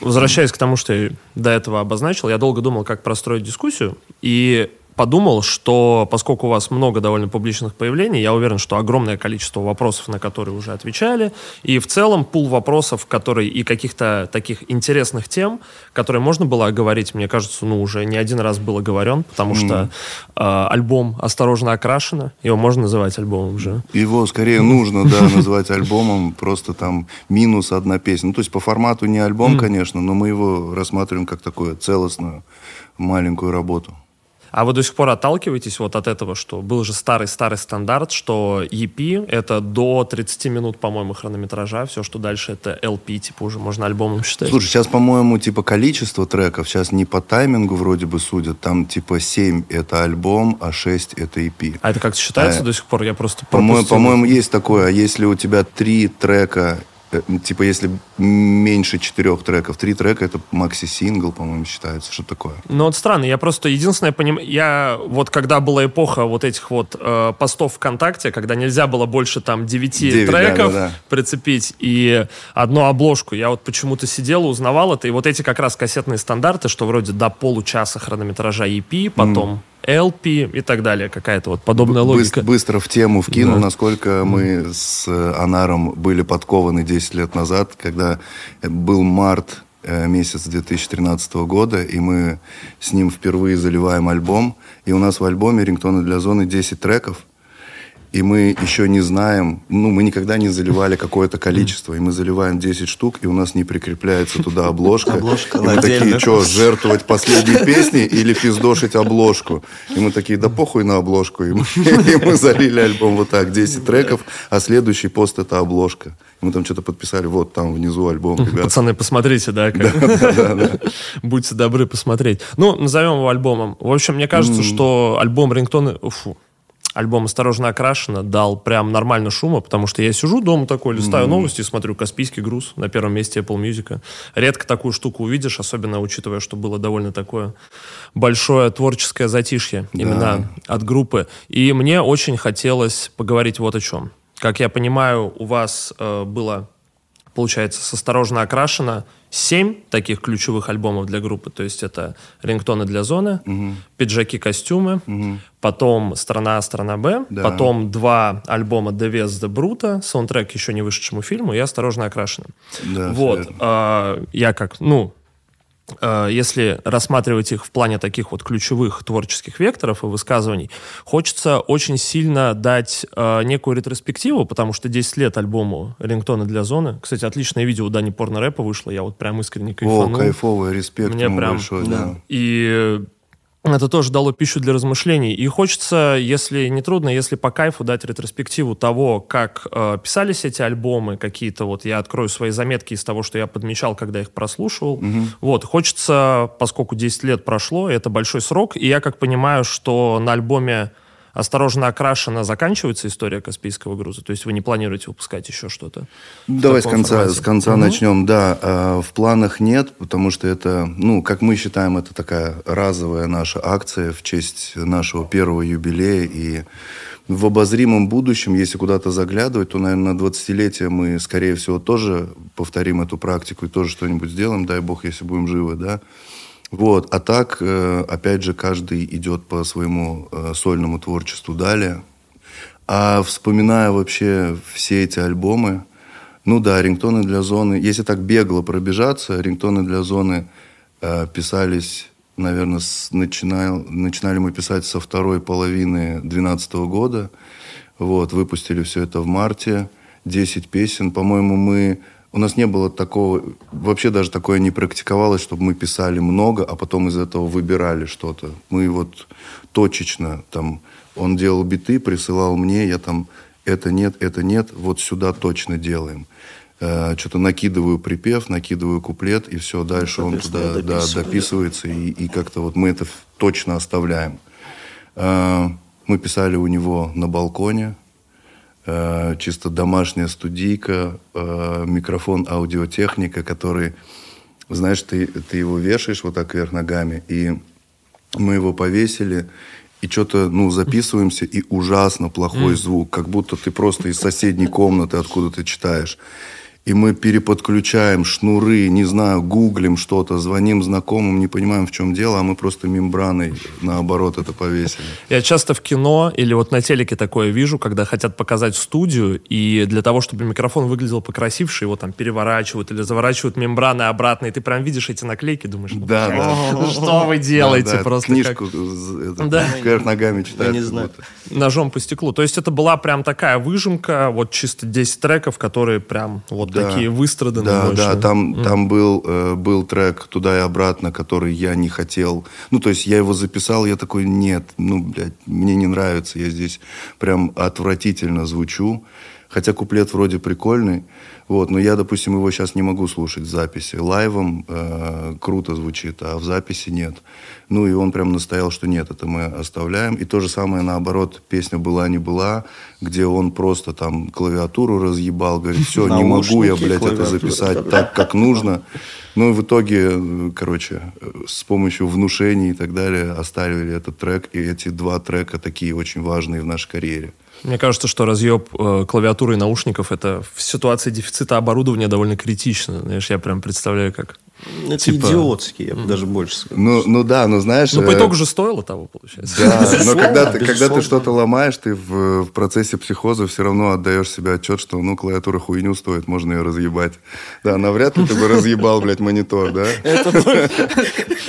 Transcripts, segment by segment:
возвращаясь к тому, что я до этого обозначил, я долго думал, как простроить дискуссию, и подумал, что поскольку у вас много довольно публичных появлений, я уверен, что огромное количество вопросов, на которые уже отвечали, и в целом пул вопросов, которые и каких-то таких интересных тем, которые можно было оговорить, мне кажется, ну уже не один раз был оговорен, потому mm. что э, альбом «Осторожно окрашено», его можно называть альбомом уже. Его скорее нужно, да, называть альбомом, просто там минус одна песня. Ну, то есть по формату не альбом, конечно, но мы его рассматриваем как такую целостную маленькую работу. А вы до сих пор отталкиваетесь вот от этого, что был же старый-старый стандарт, что EP — это до 30 минут, по-моему, хронометража, все, что дальше — это LP, типа уже можно альбомом считать. Слушай, сейчас, по-моему, типа количество треков, сейчас не по таймингу вроде бы судят, там типа 7 — это альбом, а 6 — это EP. А это как считается а, до сих пор? Я просто По-моему, по-моему, есть такое, а если у тебя три трека типа, если меньше четырех треков, три трека это макси-сингл, по-моему, считается, что такое. Ну, вот странно, я просто единственное понимаю, я вот когда была эпоха вот этих вот э, постов ВКонтакте, когда нельзя было больше там девяти 9 треков да, да, да. прицепить и одну обложку, я вот почему-то сидел, узнавал это, и вот эти как раз кассетные стандарты, что вроде до получаса хронометража EP, потом mm LP и так далее. Какая-то вот подобная логика. Быстро в тему вкину, да. насколько мы с э, Анаром были подкованы 10 лет назад, когда был март э, месяц 2013 года, и мы с ним впервые заливаем альбом, и у нас в альбоме «Рингтоны для зоны» 10 треков, и мы еще не знаем, ну, мы никогда не заливали какое-то количество, и мы заливаем 10 штук, и у нас не прикрепляется туда обложка. Обложка и мы такие, что, жертвовать последней песней или пиздошить обложку? И мы такие, да похуй на обложку. И мы, и мы залили альбом вот так, 10 треков, а следующий пост это обложка. И мы там что-то подписали, вот там внизу альбом. Ребят. Пацаны, посмотрите, да? Как... Да, да, да. Будьте добры посмотреть. Ну, назовем его альбомом. В общем, мне кажется, mm. что альбом Рингтоны... Фу, альбом «Осторожно окрашено» дал прям нормально шума, потому что я сижу дома такой, листаю mm-hmm. новости, смотрю «Каспийский груз» на первом месте Apple Music. Редко такую штуку увидишь, особенно учитывая, что было довольно такое большое творческое затишье да. именно от группы. И мне очень хотелось поговорить вот о чем. Как я понимаю, у вас э, было получается, с «Осторожно окрашено» семь таких ключевых альбомов для группы. То есть это «Рингтоны для зоны», угу. «Пиджаки-костюмы», угу. потом «Страна А», «Страна Б», да. потом два альбома «The Вес The Bruta», саундтрек еще не вышедшему фильму и «Осторожно окрашено». Да, вот. А, я как, ну, Э, если рассматривать их в плане таких вот ключевых творческих векторов и высказываний, хочется очень сильно дать э, некую ретроспективу, потому что 10 лет альбому «Рингтоны для зоны». Кстати, отличное видео у Дани Порно-рэпа вышло, я вот прям искренне кайфанул. О, кайфовый, респект Мне прям, большой, да. да. И это тоже дало пищу для размышлений. И хочется, если не трудно, если по кайфу дать ретроспективу того, как э, писались эти альбомы, какие-то вот я открою свои заметки из того, что я подмечал, когда их прослушивал. Угу. Вот, хочется, поскольку 10 лет прошло, это большой срок, и я как понимаю, что на альбоме осторожно окрашена заканчивается история Каспийского груза? То есть вы не планируете выпускать еще что-то? Давай с конца, с конца угу. начнем. Да, э, в планах нет, потому что это, ну, как мы считаем, это такая разовая наша акция в честь нашего первого юбилея. И в обозримом будущем, если куда-то заглядывать, то, наверное, на 20-летие мы, скорее всего, тоже повторим эту практику и тоже что-нибудь сделаем, дай бог, если будем живы, да. Вот. А так, э, опять же, каждый идет по своему э, сольному творчеству далее. А вспоминая вообще все эти альбомы, ну да, рингтоны для зоны, если так бегло пробежаться, рингтоны для зоны э, писались, наверное, с, начинал, начинали мы писать со второй половины 2012 года. Вот, выпустили все это в марте, 10 песен. По-моему, мы у нас не было такого, вообще даже такое не практиковалось, чтобы мы писали много, а потом из этого выбирали что-то. Мы вот точечно там, он делал биты, присылал мне, я там это нет, это нет, вот сюда точно делаем. Э, что-то накидываю припев, накидываю куплет, и все, дальше он туда да, дописывается, и, и как-то вот мы это точно оставляем. Э, мы писали у него на балконе, Э, чисто домашняя студийка, э, микрофон, аудиотехника, который, знаешь, ты, ты его вешаешь вот так вверх ногами, и мы его повесили, и что-то, ну, записываемся, и ужасно плохой mm. звук, как будто ты просто из соседней комнаты откуда ты читаешь. И мы переподключаем шнуры, не знаю, гуглим что-то, звоним знакомым, не понимаем, в чем дело, а мы просто мембраной наоборот это повесили. Я часто в кино или вот на телеке такое вижу, когда хотят показать студию, и для того, чтобы микрофон выглядел покрасивше, его там переворачивают или заворачивают мембраны обратно, и ты прям видишь эти наклейки, думаешь, ну, да, да. что вы делаете? Да, да, просто книжку как... да. вверх ногами читать. не знаю. Ножом по стеклу. То есть это была прям такая выжимка, вот чисто 10 треков, которые прям вот да. такие выстраданные. Да, больше. да, там, mm. там был, э, был трек туда и обратно, который я не хотел. Ну, то есть я его записал, я такой, нет, ну, блядь, мне не нравится, я здесь прям отвратительно звучу. Хотя куплет вроде прикольный, вот, но я, допустим, его сейчас не могу слушать в записи. Лайвом э, круто звучит, а в записи нет. Ну и он прям настоял, что нет, это мы оставляем. И то же самое наоборот, песня «Была, не была», где он просто там клавиатуру разъебал, говорит, все, не могу я, блядь, это записать так, как нужно. Ну и в итоге, короче, с помощью внушений и так далее оставили этот трек. И эти два трека такие очень важные в нашей карьере. Мне кажется, что разъеб э, клавиатуры и наушников это в ситуации дефицита оборудования довольно критично. Знаешь, я прям представляю, как это типа... идиотский, я бы даже больше сказал. Ну, ну да, ну знаешь... Ну, по э, итогу же стоило того, получается. Да, но когда ты, когда ты что-то ломаешь, ты в, в процессе психоза все равно отдаешь себе отчет, что, ну, клавиатура хуйню стоит, можно ее разъебать. Да, навряд ли ты бы разъебал, блядь, монитор, да?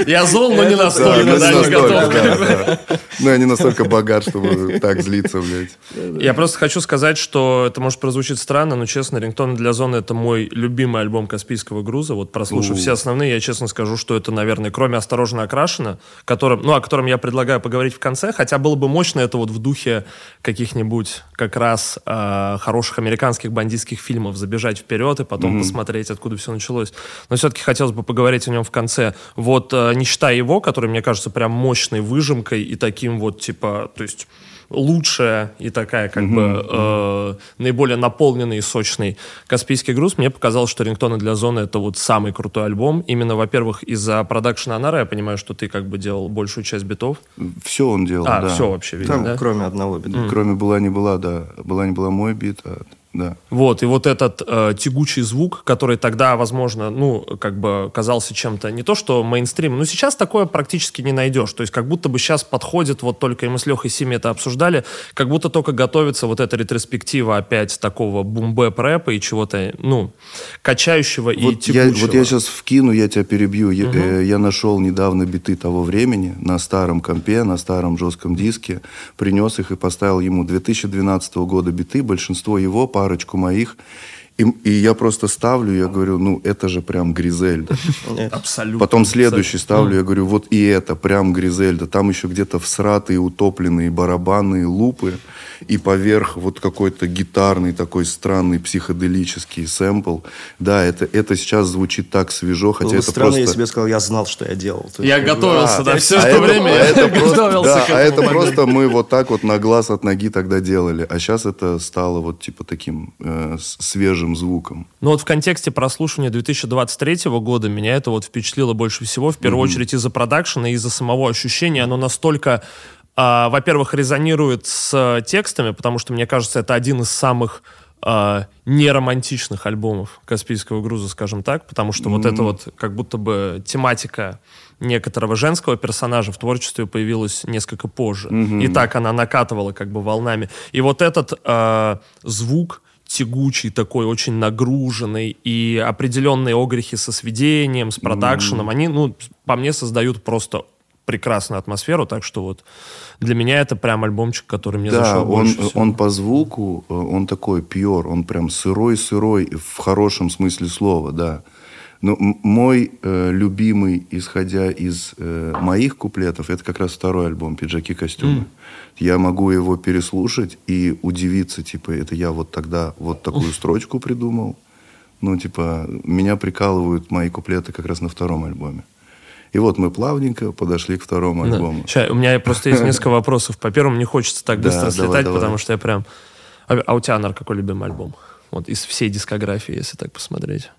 Я зол, но не настолько, да, не готов. Ну, я не настолько богат, чтобы так злиться, блядь. Я просто хочу сказать, что это может прозвучить странно, но, честно, «Рингтон для зоны» — это мой любимый альбом «Каспийского груза». Вот прослушав все основные, я честно скажу, что это, наверное, кроме «Осторожно окрашено», которым, ну, о котором я предлагаю поговорить в конце, хотя было бы мощно это вот в духе каких-нибудь как раз э, хороших американских бандитских фильмов забежать вперед и потом mm-hmm. посмотреть, откуда все началось. Но все-таки хотелось бы поговорить о нем в конце. Вот э, не считая его, который, мне кажется, прям мощной выжимкой и таким вот, типа, то есть лучшая и такая как mm-hmm. бы э, наиболее наполненный и сочный «Каспийский груз», мне показалось, что «Рингтоны для зоны» — это вот самый крутой альбом. Именно, во-первых, из-за продакшена Анара, я понимаю, что ты как бы делал большую часть битов. Все он делал, а, да. все вообще, видимо, Там, да? кроме одного бита. Mm. Кроме «Была не была», да. «Была не была» мой бит, а да. Вот, и вот этот э, тягучий звук, который тогда, возможно, ну, как бы казался чем-то не то, что мейнстрим, но сейчас такое практически не найдешь. То есть как будто бы сейчас подходит, вот только и мы с Лехой Сими это обсуждали, как будто только готовится вот эта ретроспектива опять такого бумбэп рэпа и чего-то, ну, качающего вот и тягучего. Я, вот я сейчас вкину, я тебя перебью. Я, угу. э, я нашел недавно биты того времени на старом компе, на старом жестком диске, принес их и поставил ему 2012 года биты, большинство его по парочку моих. И, и я просто ставлю, я говорю, ну, это же прям Гризельда. Абсолютно. Потом следующий ставлю, я говорю, вот и это прям Гризельда. Там еще где-то всратые, утопленные барабанные лупы. И поверх вот какой-то гитарный такой странный психоделический сэмпл. Да, это, это сейчас звучит так свежо, хотя Было это странно, просто... я себе сказал, я знал, что я делал. Я готовился, да, все это время я готовился А это просто мы вот так вот на глаз от ноги тогда делали. А сейчас это стало вот типа таким э, свежим свежим звуком. Ну вот в контексте прослушивания 2023 года меня это вот впечатлило больше всего, в первую mm-hmm. очередь из-за продакшена и из-за самого ощущения. Оно настолько, э, во-первых, резонирует с текстами, потому что, мне кажется, это один из самых э, неромантичных альбомов Каспийского груза, скажем так, потому что mm-hmm. вот это вот как будто бы тематика некоторого женского персонажа в творчестве появилась несколько позже. Mm-hmm. И так она накатывала как бы волнами. И вот этот э, звук, тягучий такой, очень нагруженный, и определенные огрехи со сведением, с продакшеном, mm. они, ну, по мне, создают просто прекрасную атмосферу, так что вот для меня это прям альбомчик, который мне да, зашел он, больше всего. он по звуку, э, он такой пьер, он прям сырой-сырой в хорошем смысле слова, да. Но мой э, любимый, исходя из э, моих куплетов, это как раз второй альбом «Пиджаки костюмы». Mm. Я могу его переслушать и удивиться, типа, это я вот тогда вот такую строчку придумал. Ну, типа, меня прикалывают мои куплеты как раз на втором альбоме. И вот мы плавненько подошли к второму да. альбому. Сейчас, у меня просто есть несколько вопросов. По первому, не хочется так быстро да, слетать, давай, потому что я прям... А, а у тебя, Нар, какой любимый альбом? Вот из всей дискографии, если так посмотреть.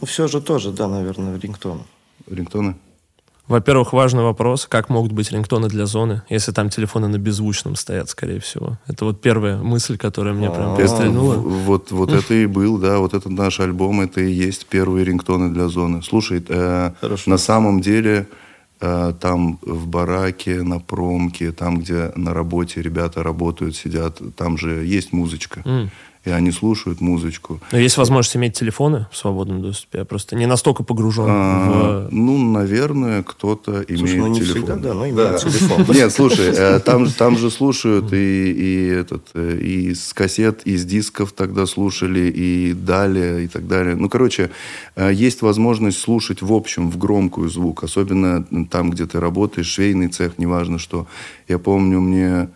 Ну, все же тоже, да, наверное, рингтоны. Рингтоны? Во-первых, важный вопрос, как могут быть рингтоны для зоны, если там телефоны на беззвучном стоят, скорее всего. Это вот первая мысль, которая мне прям пристальнула. Вот, вот это и был, да, вот этот наш альбом, это и есть первые рингтоны для зоны. Слушай, э, на самом деле э, там в бараке, на промке, там, где на работе ребята работают, сидят, там же есть музычка. Mm и они слушают музычку. Но есть возможность иметь телефоны в свободном доступе? Я просто не настолько погружен а, в... Ну, наверное, кто-то имеет слушай, ну, не телефон. Всегда, да, но имеет да. телефон. Нет, слушай, э, там, там же слушают и, и, этот, э, и с кассет, и с дисков тогда слушали, и далее, и так далее. Ну, короче, э, есть возможность слушать в общем, в громкую звук. Особенно там, где ты работаешь, швейный цех, неважно что. Я помню, мне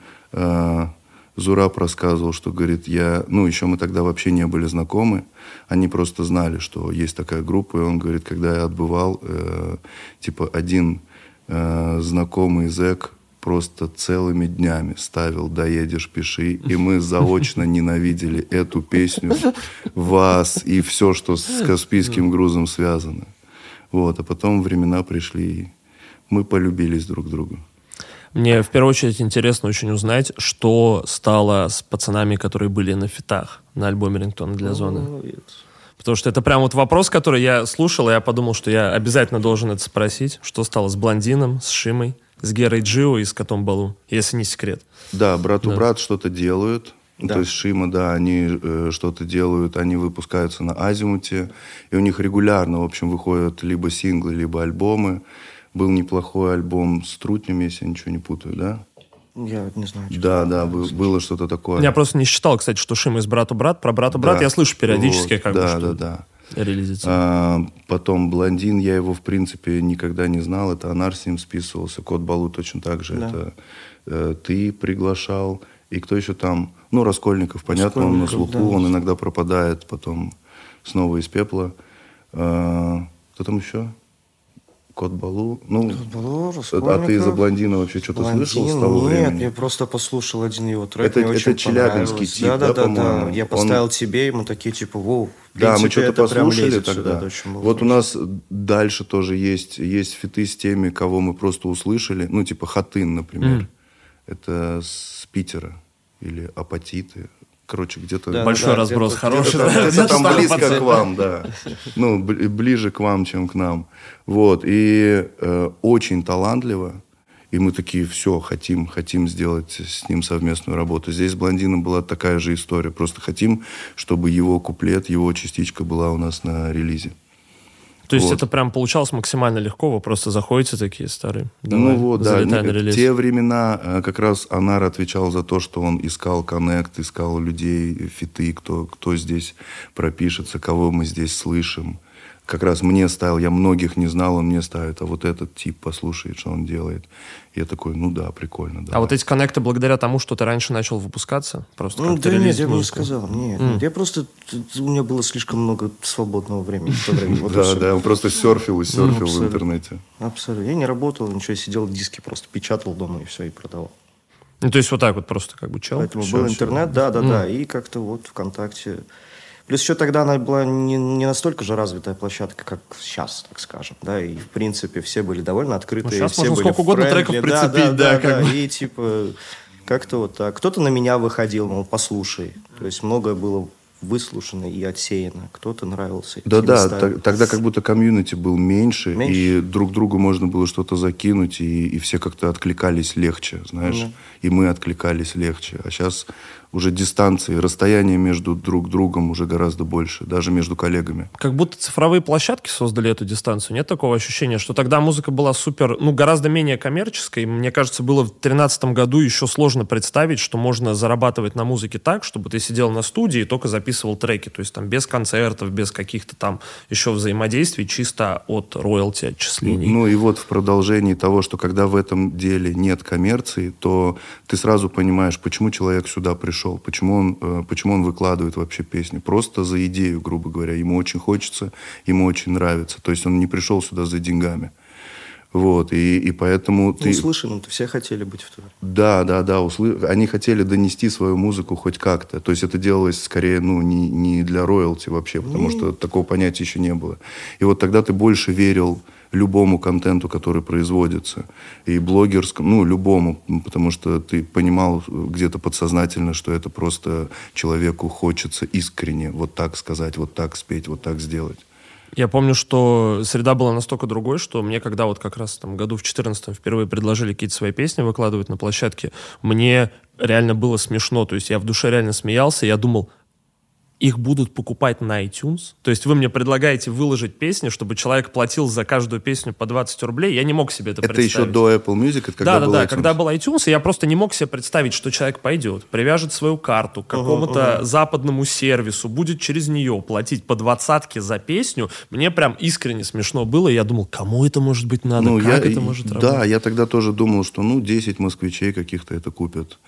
Зураб рассказывал, что, говорит, я... Ну, еще мы тогда вообще не были знакомы. Они просто знали, что есть такая группа. И он говорит, когда я отбывал, э, типа, один э, знакомый зэк просто целыми днями ставил «Доедешь, пиши». И мы заочно ненавидели эту песню, вас и все, что с Каспийским грузом связано. Вот. А потом времена пришли, и мы полюбились друг другу. Мне в первую очередь интересно очень узнать, что стало с пацанами, которые были на фитах на альбоме «Рингтон для зоны». Потому что это прям вот вопрос, который я слушал, и я подумал, что я обязательно должен это спросить. Что стало с Блондином, с Шимой, с Герой Джио и с Котом Балу, если не секрет. Да, брат-у-брат да. что-то делают. Да. То есть Шима, да, они э, что-то делают, они выпускаются на Азимуте, и у них регулярно, в общем, выходят либо синглы, либо альбомы. Был неплохой альбом с Трутнем, если я ничего не путаю, да? Я не знаю. Да, да, был, было что-то такое. Я просто не считал, кстати, что Шима из брата брат. Про брата брат да. я слышу периодически, вот, как да, бы, что да, да. реализуется. А, потом Блондин, я его, в принципе, никогда не знал. Это Анар с ним списывался. Кот Балу точно так же. Да. Это э, ты приглашал. И кто еще там? Ну, Раскольников, понятно, Раскольников, он на слуху. Да. Он иногда пропадает, потом снова из пепла. А, кто там еще? Кот Балу. Ну, Кот Балу, А ты за блондина вообще что-то Блондин? слышал с того Нет, времени? я просто послушал один его трек, это, мне это челябинский тип, да, да, да, да, Я поставил Он... тебе, и мы такие, типа, воу. Да, мы что-то послушали тогда. Сюда, вот у нас дальше тоже есть, есть фиты с теми, кого мы просто услышали. Ну, типа Хатын, например. Mm. Это с Питера. Или Апатиты. Короче, где-то... Да, Большой да, разброс где хороший. Где-то, где там близко к вам, да. Ну, ближе к вам, чем к нам. Вот. И э, очень талантливо. И мы такие, все, хотим, хотим сделать с ним совместную работу. Здесь с Блондином была такая же история. Просто хотим, чтобы его куплет, его частичка была у нас на релизе. То есть вот. это прям получалось максимально легко, вы просто заходите такие старые. Давай, ну вот, да. На релиз. Те времена э, как раз Анар отвечал за то, что он искал коннект, искал людей, фиты, кто, кто здесь пропишется, кого мы здесь слышим как раз мне ставил, я многих не знал, он мне ставит, а вот этот тип послушает, что он делает. Я такой, ну да, прикольно. Да. А вот эти коннекты благодаря тому, что ты раньше начал выпускаться? Просто ну, да нет, я бы не сказал. Нет, mm. я просто... У меня было слишком много свободного времени. Да, да, он просто серфил и серфил в интернете. Абсолютно. Я не работал, ничего, сидел, диски просто печатал дома и все, и продавал. Ну, то есть вот так вот просто как бы чел? Поэтому был интернет, да, да, да. И как-то вот ВКонтакте Плюс еще тогда она была не, не настолько же развитая площадка, как сейчас, так скажем, да, и в принципе все были довольно открытые. Ну, сейчас все можно были сколько угодно треков прицепить, да, да, да, да, да. и типа как-то вот так. Кто-то на меня выходил, мол, послушай. То есть многое было выслушано и отсеяно. Кто-то нравился. Да, да, тогда как будто комьюнити был меньше, меньше, и друг другу можно было что-то закинуть, и, и все как-то откликались легче, знаешь. Mm. И мы откликались легче. А сейчас уже дистанции, расстояние между друг другом уже гораздо больше, даже между коллегами. Как будто цифровые площадки создали эту дистанцию. Нет такого ощущения, что тогда музыка была супер, ну, гораздо менее коммерческой. Мне кажется, было в 2013 году еще сложно представить, что можно зарабатывать на музыке так, чтобы ты сидел на студии и только записывал треки. То есть там без концертов, без каких-то там еще взаимодействий, чисто от роялти отчислений. Ну и вот в продолжении того, что когда в этом деле нет коммерции, то ты сразу понимаешь, почему человек сюда пришел пришел, почему он, э, почему он выкладывает вообще песни. Просто за идею, грубо говоря. Ему очень хочется, ему очень нравится. То есть он не пришел сюда за деньгами. Вот, и, и поэтому ну, ты... Услышанным-то все хотели быть в туре. Да, да, да. Услы... Они хотели донести свою музыку хоть как-то. То есть это делалось скорее, ну, не, не для роялти вообще, потому ну... что такого понятия еще не было. И вот тогда ты больше верил любому контенту, который производится. И блогерскому, ну, любому, потому что ты понимал где-то подсознательно, что это просто человеку хочется искренне вот так сказать, вот так спеть, вот так сделать. Я помню, что среда была настолько другой, что мне, когда вот как раз там году в 14 впервые предложили какие-то свои песни выкладывать на площадке, мне реально было смешно. То есть я в душе реально смеялся, я думал, их будут покупать на iTunes. То есть вы мне предлагаете выложить песни, чтобы человек платил за каждую песню по 20 рублей. Я не мог себе это, это представить. Это еще до Apple Music? Это когда да, был да, да. iTunes? Когда был iTunes, я просто не мог себе представить, что человек пойдет, привяжет свою карту к какому-то uh-huh, uh-huh. западному сервису, будет через нее платить по двадцатке за песню. Мне прям искренне смешно было. Я думал, кому это может быть надо? Ну, как я, это может да, работать? Да, я тогда тоже думал, что ну 10 москвичей каких-то это купят.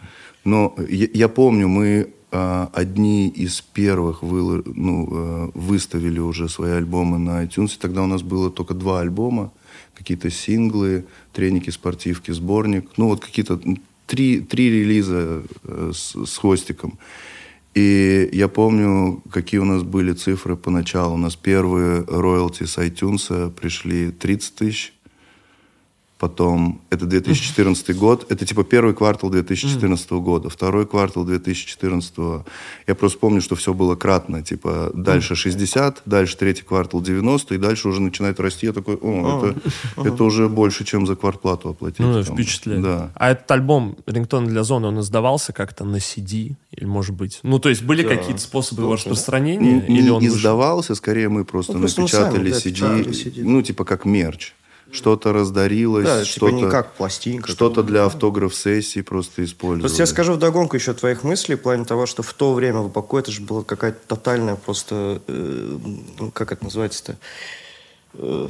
Но я, я помню, мы одни из первых вы, ну, э, выставили уже свои альбомы на iTunes. Тогда у нас было только два альбома, какие-то синглы, треники, спортивки, сборник. Ну, вот какие-то три, три релиза э, с, с хвостиком. И я помню, какие у нас были цифры поначалу. У нас первые роялти с iTunes пришли 30 тысяч Потом, это 2014 год, это типа первый квартал 2014 года, второй квартал 2014. Я просто помню, что все было кратно, типа дальше 60, дальше третий квартал 90, и дальше уже начинает расти. Я такой, о, это, это уже больше, чем за квартплату оплатить. Ну, впечатляет. Да. А этот альбом «Рингтон для зоны», он издавался как-то на CD? Или, может быть, ну, то есть были да. какие-то способы его распространения? Не, или он издавался, скорее мы просто ну, напечатали сами, CD, CD, ну, типа как мерч что-то раздарилось, да, типа что-то, типа не как пластинка. Что-то для автограф-сессий просто использовали. Просто я скажу вдогонку еще твоих мыслей в плане того, что в то время в Баку это же была какая-то тотальная просто, э, ну, как это называется-то, э,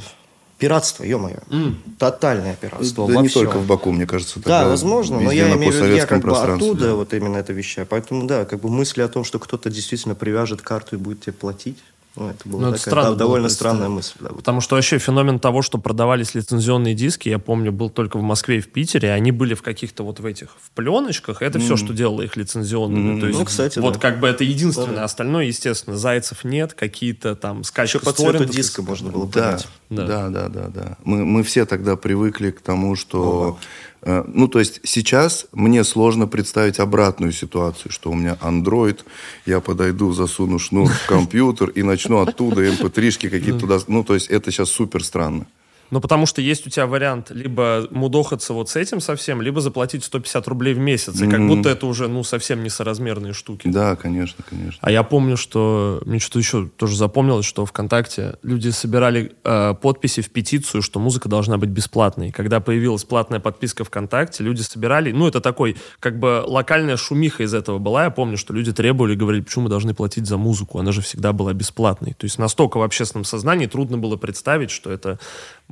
пиратство, ё-моё. Mm. Тотальное пиратство. Да не только в Баку, мне кажется. Да, возможно, но я имею в виду, я как бы оттуда да. вот именно это вещаю. Поэтому, да, как бы мысли о том, что кто-то действительно привяжет карту и будет тебе платить, ну, это была ну, такая, странно да, довольно было, странная мысль. Да. Потому что вообще феномен того, что продавались лицензионные диски, я помню, был только в Москве и в Питере, они были в каких-то вот в этих, в пленочках, это mm. все, что делало их лицензионными. Mm. То есть, ну, кстати, вот да. как бы это единственное, да. остальное, естественно, зайцев нет, какие-то там скачки Еще по цвету диска можно было да. Да. да, да, да, да. Мы, мы все тогда привыкли к тому, что... О ну, то есть сейчас мне сложно представить обратную ситуацию, что у меня Android, я подойду, засуну шнур в компьютер и начну оттуда mp3-шки эм какие-то туда... Ну, то есть это сейчас супер странно. Ну, потому что есть у тебя вариант либо мудохаться вот с этим совсем, либо заплатить 150 рублей в месяц. И mm-hmm. как будто это уже, ну, совсем несоразмерные штуки. Да, конечно, конечно. А я помню, что... Мне что-то еще тоже запомнилось, что ВКонтакте люди собирали э, подписи в петицию, что музыка должна быть бесплатной. Когда появилась платная подписка ВКонтакте, люди собирали... Ну, это такой, как бы, локальная шумиха из этого была. Я помню, что люди требовали, говорили, почему мы должны платить за музыку? Она же всегда была бесплатной. То есть настолько в общественном сознании трудно было представить, что это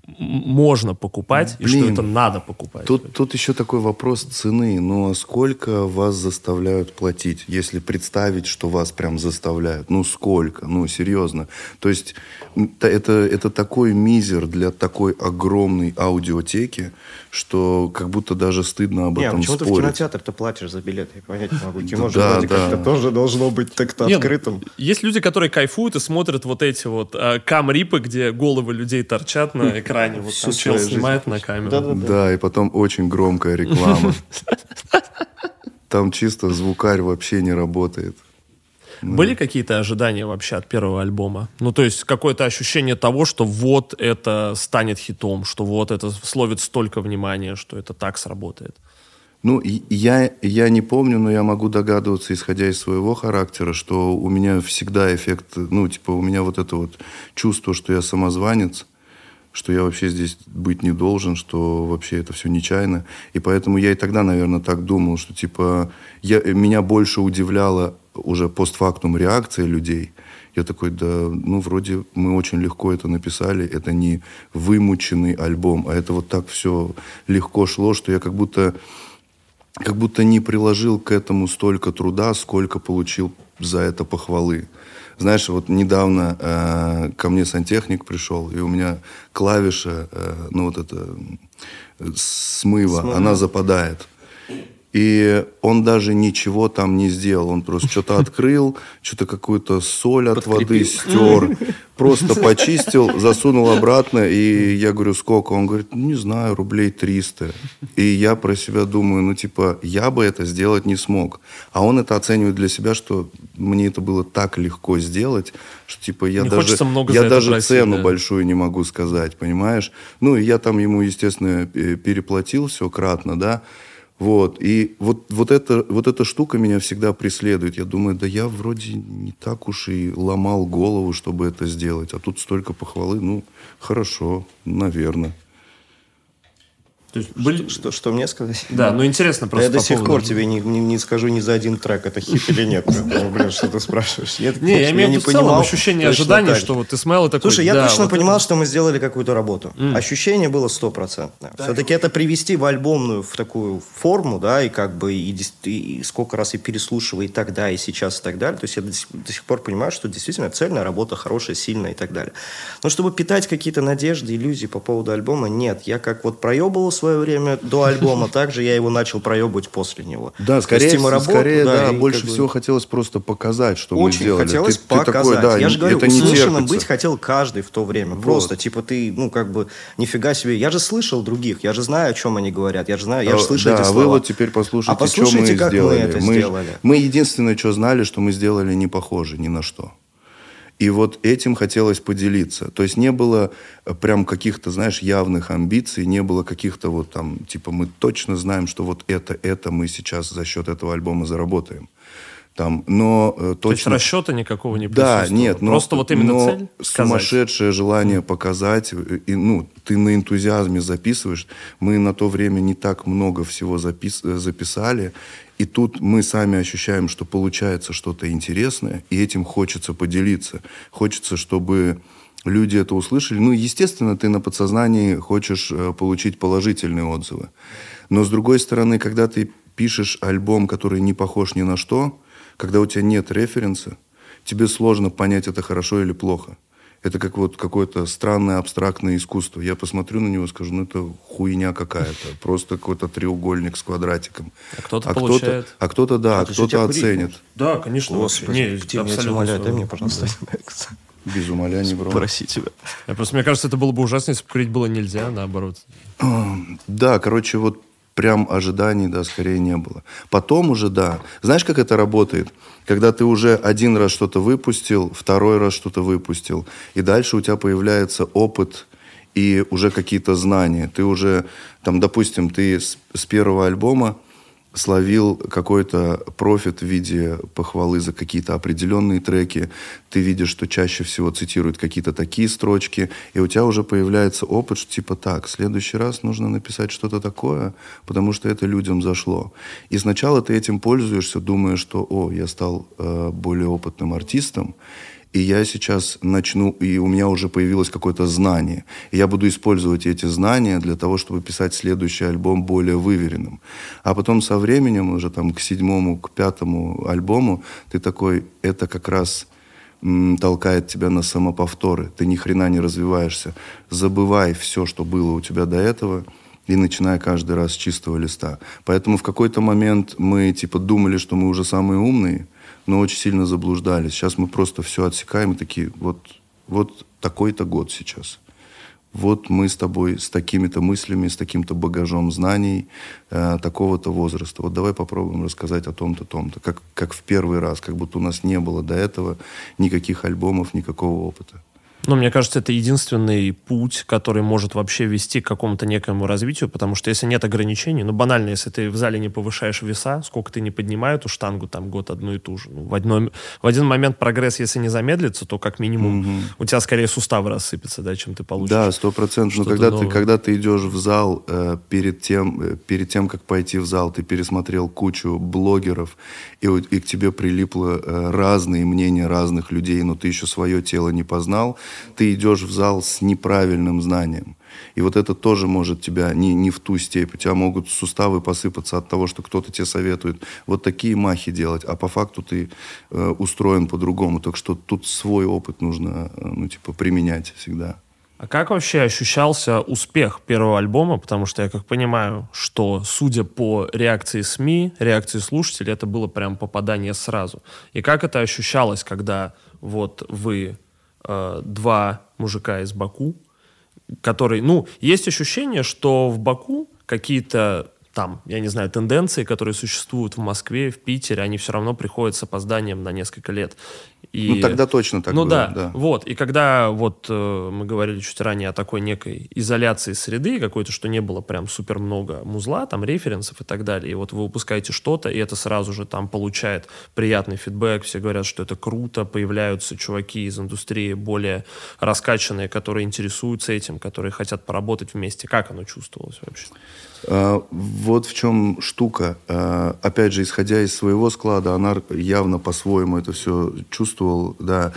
можно покупать Блин, и что это надо покупать. Тут, тут еще такой вопрос цены. Ну, а сколько вас заставляют платить? Если представить, что вас прям заставляют. Ну, сколько? Ну, серьезно. То есть это, это такой мизер для такой огромной аудиотеки, что как будто даже стыдно об этом почему спорить. почему ты в кинотеатр ты платишь за билет? Я понять не могу. Кино же да, вроде да. как-то тоже должно быть так-то Нет, открытым. Есть люди, которые кайфуют и смотрят вот эти вот э, камрипы, где головы людей торчат на экране. Вот там чел снимает на камеру. Да, да, да. да, и потом очень громкая реклама. Там чисто звукарь вообще не работает. Были какие-то ожидания вообще от первого альбома? Ну, то есть какое-то ощущение того, что вот это станет хитом, что вот это словит столько внимания, что это так сработает? Ну, я, я не помню, но я могу догадываться, исходя из своего характера, что у меня всегда эффект, ну, типа, у меня вот это вот чувство, что я самозванец, что я вообще здесь быть не должен, что вообще это все нечаянно. И поэтому я и тогда, наверное, так думал, что, типа, я, меня больше удивляла уже постфактум реакция людей. Я такой, да, ну, вроде мы очень легко это написали, это не вымученный альбом, а это вот так все легко шло, что я как будто, как будто не приложил к этому столько труда, сколько получил за это похвалы. Знаешь, вот недавно э, ко мне сантехник пришел, и у меня клавиша, э, ну вот это, смыва, Смыва. она западает. И он даже ничего там не сделал. Он просто что-то открыл, что-то какую-то соль от воды стер, просто почистил, засунул обратно. И я говорю, сколько? Он говорит, ну, не знаю, рублей 300. И я про себя думаю, ну, типа, я бы это сделать не смог. А он это оценивает для себя, что мне это было так легко сделать, что, типа, я не даже, я даже брать, цену да. большую не могу сказать, понимаешь? Ну, и я там ему, естественно, переплатил все кратно, да. Вот. И вот, вот, это, вот эта штука меня всегда преследует. Я думаю, да я вроде не так уж и ломал голову, чтобы это сделать. А тут столько похвалы. Ну, хорошо, наверное. То есть были... что, что, что мне сказать? Да, ну интересно просто. Я до сих пор тебе не, не, не скажу ни за один трек, это хит или нет. Ну, блин, что ты спрашиваешь? Нет, не, я имею в виду ощущение ожидания, что вот ты смел такой. Слушай, я точно понимал, что мы сделали какую-то работу. Ощущение было стопроцентное. Все-таки это привести в альбомную, в такую форму, да, и как бы и, сколько раз и переслушивая и тогда, и сейчас, и так далее. То есть я до сих, пор понимаю, что действительно цельная работа, хорошая, сильная и так далее. Но чтобы питать какие-то надежды, иллюзии по поводу альбома, нет. Я как вот проебывал свое время до альбома, также я его начал проебывать после него. Да, скорее, работу, скорее да, да больше всего бы... хотелось просто показать, что Очень мы сделали. хотелось ты, показать. Ты такой, да, я же говорю, это услышанным быть хотел каждый в то время. Вот. Просто, типа, ты, ну, как бы, нифига себе. Я же слышал других, я же знаю, о чем они говорят, я же знаю, я же слышал да, эти слова. вы вот теперь послушайте, а послушайте что мы как сделали. мы это мы, сделали. Мы единственное, что знали, что мы сделали не похоже ни на что. И вот этим хотелось поделиться. То есть не было э, прям каких-то, знаешь, явных амбиций, не было каких-то вот там, типа, мы точно знаем, что вот это, это мы сейчас за счет этого альбома заработаем. Там, но э, точно... То есть расчета никакого не Да, нет. Но, Просто вот именно но цель сумасшедшее желание показать. Э, и, ну, ты на энтузиазме записываешь. Мы на то время не так много всего запис... записали. И тут мы сами ощущаем, что получается что-то интересное, и этим хочется поделиться. Хочется, чтобы люди это услышали. Ну, естественно, ты на подсознании хочешь э, получить положительные отзывы. Но, с другой стороны, когда ты пишешь альбом, который не похож ни на что, когда у тебя нет референса, тебе сложно понять, это хорошо или плохо. Это как вот какое-то странное абстрактное искусство. Я посмотрю на него и скажу, ну это хуйня какая-то. Просто какой-то треугольник с квадратиком. А кто-то а получает. Кто-то, а кто-то, да, а кто-то оценит. Да, конечно. Господи, не, ты абсолютно умоляю, дай мне, пожалуйста. Без умоляния, бро. Проси тебя. Я просто, мне кажется, это было бы ужасно, если бы курить было нельзя, наоборот. Да, короче, вот прям ожиданий, да, скорее не было. Потом уже, да. Знаешь, как это работает? Когда ты уже один раз что-то выпустил, второй раз что-то выпустил, и дальше у тебя появляется опыт и уже какие-то знания. Ты уже, там, допустим, ты с, с первого альбома словил какой-то профит в виде похвалы за какие-то определенные треки, ты видишь, что чаще всего цитируют какие-то такие строчки, и у тебя уже появляется опыт, что типа так, в следующий раз нужно написать что-то такое, потому что это людям зашло. И сначала ты этим пользуешься, думая, что, о, я стал э, более опытным артистом, и я сейчас начну, и у меня уже появилось какое-то знание. И я буду использовать эти знания для того, чтобы писать следующий альбом более выверенным. А потом со временем, уже там к седьмому, к пятому альбому, ты такой, это как раз толкает тебя на самоповторы. Ты ни хрена не развиваешься. Забывай все, что было у тебя до этого, и начиная каждый раз с чистого листа. Поэтому в какой-то момент мы типа думали, что мы уже самые умные – но очень сильно заблуждались. Сейчас мы просто все отсекаем и такие, вот, вот такой-то год сейчас. Вот мы с тобой с такими-то мыслями, с таким-то багажом знаний, э, такого-то возраста. Вот давай попробуем рассказать о том-то, том-то. Как, как в первый раз, как будто у нас не было до этого никаких альбомов, никакого опыта. Ну, мне кажется, это единственный путь, который может вообще вести к какому-то некому развитию, потому что если нет ограничений, ну, банально, если ты в зале не повышаешь веса, сколько ты не поднимай эту штангу, там, год одну и ту же. Ну, в, одной, в один момент прогресс, если не замедлится, то как минимум mm-hmm. у тебя скорее суставы рассыпятся, да, чем ты получишь. Да, сто процентов. Но когда ты, когда ты идешь в зал, э, перед, тем, э, перед тем, как пойти в зал, ты пересмотрел кучу блогеров, и, и к тебе прилипло э, разные мнения разных людей, но ты еще свое тело не познал, ты идешь в зал с неправильным знанием. И вот это тоже может тебя не, не в ту степь. У тебя могут суставы посыпаться от того, что кто-то тебе советует вот такие махи делать, а по факту ты э, устроен по-другому. Так что тут свой опыт нужно, э, ну, типа, применять всегда. А как вообще ощущался успех первого альбома? Потому что я как понимаю, что, судя по реакции СМИ, реакции слушателей, это было прям попадание сразу. И как это ощущалось, когда вот вы э, два мужика из Баку, которые, ну, есть ощущение, что в Баку какие-то там, я не знаю, тенденции, которые существуют в Москве, в Питере, они все равно приходят с опозданием на несколько лет. И, ну, тогда точно так ну, было. да, да, вот. И когда вот э, мы говорили чуть ранее о такой некой изоляции среды какой-то, что не было прям супер много музла, там, референсов и так далее, и вот вы выпускаете что-то, и это сразу же там получает приятный фидбэк, все говорят, что это круто, появляются чуваки из индустрии более раскачанные, которые интересуются этим, которые хотят поработать вместе. Как оно чувствовалось вообще? А, вот в чем штука. А, опять же, исходя из своего склада, Анар явно по-своему это все чувствовал. Да.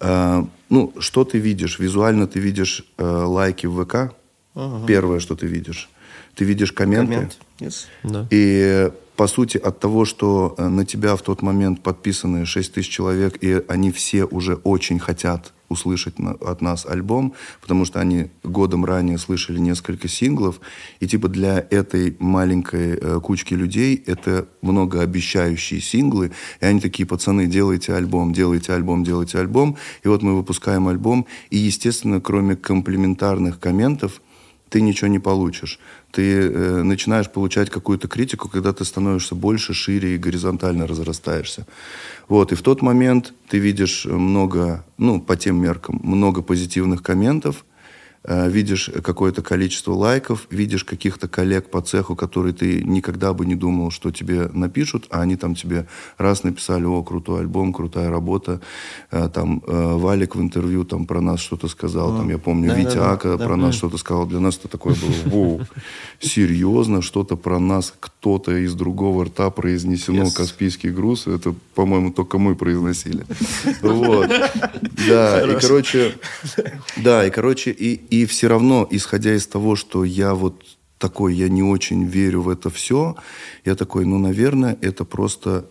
А, ну, что ты видишь? Визуально ты видишь лайки в ВК. Ага. Первое, что ты видишь. Ты видишь комменты. Коммент. Yes. Да. И по сути, от того, что э, на тебя в тот момент подписаны 6 тысяч человек, и они все уже очень хотят услышать на, от нас альбом, потому что они годом ранее слышали несколько синглов, и типа для этой маленькой э, кучки людей это многообещающие синглы, и они такие, пацаны, делайте альбом, делайте альбом, делайте альбом, и вот мы выпускаем альбом, и, естественно, кроме комплиментарных комментов, ты ничего не получишь. Ты э, начинаешь получать какую-то критику, когда ты становишься больше, шире и горизонтально разрастаешься. Вот, и в тот момент ты видишь много, ну, по тем меркам, много позитивных комментов, видишь какое-то количество лайков, видишь каких-то коллег по цеху, которые ты никогда бы не думал, что тебе напишут, а они там тебе раз написали, о, крутой альбом, крутая работа, э, там э, Валик в интервью там про нас что-то сказал, там я помню да, Витя да, Ака да, про да, нас да. что-то сказал, для нас это такое было, воу, серьезно, что-то про нас кто-то из другого рта произнесено, yes. Каспийский груз, это, по-моему, только мы произносили. Вот. Да, и короче, да, и короче, и и все равно, исходя из того, что я вот такой, я не очень верю в это все, я такой, ну, наверное, это просто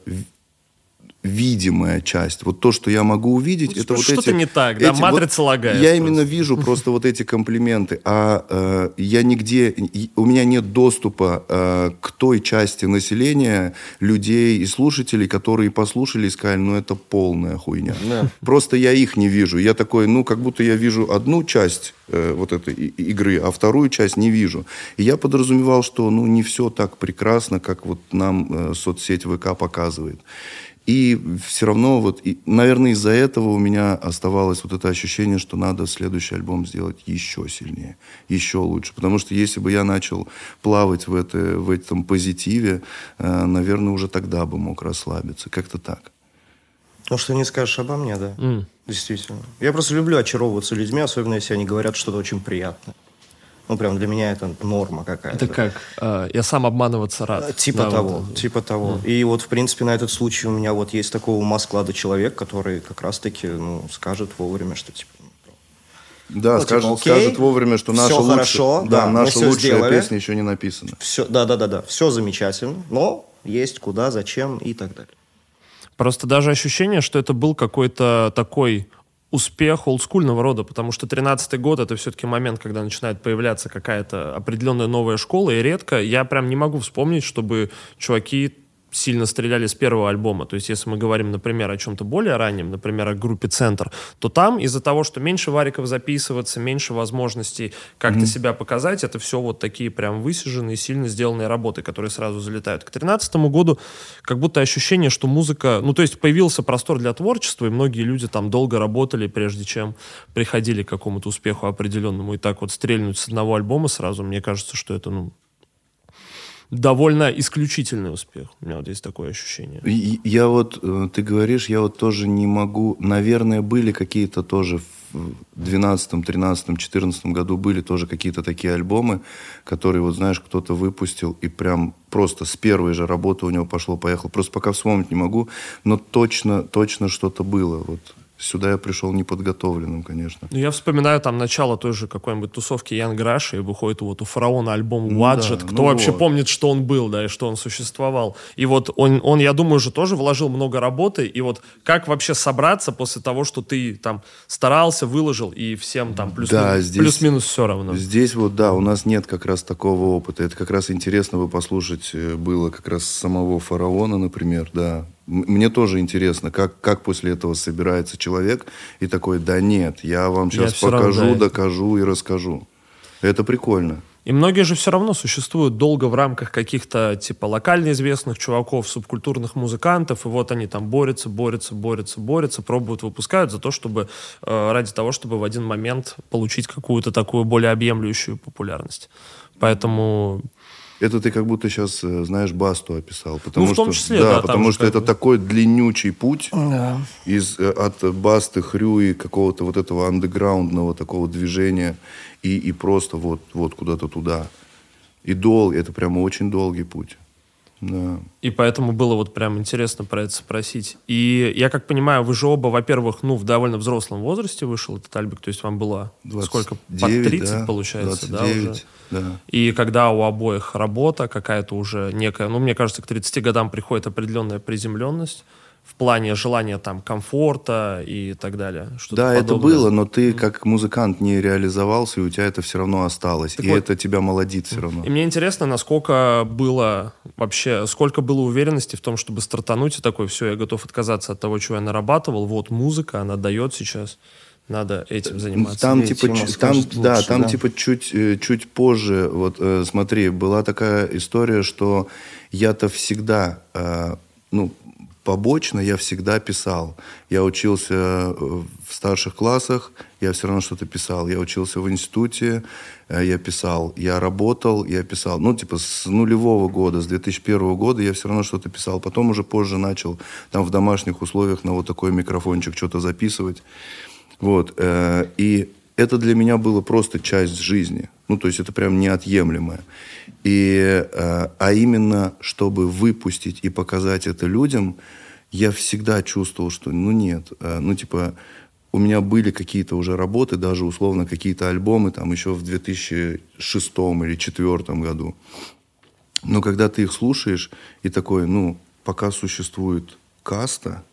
видимая часть. Вот то, что я могу увидеть, ну, это вот что-то не так, эти, да, матрица вот, лагает. Я просто. именно вижу просто вот эти комплименты, а э, я нигде, у меня нет доступа э, к той части населения, людей и слушателей, которые послушали и сказали, ну это полная хуйня. Да. Просто я их не вижу. Я такой, ну как будто я вижу одну часть э, вот этой игры, а вторую часть не вижу. И я подразумевал, что ну не все так прекрасно, как вот нам э, соцсеть ВК показывает. И все равно, вот, и, наверное, из-за этого у меня оставалось вот это ощущение, что надо следующий альбом сделать еще сильнее, еще лучше. Потому что если бы я начал плавать в, это, в этом позитиве, э, наверное, уже тогда бы мог расслабиться. Как-то так. Ну, что не скажешь обо мне, да. Mm. Действительно. Я просто люблю очаровываться людьми, особенно если они говорят что-то очень приятное. Ну, прям для меня это норма какая-то. Это как? А, я сам обманываться рад. Э, типа да, того, вот. типа того. Mm. И вот, в принципе, на этот случай у меня вот есть такого ума склада человек, который как раз-таки, ну, скажет вовремя, что, типа, ну, да, ну, скажет, типа, скажет вовремя, что наша, лучше, хорошо, да, да, наша лучшая сделали. песня еще не написана. Все, да, да, да, да, все замечательно, но есть куда, зачем и так далее. Просто даже ощущение, что это был какой-то такой успех олдскульного рода, потому что 13-й год это все-таки момент, когда начинает появляться какая-то определенная новая школа, и редко я прям не могу вспомнить, чтобы чуваки сильно стреляли с первого альбома. То есть, если мы говорим, например, о чем-то более раннем, например, о группе «Центр», то там из-за того, что меньше вариков записываться, меньше возможностей как-то mm-hmm. себя показать, это все вот такие прям высиженные, сильно сделанные работы, которые сразу залетают. К 2013 году как будто ощущение, что музыка... Ну, то есть, появился простор для творчества, и многие люди там долго работали, прежде чем приходили к какому-то успеху определенному. И так вот стрельнуть с одного альбома сразу, мне кажется, что это, ну, довольно исключительный успех. У меня вот есть такое ощущение. Я вот, э, ты говоришь, я вот тоже не могу... Наверное, были какие-то тоже в 12, 13, 14 году были тоже какие-то такие альбомы, которые, вот знаешь, кто-то выпустил и прям просто с первой же работы у него пошло-поехало. Просто пока вспомнить не могу, но точно, точно что-то было. Вот Сюда я пришел неподготовленным, конечно. Ну, я вспоминаю там начало той же какой-нибудь тусовки Ян Граша, и выходит вот у фараона альбом Wadget. Ну, да, Кто ну вообще вот. помнит, что он был, да, и что он существовал. И вот он, он, я думаю, же тоже вложил много работы. И вот как вообще собраться после того, что ты там старался, выложил, и всем там плюс-минус да, здесь, плюс-минус все равно? Здесь вот, да, у нас нет как раз такого опыта. Это как раз интересно бы послушать э, было как раз самого фараона, например, да. Мне тоже интересно, как, как после этого собирается человек и такой, да нет, я вам сейчас я покажу, равно, да. докажу и расскажу. Это прикольно. И многие же все равно существуют долго в рамках каких-то типа локально известных чуваков, субкультурных музыкантов, и вот они там борются, борются, борются, борются, пробуют, выпускают за то, чтобы э, ради того, чтобы в один момент получить какую-то такую более объемлющую популярность. Поэтому это ты как будто сейчас, э, знаешь, Басту описал. Потому ну, в том что, числе, да. да потому что это бы... такой длиннючий путь да. из, э, от Басты, Хрюи, какого-то вот этого андеграундного такого движения и, и просто вот, вот куда-то туда. И дол, это прямо очень долгий путь. Да. И поэтому было вот прям интересно про это спросить. И я как понимаю, вы же оба, во-первых, ну, в довольно взрослом возрасте вышел этот альбик, то есть вам было 29, сколько? Под 30, да, получается, 29, да, уже? Да. И когда у обоих работа какая-то уже некая, ну, мне кажется, к 30 годам приходит определенная приземленность, в плане желания там комфорта и так далее. Да, подобное. это было, но ты как музыкант не реализовался, и у тебя это все равно осталось. Так и вот, это тебя молодит все равно. И мне интересно, насколько было вообще, сколько было уверенности в том, чтобы стартануть и такой, все, я готов отказаться от того, чего я нарабатывал. Вот музыка, она дает сейчас надо этим заниматься. Там типа, там, лучше, да, там да. типа чуть, э, чуть позже, вот э, смотри, была такая история, что я-то всегда, э, ну, побочно я всегда писал. Я учился э, в старших классах, я все равно что-то писал. Я учился в институте, э, я писал. Я работал, я писал. Ну, типа с нулевого года, с 2001 года я все равно что-то писал. Потом уже позже начал там в домашних условиях на вот такой микрофончик что-то записывать. Вот. Э, и это для меня было просто часть жизни. Ну, то есть это прям неотъемлемое. И, э, а именно, чтобы выпустить и показать это людям, я всегда чувствовал, что, ну, нет. Э, ну, типа, у меня были какие-то уже работы, даже условно какие-то альбомы, там, еще в 2006 или 2004 году. Но когда ты их слушаешь, и такой, ну, пока существует каста,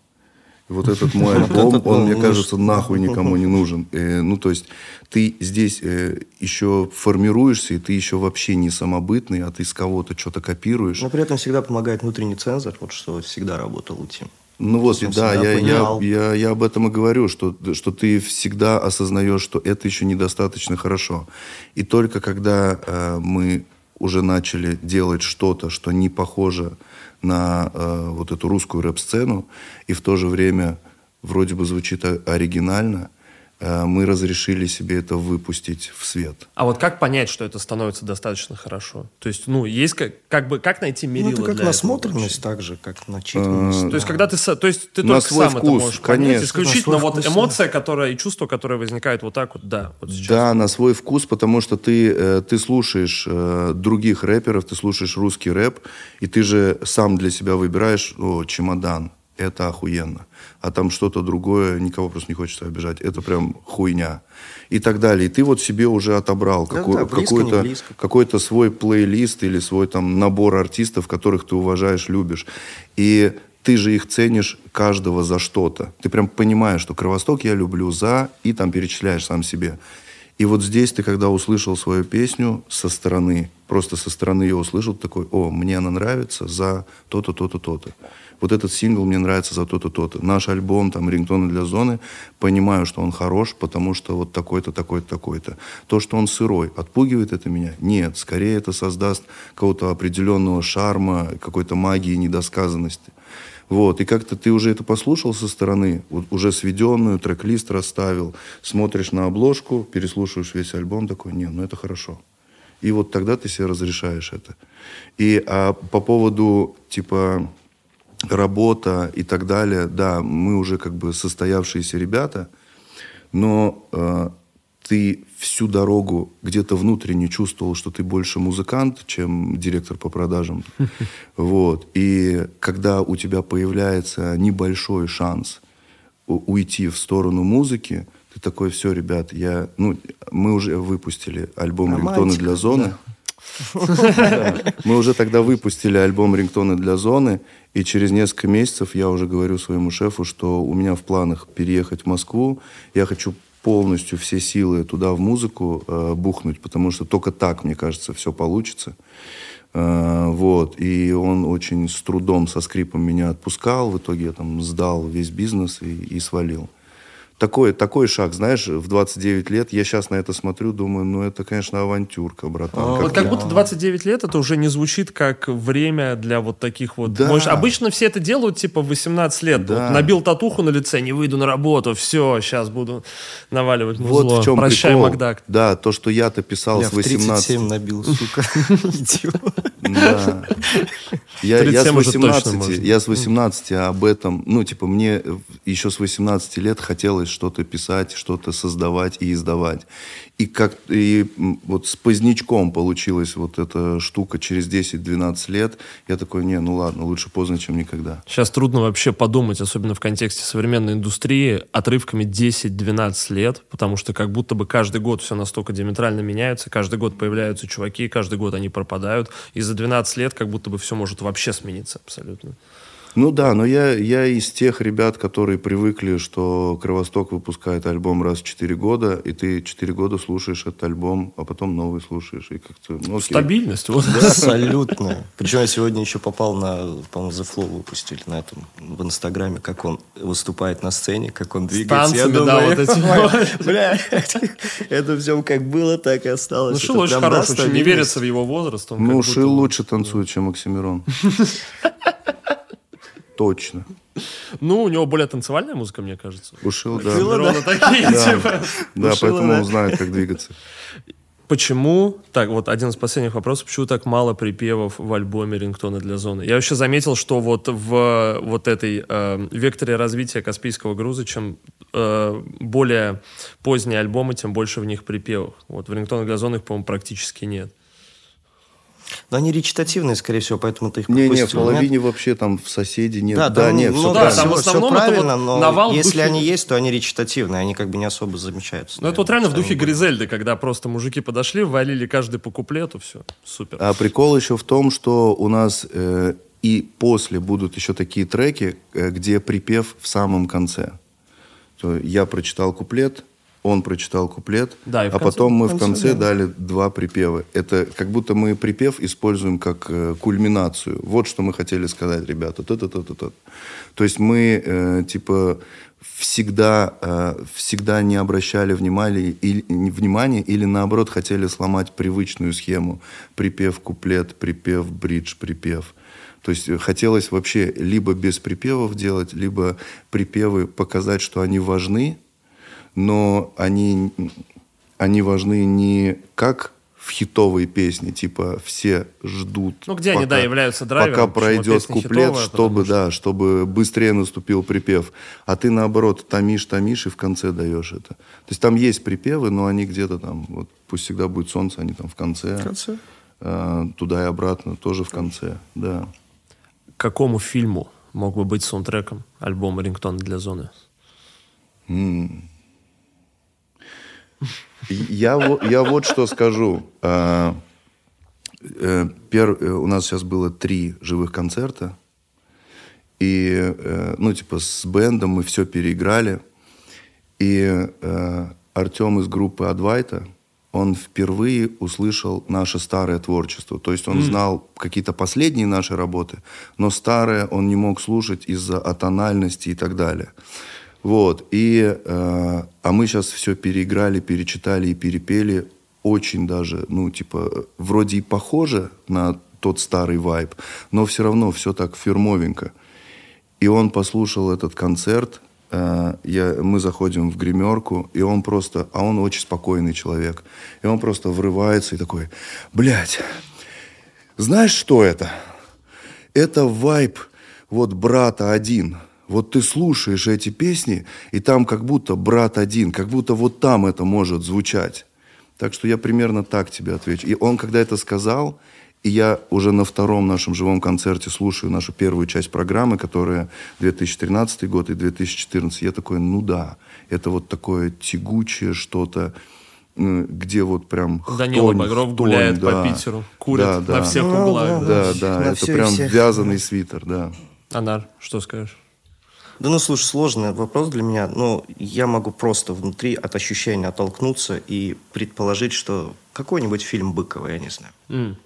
вот этот мой альбом, он, мне кажется, нахуй никому не нужен. Э, ну, то есть ты здесь э, еще формируешься, и ты еще вообще не самобытный, а ты с кого-то что-то копируешь. Но при этом всегда помогает внутренний цензор, вот что всегда работал у Тим. Ну вот, да, я, я, я, я об этом и говорю, что, что ты всегда осознаешь, что это еще недостаточно хорошо. И только когда э, мы уже начали делать что-то, что не похоже на э, вот эту русскую рэп-сцену, и в то же время вроде бы звучит оригинально, мы разрешили себе это выпустить в свет. А вот как понять, что это становится достаточно хорошо? То есть, ну, есть как, как бы, как найти мерило Ну, это как насмотренность так же, как начитанность. А, то есть, когда ты, то есть, ты только сам вкус, это можешь конечно. понять. Исключительно вот вкус, эмоция, которая, и чувство, которое возникает вот так вот, да, вот сейчас. Да, на свой вкус, потому что ты, э, ты слушаешь э, других рэперов, ты слушаешь русский рэп, и ты же сам для себя выбираешь, о, чемодан, это охуенно. А там что-то другое, никого просто не хочется обижать. Это прям хуйня. И так далее. И ты вот себе уже отобрал да, какой, да, какой-то, какой-то свой плейлист или свой там набор артистов, которых ты уважаешь, любишь. И ты же их ценишь каждого за что-то. Ты прям понимаешь, что Кровосток я люблю за, и там перечисляешь сам себе. И вот здесь ты, когда услышал свою песню со стороны, просто со стороны ее услышал, такой, о, мне она нравится за то-то, то-то, то-то вот этот сингл мне нравится за то-то, то-то. Наш альбом, там, рингтоны для зоны, понимаю, что он хорош, потому что вот такой-то, такой-то, такой-то. То, что он сырой, отпугивает это меня? Нет, скорее это создаст какого-то определенного шарма, какой-то магии, недосказанности. Вот, и как-то ты уже это послушал со стороны, уже сведенную, трек-лист расставил, смотришь на обложку, переслушиваешь весь альбом, такой, не, ну это хорошо. И вот тогда ты себе разрешаешь это. И а по поводу, типа, работа и так далее, да, мы уже как бы состоявшиеся ребята, но э, ты всю дорогу где-то внутренне чувствовал, что ты больше музыкант, чем директор по продажам. Вот. И когда у тебя появляется небольшой шанс уйти в сторону музыки, ты такой, все, ребят, я, ну, мы уже выпустили альбом «Рингтоны для зоны». Мы уже тогда выпустили альбом «Рингтоны для зоны», и через несколько месяцев я уже говорю своему шефу, что у меня в планах переехать в Москву, я хочу полностью все силы туда в музыку э, бухнуть, потому что только так, мне кажется, все получится. Э, вот. И он очень с трудом, со скрипом меня отпускал. В итоге я там сдал весь бизнес и, и свалил такой, такой шаг, знаешь, в 29 лет, я сейчас на это смотрю, думаю, ну это, конечно, авантюрка, братан. А, как вот как будто 29 лет это уже не звучит как время для вот таких вот... Да. Может, обычно все это делают типа в 18 лет. Да. Вот набил татуху на лице, не выйду на работу, все, сейчас буду наваливать музло. Вот в чем Прощай, прикол. Макдак. Да, то, что я-то писал я с 18... в 37 набил, сука. Да. Я, я, с 18, я с 18 об этом, ну, типа, мне еще с 18 лет хотелось что-то писать, что-то создавать и издавать. И как и вот с позднячком получилась вот эта штука через 10-12 лет. Я такой, не, ну ладно, лучше поздно, чем никогда. Сейчас трудно вообще подумать, особенно в контексте современной индустрии, отрывками 10-12 лет, потому что как будто бы каждый год все настолько диаметрально меняется, каждый год появляются чуваки, каждый год они пропадают, и за 12 лет как будто бы все может вообще смениться абсолютно. Ну да, но я, я из тех ребят, которые привыкли, что Кровосток выпускает альбом раз в 4 года, и ты 4 года слушаешь этот альбом, а потом новый слушаешь. И как-то, ну, Стабильность. Вот. Да, абсолютно. Причем я сегодня еще попал на, по-моему, The Flow выпустили на этом, в Инстаграме, как он выступает на сцене, как он двигается. С танцами, я думаю, да, вот эти. Бля, это все как было, так и осталось. Ну, Шил очень хороший, не верится в его возраст. Ну, Шил лучше танцует, чем Оксимирон. Точно. Ну, у него более танцевальная музыка, мне кажется. Ушил, да. Да. такие, да. типа. Да, поэтому он знает, как двигаться. Почему, так, вот один из последних вопросов, почему так мало припевов в альбоме «Рингтоны для зоны»? Я вообще заметил, что вот в вот этой э, векторе развития «Каспийского груза», чем э, более поздние альбомы, тем больше в них припевов. Вот в «Рингтонах для зоны» их, по-моему, практически нет. Но они речитативные, скорее всего, поэтому ты их пропустил. Не, не, в половине нет? вообще там в соседи нет. Да, да, нет, ну, все, да, там в основном все правильно, вот но навал если духе... они есть, то они речитативные, они как бы не особо замечаются. Ну, это вот реально в духе Гризельды, когда просто мужики подошли, валили каждый по куплету, все, супер. А прикол еще в том, что у нас э, и после будут еще такие треки, э, где припев в самом конце. То я прочитал куплет, он прочитал куплет, да, а потом мы в конце, конце да. дали два припева. Это как будто мы припев используем как э, кульминацию. Вот что мы хотели сказать, ребята. То, то, то, то, то. то есть мы э, типа всегда, э, всегда не обращали внимания или, внимания или наоборот хотели сломать привычную схему. Припев, куплет, припев, бридж, припев. То есть хотелось вообще либо без припевов делать, либо припевы показать, что они важны, но они, они важны не как в хитовые песни, типа все ждут. Ну где пока, они, да, являются драйвером. Пока пройдет куплет, хитовая, чтобы, что... да, чтобы быстрее наступил припев. А ты наоборот томишь, томишь и в конце даешь это. То есть там есть припевы, но они где-то там, вот пусть всегда будет солнце, они там в конце. В конце. Э, туда и обратно тоже в конце, да. К какому фильму мог бы быть саундтреком альбома «Рингтон для зоны»? М-м. Я, я вот что скажу. А, э, пер, э, у нас сейчас было три живых концерта. И, э, ну, типа, с бендом мы все переиграли. И Артем из группы Адвайта, он впервые услышал наше старое творчество. То есть он mm. знал какие-то последние наши работы, но старое он не мог слушать из-за атональности и так далее. Вот. И, э, а мы сейчас все переиграли, перечитали и перепели очень даже, ну, типа, вроде и похоже на тот старый вайб, но все равно все так фирмовенько. И он послушал этот концерт, э, я, мы заходим в гримерку, и он просто, а он очень спокойный человек, и он просто врывается и такой, блядь, знаешь, что это? Это вайб вот брата один – вот ты слушаешь эти песни, и там как будто брат один, как будто вот там это может звучать. Так что я примерно так тебе отвечу. И он, когда это сказал, и я уже на втором нашем живом концерте слушаю нашу первую часть программы, которая 2013 год и 2014. Я такой, ну да, это вот такое тягучее что-то, где вот прям Данила Багров гуляет да, по Питеру, курит да, да. на всех углах. Да, да, да это прям вязаный свитер, да. Анар, что скажешь? Да ну, слушай, сложный вопрос для меня, но я могу просто внутри от ощущения оттолкнуться и предположить, что какой-нибудь фильм Быкова, я не знаю. Mm.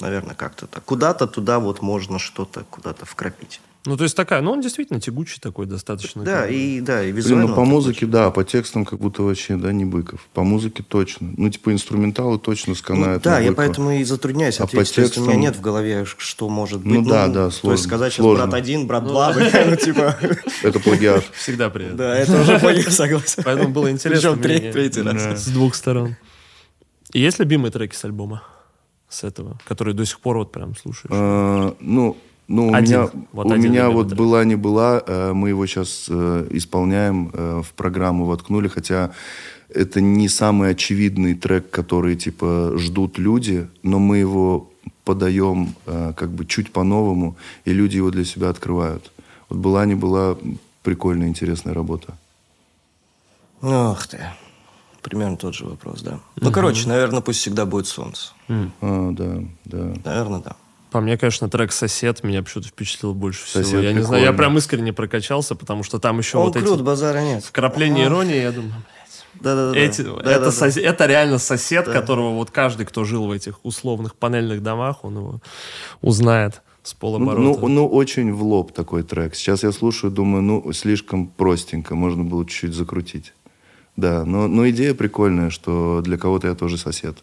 Наверное, как-то так. Куда-то туда вот можно что-то куда-то вкрапить. Ну, то есть такая, ну, он действительно тягучий такой достаточно. Да, и, да, и визуально. Блин, ну, по музыке, тягучий. да, по текстам как будто вообще, да, не Быков. По музыке точно. Ну, типа, инструменталы точно сканают ну, Да, я поэтому и затрудняюсь а ответить, по текстам... у меня нет в голове, что может быть. Ну, да, ну, да, сложно. То есть сказать сейчас брат один, брат ну, два, ну, типа... Это плагиат. Всегда приятно. Да, это уже плагиат, согласен. Поэтому было интересно. Причем третий раз. С двух сторон. И есть любимые треки с альбома? С этого, которые до сих пор вот прям слушаешь? А, ну, ну, у один. меня, вот у меня вот была не была, э, мы его сейчас э, исполняем, э, в программу воткнули, хотя это не самый очевидный трек, который типа ждут люди, но мы его подаем как бы чуть по-новому, и люди его для себя открывают. Вот была не была прикольная, интересная работа. Ох ты. Примерно тот же вопрос, да. Ну, короче, наверное, пусть всегда будет солнце. А, да, да. Наверное, да. По мне, конечно, трек «Сосед» меня почему-то впечатлил больше всего. Сосед я не знаю, я прям искренне прокачался, потому что там еще Он вот крут, эти... базара нет. Вкрапление иронии, я думаю, да, да, да. Эти, да, это, да, сос... да. это реально сосед, да. которого вот каждый, кто жил в этих условных панельных домах, он его узнает с полоборота. Ну, ну, ну, очень в лоб такой трек. Сейчас я слушаю, думаю, ну, слишком простенько, можно было чуть-чуть закрутить. Да, но, но идея прикольная, что для кого-то я тоже сосед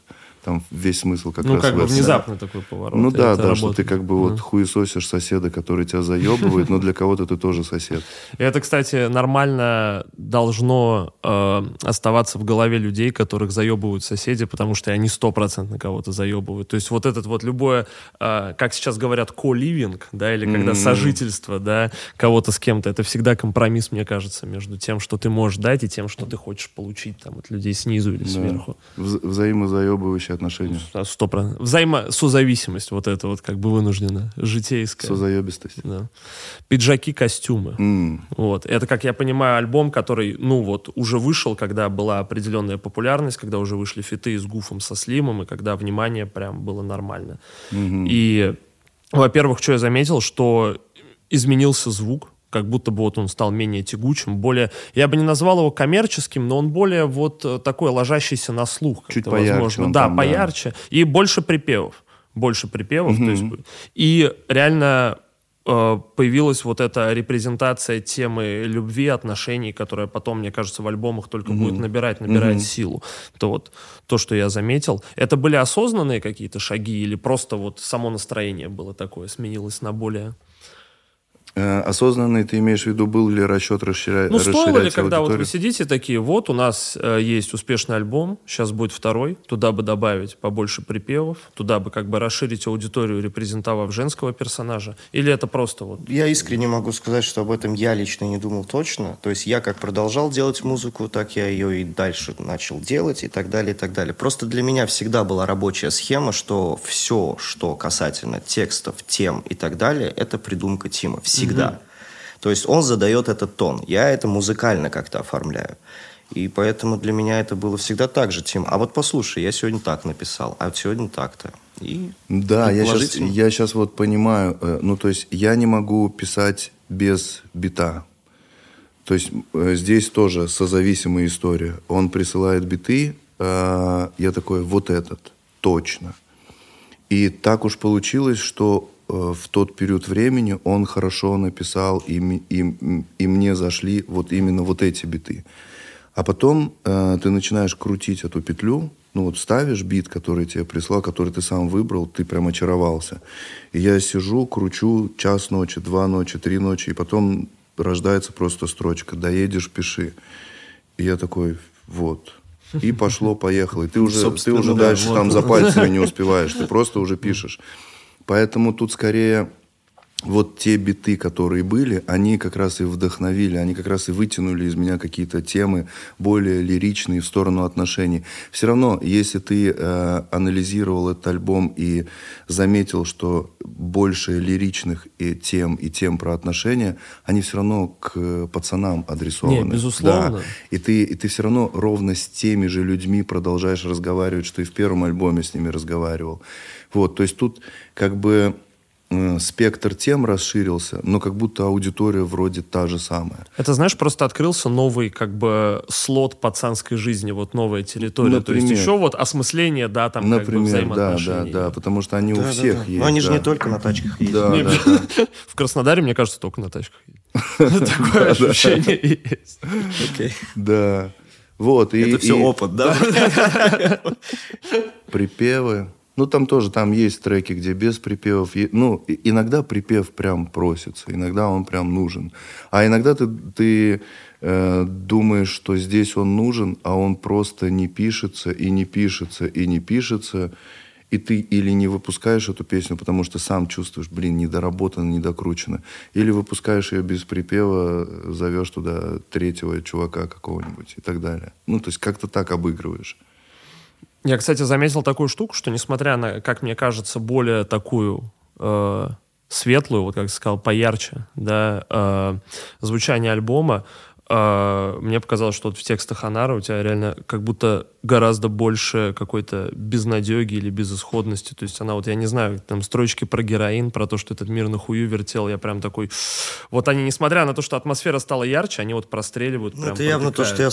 там весь смысл как ну, раз как в бы внезапный такой поворот. Ну да, да, работает. что ты как бы mm. вот хуесосишь соседа, который тебя заебывает, но для кого-то ты тоже сосед. И это, кстати, нормально должно э, оставаться в голове людей, которых заебывают соседи, потому что они стопроцентно кого-то заебывают. То есть вот этот вот любое, э, как сейчас говорят, co-living, да, или когда mm-hmm. сожительство, да, кого-то с кем-то, это всегда компромисс, мне кажется, между тем, что ты можешь дать, и тем, что ты хочешь получить там от людей снизу или да. сверху. Вза- взаимозаебывающие отношения. Сто процентов. Взаимосозависимость вот это вот как бы вынуждена, житейская. Созаебистость. Да. Пиджаки, костюмы. Mm. Вот. Это, как я понимаю, альбом, который, ну вот, уже вышел, когда была определенная популярность, когда уже вышли фиты с Гуфом, со Слимом, и когда внимание прям было нормально. Mm-hmm. И, во-первых, что я заметил, что изменился звук, как будто бы вот он стал менее тягучим, более, я бы не назвал его коммерческим, но он более вот э, такой ложащийся на слух. Чуть поярче. Возможно. Да, там, поярче. Да. И больше припевов. Больше припевов. Угу. То есть, и реально э, появилась вот эта репрезентация темы любви, отношений, которая потом, мне кажется, в альбомах только mm будет набирать, набирать mm силу. Это вот то, что я заметил. Это были осознанные какие-то шаги или просто вот само настроение было такое, сменилось на более осознанный ты имеешь в виду, был ли расчет расширять Ну, стоило ли, когда вот вы сидите такие, вот у нас э, есть успешный альбом, сейчас будет второй, туда бы добавить побольше припевов, туда бы как бы расширить аудиторию, репрезентовав женского персонажа, или это просто вот... Я искренне могу сказать, что об этом я лично не думал точно, то есть я как продолжал делать музыку, так я ее и дальше начал делать и так далее, и так далее. Просто для меня всегда была рабочая схема, что все, что касательно текстов, тем и так далее, это придумка Тима. Всегда всегда. Угу. То есть он задает этот тон. Я это музыкально как-то оформляю. И поэтому для меня это было всегда так же, Тим. А вот послушай, я сегодня так написал, а сегодня так-то. И да, я сейчас, я сейчас вот понимаю, э, ну то есть я не могу писать без бита. То есть э, здесь тоже созависимая история. Он присылает биты, э, я такой, вот этот, точно. И так уж получилось, что в тот период времени он хорошо написал, и, и, и мне зашли вот именно вот эти биты. А потом э, ты начинаешь крутить эту петлю, ну вот ставишь бит, который тебе прислал, который ты сам выбрал, ты прям очаровался. И я сижу, кручу час ночи, два ночи, три ночи, и потом рождается просто строчка «Доедешь, пиши». И я такой, вот. И пошло, поехало. И ты уже, ты уже да, дальше вот. там за пальцами не успеваешь, ты просто уже пишешь. Поэтому тут скорее вот те биты, которые были, они как раз и вдохновили, они как раз и вытянули из меня какие-то темы более лиричные в сторону отношений. Все равно, если ты э, анализировал этот альбом и заметил, что больше лиричных и тем и тем про отношения, они все равно к пацанам адресованы. Не, безусловно. Да. И ты, и ты все равно ровно с теми же людьми продолжаешь разговаривать, что и в первом альбоме с ними разговаривал. Вот, то есть тут как бы спектр тем расширился, но как будто аудитория вроде та же самая. Это, знаешь, просто открылся новый как бы слот пацанской жизни, вот новая территория. Например, То есть еще вот осмысление, да, там Например, как бы да, да, да, потому что они да, у да, всех да. есть. Но они да. же не только на тачках ездят. Да, да, да. В Краснодаре, мне кажется, только на тачках ездят. Такое ощущение есть. Да. Вот, Это все опыт, да? Припевы. Ну, там тоже, там есть треки, где без припевов. Ну, иногда припев прям просится, иногда он прям нужен. А иногда ты, ты э, думаешь, что здесь он нужен, а он просто не пишется, и не пишется, и не пишется. И ты или не выпускаешь эту песню, потому что сам чувствуешь, блин, недоработано, недокручено. Или выпускаешь ее без припева, зовешь туда третьего чувака какого-нибудь и так далее. Ну, то есть как-то так обыгрываешь. Я, кстати, заметил такую штуку, что несмотря на, как мне кажется, более такую э, светлую, вот как сказал, поярче, да, э, звучание альбома, Uh, мне показалось, что вот в текстах Анара у тебя реально как будто гораздо больше какой-то безнадеги или безысходности. То есть она вот, я не знаю, там строчки про героин, про то, что этот мир на хую вертел, я прям такой... Вот они, несмотря на то, что атмосфера стала ярче, они вот простреливают. Ну, это явно то, что я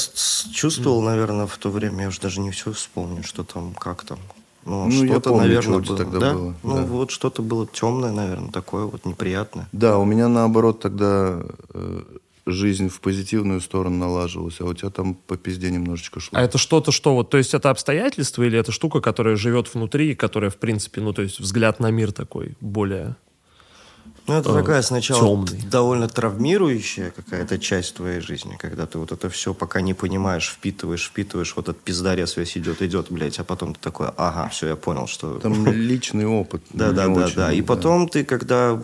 чувствовал, mm. наверное, в то время. Я уже даже не все вспомню, что там, как там. Ну, ну что-то, помню, наверное, было. тогда да? было. Ну, да. вот что-то было темное, наверное, такое вот неприятное. Да, у меня наоборот тогда э, жизнь в позитивную сторону налаживалась, а у тебя там по пизде немножечко шло. А это что-то, что вот, то есть это обстоятельство или это штука, которая живет внутри, которая, в принципе, ну, то есть взгляд на мир такой более ну, это э, такая сначала темный. довольно травмирующая какая-то часть твоей жизни, когда ты вот это все пока не понимаешь, впитываешь, впитываешь, вот этот пиздарец весь идет, идет, блядь, а потом ты такой, ага, все, я понял, что... Там личный опыт. Да, да, да, да. И потом ты, когда,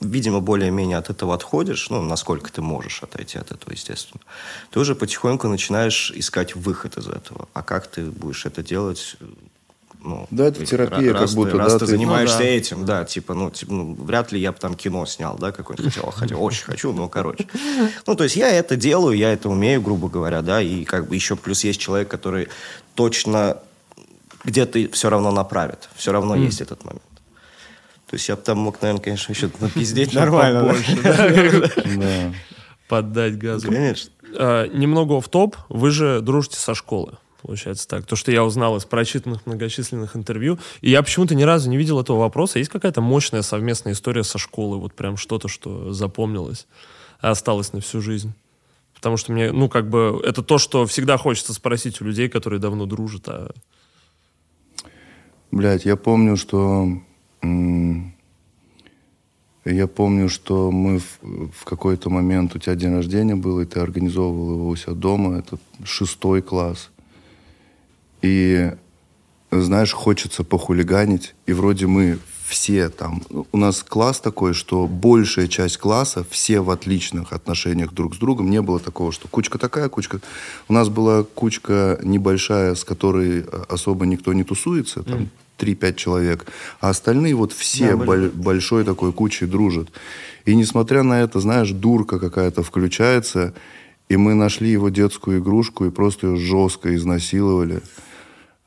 видимо, более-менее от этого отходишь, ну, насколько ты можешь отойти от этого, естественно, ты уже потихоньку начинаешь искать выход из этого. А как ты будешь это делать, ну, да, это терапия, раз как будто. Ты, да, раз ты, занимаешься ну, да. этим, да, типа, ну, типа, ну, вряд ли я бы там кино снял, да, какое-нибудь хотел, хотя очень хочу, но, короче. Ну, то есть я это делаю, я это умею, грубо говоря, да, и как бы еще плюс есть человек, который точно где-то все равно направит, все равно mm. есть этот момент. То есть я бы там мог, наверное, конечно, еще напиздеть нормально. Поддать газу. Конечно. А, немного в топ Вы же дружите со школы получается так. То, что я узнал из прочитанных многочисленных интервью. И я почему-то ни разу не видел этого вопроса. Есть какая-то мощная совместная история со школы? Вот прям что-то, что запомнилось, а осталось на всю жизнь. Потому что мне, ну, как бы, это то, что всегда хочется спросить у людей, которые давно дружат, а... Блять, я помню, что... Я помню, что мы в, в какой-то момент, у тебя день рождения был, и ты организовывал его у себя дома, это шестой класс. И, знаешь, хочется похулиганить. И вроде мы все там... У нас класс такой, что большая часть класса, все в отличных отношениях друг с другом. Не было такого, что кучка такая, кучка... У нас была кучка небольшая, с которой особо никто не тусуется. Там, mm. 3-5 человек, а остальные вот все да, боль, большой такой кучей дружат. И несмотря на это, знаешь, дурка какая-то включается, и мы нашли его детскую игрушку и просто ее жестко изнасиловали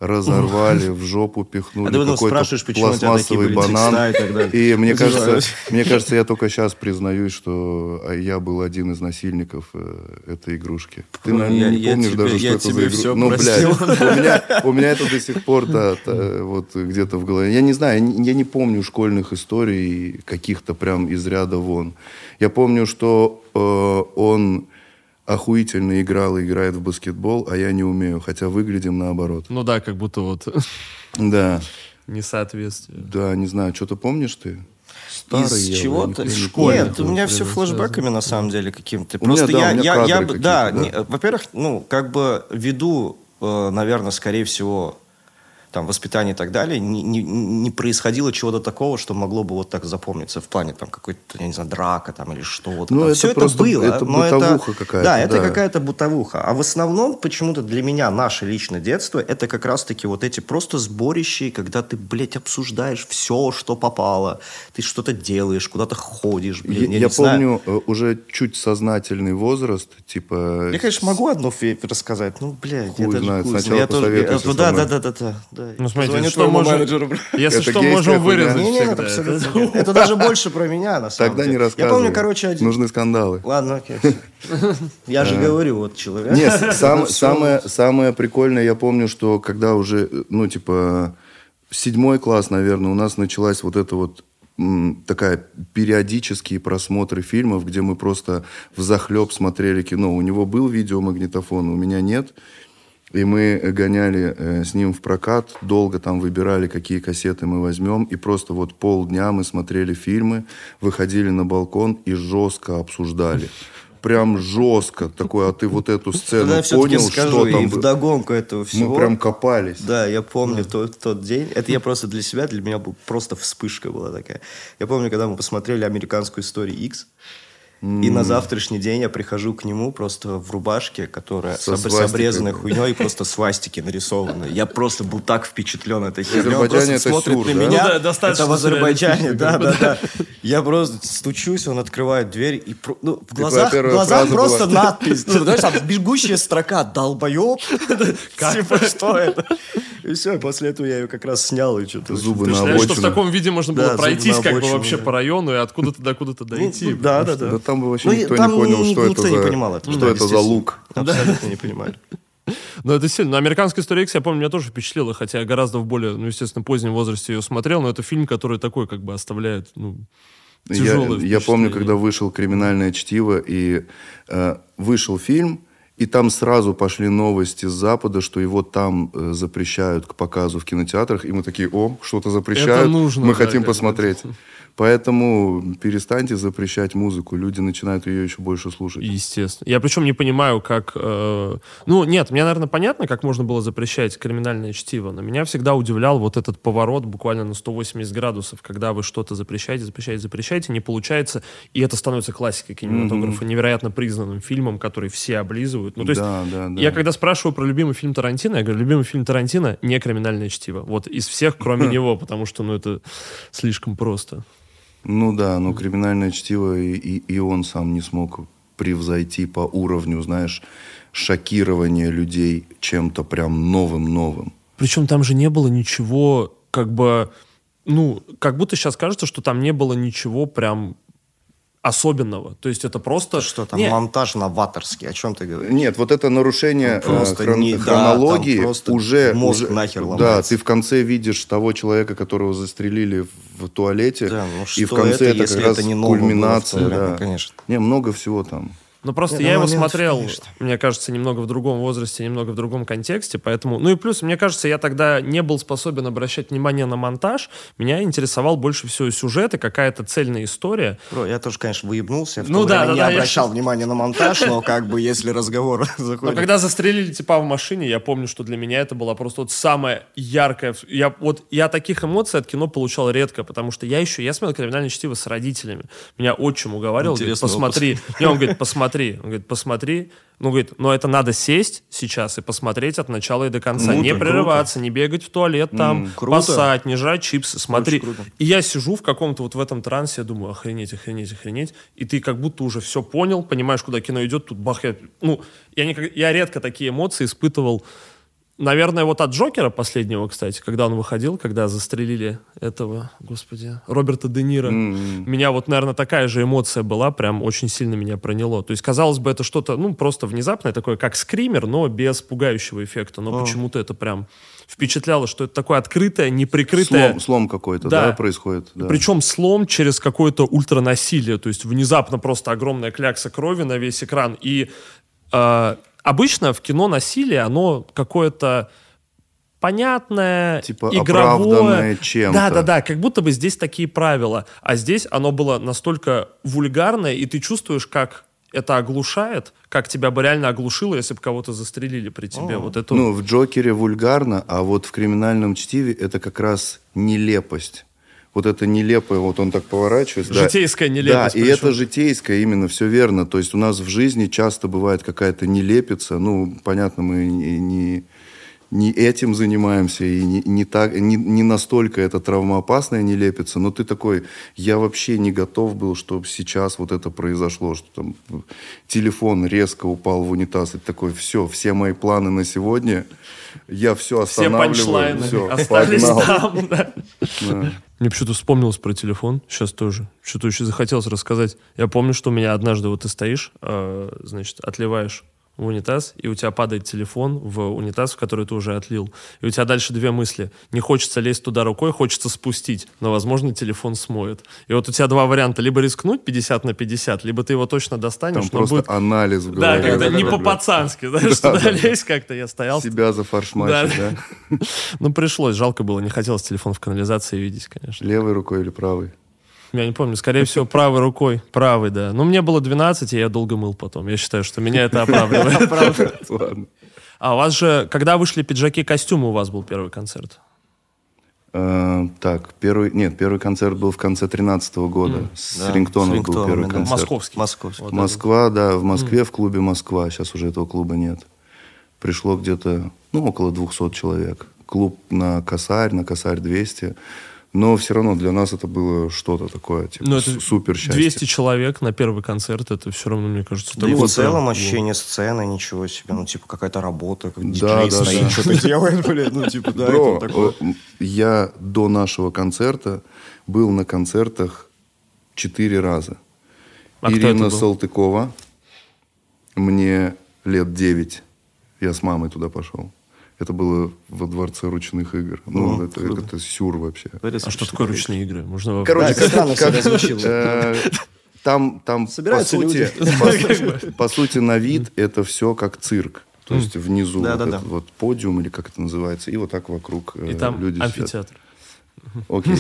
разорвали, в жопу пихнули а какой-то пластмассовый банан. И, и мне кажется, мне кажется, я только сейчас признаюсь, что а, я был один из насильников э, этой игрушки. Ты, наверное, не помнишь тебе, даже, что это за игрушка. Ну, блядь, у меня, у меня это до сих пор да, вот где-то в голове. Я не знаю, я не помню школьных историй каких-то прям из ряда вон. Я помню, что э, он охуительно играл и играет в баскетбол, а я не умею, хотя выглядим наоборот. Ну да, как будто вот... Да. Несоответствие. Да, не знаю, что-то помнишь ты? Старый Из чего-то? Нет, у меня все флешбэками на самом деле каким-то. Просто я, я, я, да, да. во-первых, ну, как бы веду, э, наверное, скорее всего, там, воспитания и так далее, не, не, не происходило чего-то такого, что могло бы вот так запомниться в плане там какой-то, я не знаю, драка там или что-то. Ну, это Все это было. это но бытовуха какая-то, Да, это да. какая-то бытовуха. А в основном почему-то для меня наше личное детство это как раз-таки вот эти просто сборища, когда ты, блядь, обсуждаешь все, что попало. Ты что-то делаешь, куда-то ходишь, блин, Я, я, я не знаю. помню э, уже чуть сознательный возраст, типа... Я, конечно, могу одну фи- рассказать. Ну, блядь, Хуй я даже знает. хуй Сначала я тоже- Да, да, да, да, да, да. Ну, смотрите, Позвоню что можем- менеджеру. Если Это что, можем вырезать Не, не, это всегда. абсолютно нет. Это даже больше про меня, на самом Тогда деле. не рассказывай. Я помню, короче, один... Нужны скандалы. Ладно, окей. Я же говорю, вот человек. Нет, самое, самое прикольное, я помню, что когда уже, ну, типа, седьмой класс, наверное, у нас началась вот эта вот такая периодические просмотры фильмов, где мы просто в захлеб смотрели кино. У него был видеомагнитофон, у меня нет. И мы гоняли э, с ним в прокат, долго там выбирали, какие кассеты мы возьмем. И просто вот полдня мы смотрели фильмы, выходили на балкон и жестко обсуждали. Прям жестко. Такой, а ты вот эту сцену Тогда понял, скажу, что и там... было? вдогонку этого всего... Мы прям копались. Да, я помню тот, тот день. Это я просто для себя, для меня был просто вспышка была такая. Я помню, когда мы посмотрели американскую историю X. И на завтрашний день я прихожу к нему просто в рубашке, которая Со с, об- с обрезанной хуйней и просто свастики нарисованы. Я просто был так впечатлен этой херней. Он просто смотрит сюр, на да? меня. Ну да, достаточно это в Азербайджане, да, да, да. Я просто стучусь, он открывает дверь и ну, в глазах, в первая глазах просто была. надпись. Ну, знаешь, там бегущая строка «Долбоеб». Типа, что это? И все, после этого я ее как раз снял и что-то... Зубы на что в таком виде можно было пройтись как бы вообще по району и откуда-то до куда-то дойти. ну, да, да, да. Там бы вообще Ну, никто там не понял, ни- что никто это не за, понимал этого, что да, это за лук. Абсолютно не понимали. Но это сильно. Но «Американская история X», я помню, меня тоже впечатлило, хотя я гораздо в более, ну, естественно, позднем возрасте ее смотрел, но это фильм, который такой как бы оставляет, ну, Я, тяжелое я помню, когда вышел «Криминальное чтиво», и э, вышел фильм, и там сразу пошли новости с Запада, что его там э, запрещают к показу в кинотеатрах, и мы такие, о, что-то запрещают, Это нужно, мы да, хотим как бы. Поэтому перестаньте запрещать музыку, люди начинают ее еще больше слушать. Естественно. Я причем не понимаю, как... э, Ну, нет, мне, наверное, понятно, как можно было запрещать криминальное чтиво, но меня всегда удивлял вот этот поворот буквально на 180 градусов, когда вы что-то запрещаете, запрещаете, запрещаете, не получается, и это становится классикой кинематографа, невероятно признанным фильмом, который все облизывают. Ну, то есть, Да, да, да. я когда спрашиваю про любимый фильм Тарантино, я говорю, любимый фильм Тарантино не криминальное чтиво. Вот из всех, кроме него, потому что, ну, это слишком просто. Ну да, но «Криминальное чтиво» и, и, и он сам не смог превзойти по уровню, знаешь, шокирования людей чем-то прям новым-новым. Причем там же не было ничего, как бы, ну, как будто сейчас кажется, что там не было ничего прям особенного. То есть это просто... Что там, Не, монтаж новаторский, о чем ты говоришь? Нет, вот это нарушение Там просто э, хрон- не- да, хронологии там просто уже... мозг уже- нахер Да, ломается. ты в конце видишь того человека, которого застрелили в туалете, Да, ну и в конце это, это, если как раз это не ново было в кульминация. да. конечно. Не, много всего там. Ну, просто Не, я ну, его смотрел, конечно. мне кажется, немного в другом возрасте, немного в другом контексте, поэтому... Ну и плюс, мне кажется, я тогда не был способен обращать внимание на монтаж. Меня интересовал больше всего сюжет и какая-то цельная история. Бро, я тоже, конечно, выебнулся. Я в Ну да, да, не да, я обращал щас- внимания на монтаж, но как бы если разговор Но заходит... когда застрелили типа в машине, я помню, что для меня это была просто вот самая яркая... Я, вот, я таких эмоций от кино получал редко, потому что я еще... Я смотрел «Криминальное чтиво» с родителями. Меня отчим уговаривал, говорит, посмотри. Не, он говорит, посмотри. Он говорит, посмотри. Ну, говорит, но это надо сесть сейчас и посмотреть от начала и до конца. Круто, не круто. прерываться, не бегать в туалет там, круто. поссать, не жрать чипсы. Смотри. круто. И я сижу в каком-то вот в этом трансе, я думаю, охренеть, охренеть, охренеть. И ты как будто уже все понял, понимаешь, куда кино идет, тут бах, я... Ну, я, никак- я редко такие эмоции испытывал. Наверное, вот от Джокера последнего, кстати, когда он выходил, когда застрелили этого, господи, Роберта Де Ниро. Меня вот, наверное, такая же эмоция была, прям очень сильно меня проняло. То есть, казалось бы, это что-то, ну, просто внезапное такое, как скример, но без пугающего эффекта. Но почему-то это прям впечатляло, что это такое открытое, неприкрытое... Слом, слом какой-то, Да. да, происходит. да. Причем слом через какое-то ультранасилие, то есть внезапно просто огромная клякса крови на весь экран. И э, обычно в кино насилие, оно какое-то понятное, Типа игровое. чем-то. Да, да, да, как будто бы здесь такие правила. А здесь оно было настолько вульгарное, и ты чувствуешь, как это оглушает, как тебя бы реально оглушило, если бы кого-то застрелили при тебе. О. Вот это ну, в Джокере вульгарно, а вот в криминальном чтиве это как раз нелепость вот это нелепое, вот он так поворачивается. Житейская да. нелепость. Да, и это житейское, именно, все верно. То есть у нас в жизни часто бывает какая-то нелепица. Ну, понятно, мы не, не, не этим занимаемся, и не, не, так, не, не настолько это травмоопасная нелепица, но ты такой, я вообще не готов был, чтобы сейчас вот это произошло, что там телефон резко упал в унитаз, и такой, все, все мои планы на сегодня, я все останавливаю. Все панчлайны все, остались погнал. там, да. да. Мне почему-то вспомнилось про телефон, сейчас тоже. Что-то очень захотелось рассказать. Я помню, что у меня однажды вот ты стоишь, э, значит, отливаешь в унитаз, и у тебя падает телефон в унитаз, в который ты уже отлил. И у тебя дальше две мысли. Не хочется лезть туда рукой, хочется спустить, но, возможно, телефон смоет. И вот у тебя два варианта. Либо рискнуть 50 на 50, либо ты его точно достанешь. Там просто будет... анализ в голове. Да, когда не по-пацански, да, туда лезть как-то. Я стоял. Себя за фаршмачить, да? Ну, пришлось. Жалко было. Не хотелось телефон в канализации видеть, конечно. Левой рукой или правой? Я не помню, скорее всего, правой рукой. Правой, да. Но мне было 12, и я долго мыл потом. Я считаю, что меня это оправдывает. А у вас же, когда вышли пиджаки-костюмы, у вас был первый концерт? Uh, так, первый, нет, первый концерт был в конце 13 года. С рингтоном был первый концерт. Московский. Москва, да, в Москве, в клубе Москва. Сейчас уже этого клуба нет. Пришло где-то, ну, около 200 человек. Клуб на Косарь, на Косарь 200. Но все равно для нас это было что-то такое, типа, Но это супер счастье. 200 человек на первый концерт, это все равно, мне кажется, Да и в целом ощущение сцены, ничего себе, ну, типа, какая-то работа, как да, диджей да, стоит, да. что-то делает, блин, ну, типа, да, Бро, это такое. я до нашего концерта был на концертах четыре раза. А Ирина Салтыкова, мне лет девять, я с мамой туда пошел. Это было во дворце ручных игр. Ну, ну это, это, это сюр вообще. А что такое ручные игры? Можно Короче, да, как, как, э, там, там по, сути, по, по сути, на вид это все как цирк. То есть внизу да, вот да, этот да. вот подиум, или как это называется, и вот так вокруг и э, там люди амфитеатр. Сидят. Окей.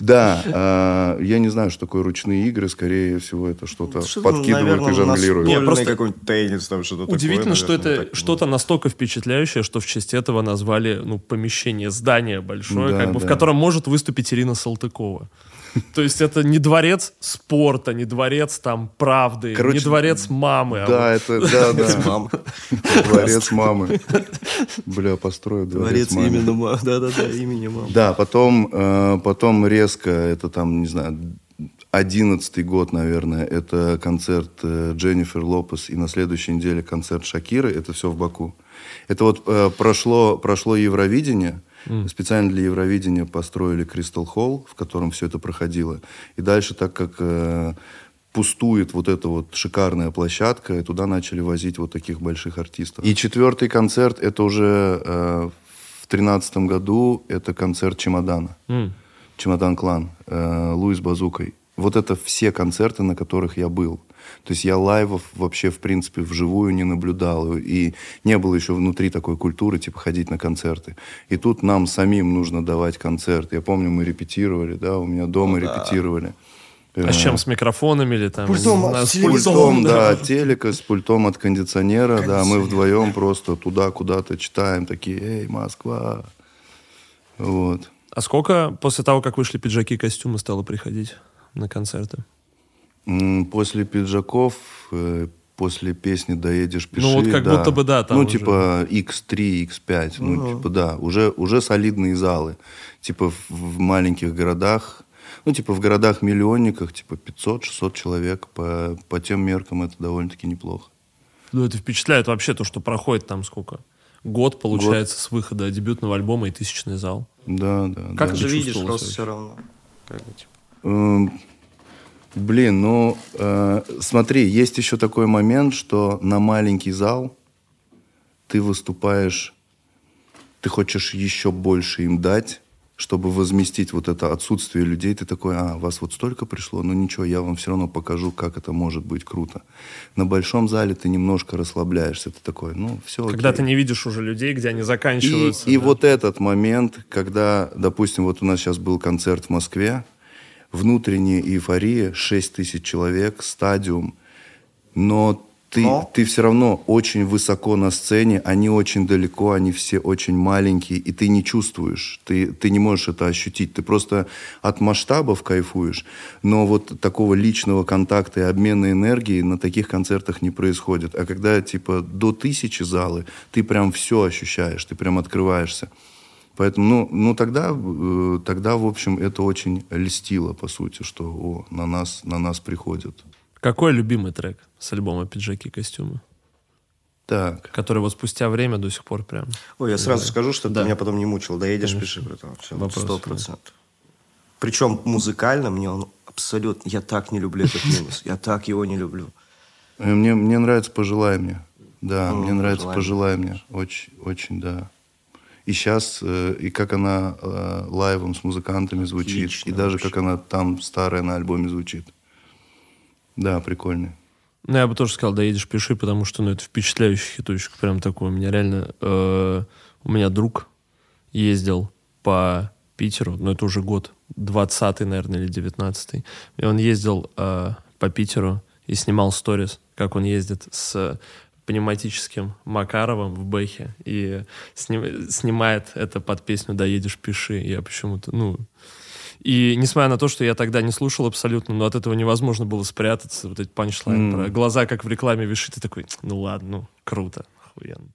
Да, э, я не знаю, что такое ручные игры. Скорее всего, это что-то что подкидывают и жонглируют. Нет, просто какой-нибудь теннис, там что-то Удивительно, что это что-то настолько впечатляющее, что в честь этого назвали ну, помещение, здание большое, как бы, в котором может выступить Ирина Салтыкова. То есть это не дворец спорта, не дворец там правды, Короче, не дворец мамы. А да, а вот... это, да, да. Мамы. Дворец мамы. Бля, построю дворец, дворец мамы. именно мамы. Да, да, да, имени мамы. Да, потом, э, потом резко, это там, не знаю, одиннадцатый год, наверное, это концерт э, Дженнифер Лопес, и на следующей неделе концерт Шакиры, это все в Баку. Это вот э, прошло, прошло Евровидение, Mm. Специально для Евровидения построили Кристал Холл, в котором все это проходило. И дальше, так как э, пустует вот эта вот шикарная площадка, и туда начали возить вот таких больших артистов. И четвертый концерт, это уже э, в тринадцатом году, это концерт «Чемодана». Mm. «Чемодан Клан», э, Луис Базукой. Вот это все концерты, на которых я был. То есть я лайвов вообще, в принципе, вживую не наблюдал. И не было еще внутри такой культуры, типа, ходить на концерты. И тут нам самим нужно давать концерт. Я помню, мы репетировали, да, у меня дома ну, репетировали. А с чем, с микрофонами или там? Пультом, с, с пультом, да, да, телека, с пультом от кондиционера, да, мы вдвоем просто туда куда-то читаем, такие, эй, Москва, вот. А сколько после того, как вышли пиджаки и костюмы, стало приходить на концерты? После пиджаков, э, после песни «Доедешь, пиши». Ну, вот как да. будто бы, да, там Ну, уже. типа X3, X5, ну, ну, типа, да, уже, уже солидные залы. Типа в, в маленьких городах, ну, типа в городах-миллионниках, типа 500-600 человек, по, по тем меркам это довольно-таки неплохо. Ну, это впечатляет вообще то, что проходит там сколько? Год, получается, Год. с выхода дебютного альбома и тысячный зал. Да, да. Как да. ты видишь просто все равно? Как бы, типа. Блин, ну э, смотри, есть еще такой момент, что на маленький зал ты выступаешь, ты хочешь еще больше им дать, чтобы возместить вот это отсутствие людей. Ты такой, а, вас вот столько пришло, ну ничего, я вам все равно покажу, как это может быть круто. На большом зале ты немножко расслабляешься, ты такой, ну все. Когда окей. ты не видишь уже людей, где они заканчиваются. И, да? и вот этот момент, когда, допустим, вот у нас сейчас был концерт в Москве, внутренняя эйфория, 6 тысяч человек, стадиум. но ты, Но? ты все равно очень высоко на сцене, они очень далеко, они все очень маленькие, и ты не чувствуешь, ты, ты не можешь это ощутить. Ты просто от масштабов кайфуешь, но вот такого личного контакта и обмена энергией на таких концертах не происходит. А когда типа до тысячи залы, ты прям все ощущаешь, ты прям открываешься. Поэтому, ну, ну тогда, э, тогда, в общем, это очень льстило, по сути, что о, на, нас, на нас приходят. Какой любимый трек с альбома «Пиджаки и костюмы»? Так. Который вот спустя время до сих пор прям... Ой, я сразу Да. скажу, чтобы Да. ты меня потом не мучил. Доедешь, Конечно. пиши, братан. Все, Вопрос сто процентов. Причем музыкально мне он абсолютно... Я так не люблю этот минус. Я так его не люблю. Э, Мне, мне нравится «Пожелай мне». Да, Ну, мне нравится «Пожелай «Пожелай мне». Очень, очень, да. И сейчас, и как она э, лайвом с музыкантами звучит, Отлично и даже вообще. как она там старая на альбоме звучит. Да, прикольный. Ну, я бы тоже сказал, доедешь, пиши, потому что, ну, это впечатляющий хиточек, прям такой. У меня реально... э, у меня друг ездил по Питеру, ну, это уже год, 20-й, наверное, или 19-й. И он ездил э, по Питеру и снимал сторис, как он ездит с пневматическим Макаровым в Бэхе и сни- снимает это под песню «Доедешь, пиши». Я почему-то, ну... И несмотря на то, что я тогда не слушал абсолютно, но от этого невозможно было спрятаться. Вот эти панчлайн М. про глаза, как в рекламе вишит, ты такой, ну ладно, ну круто, охуенно.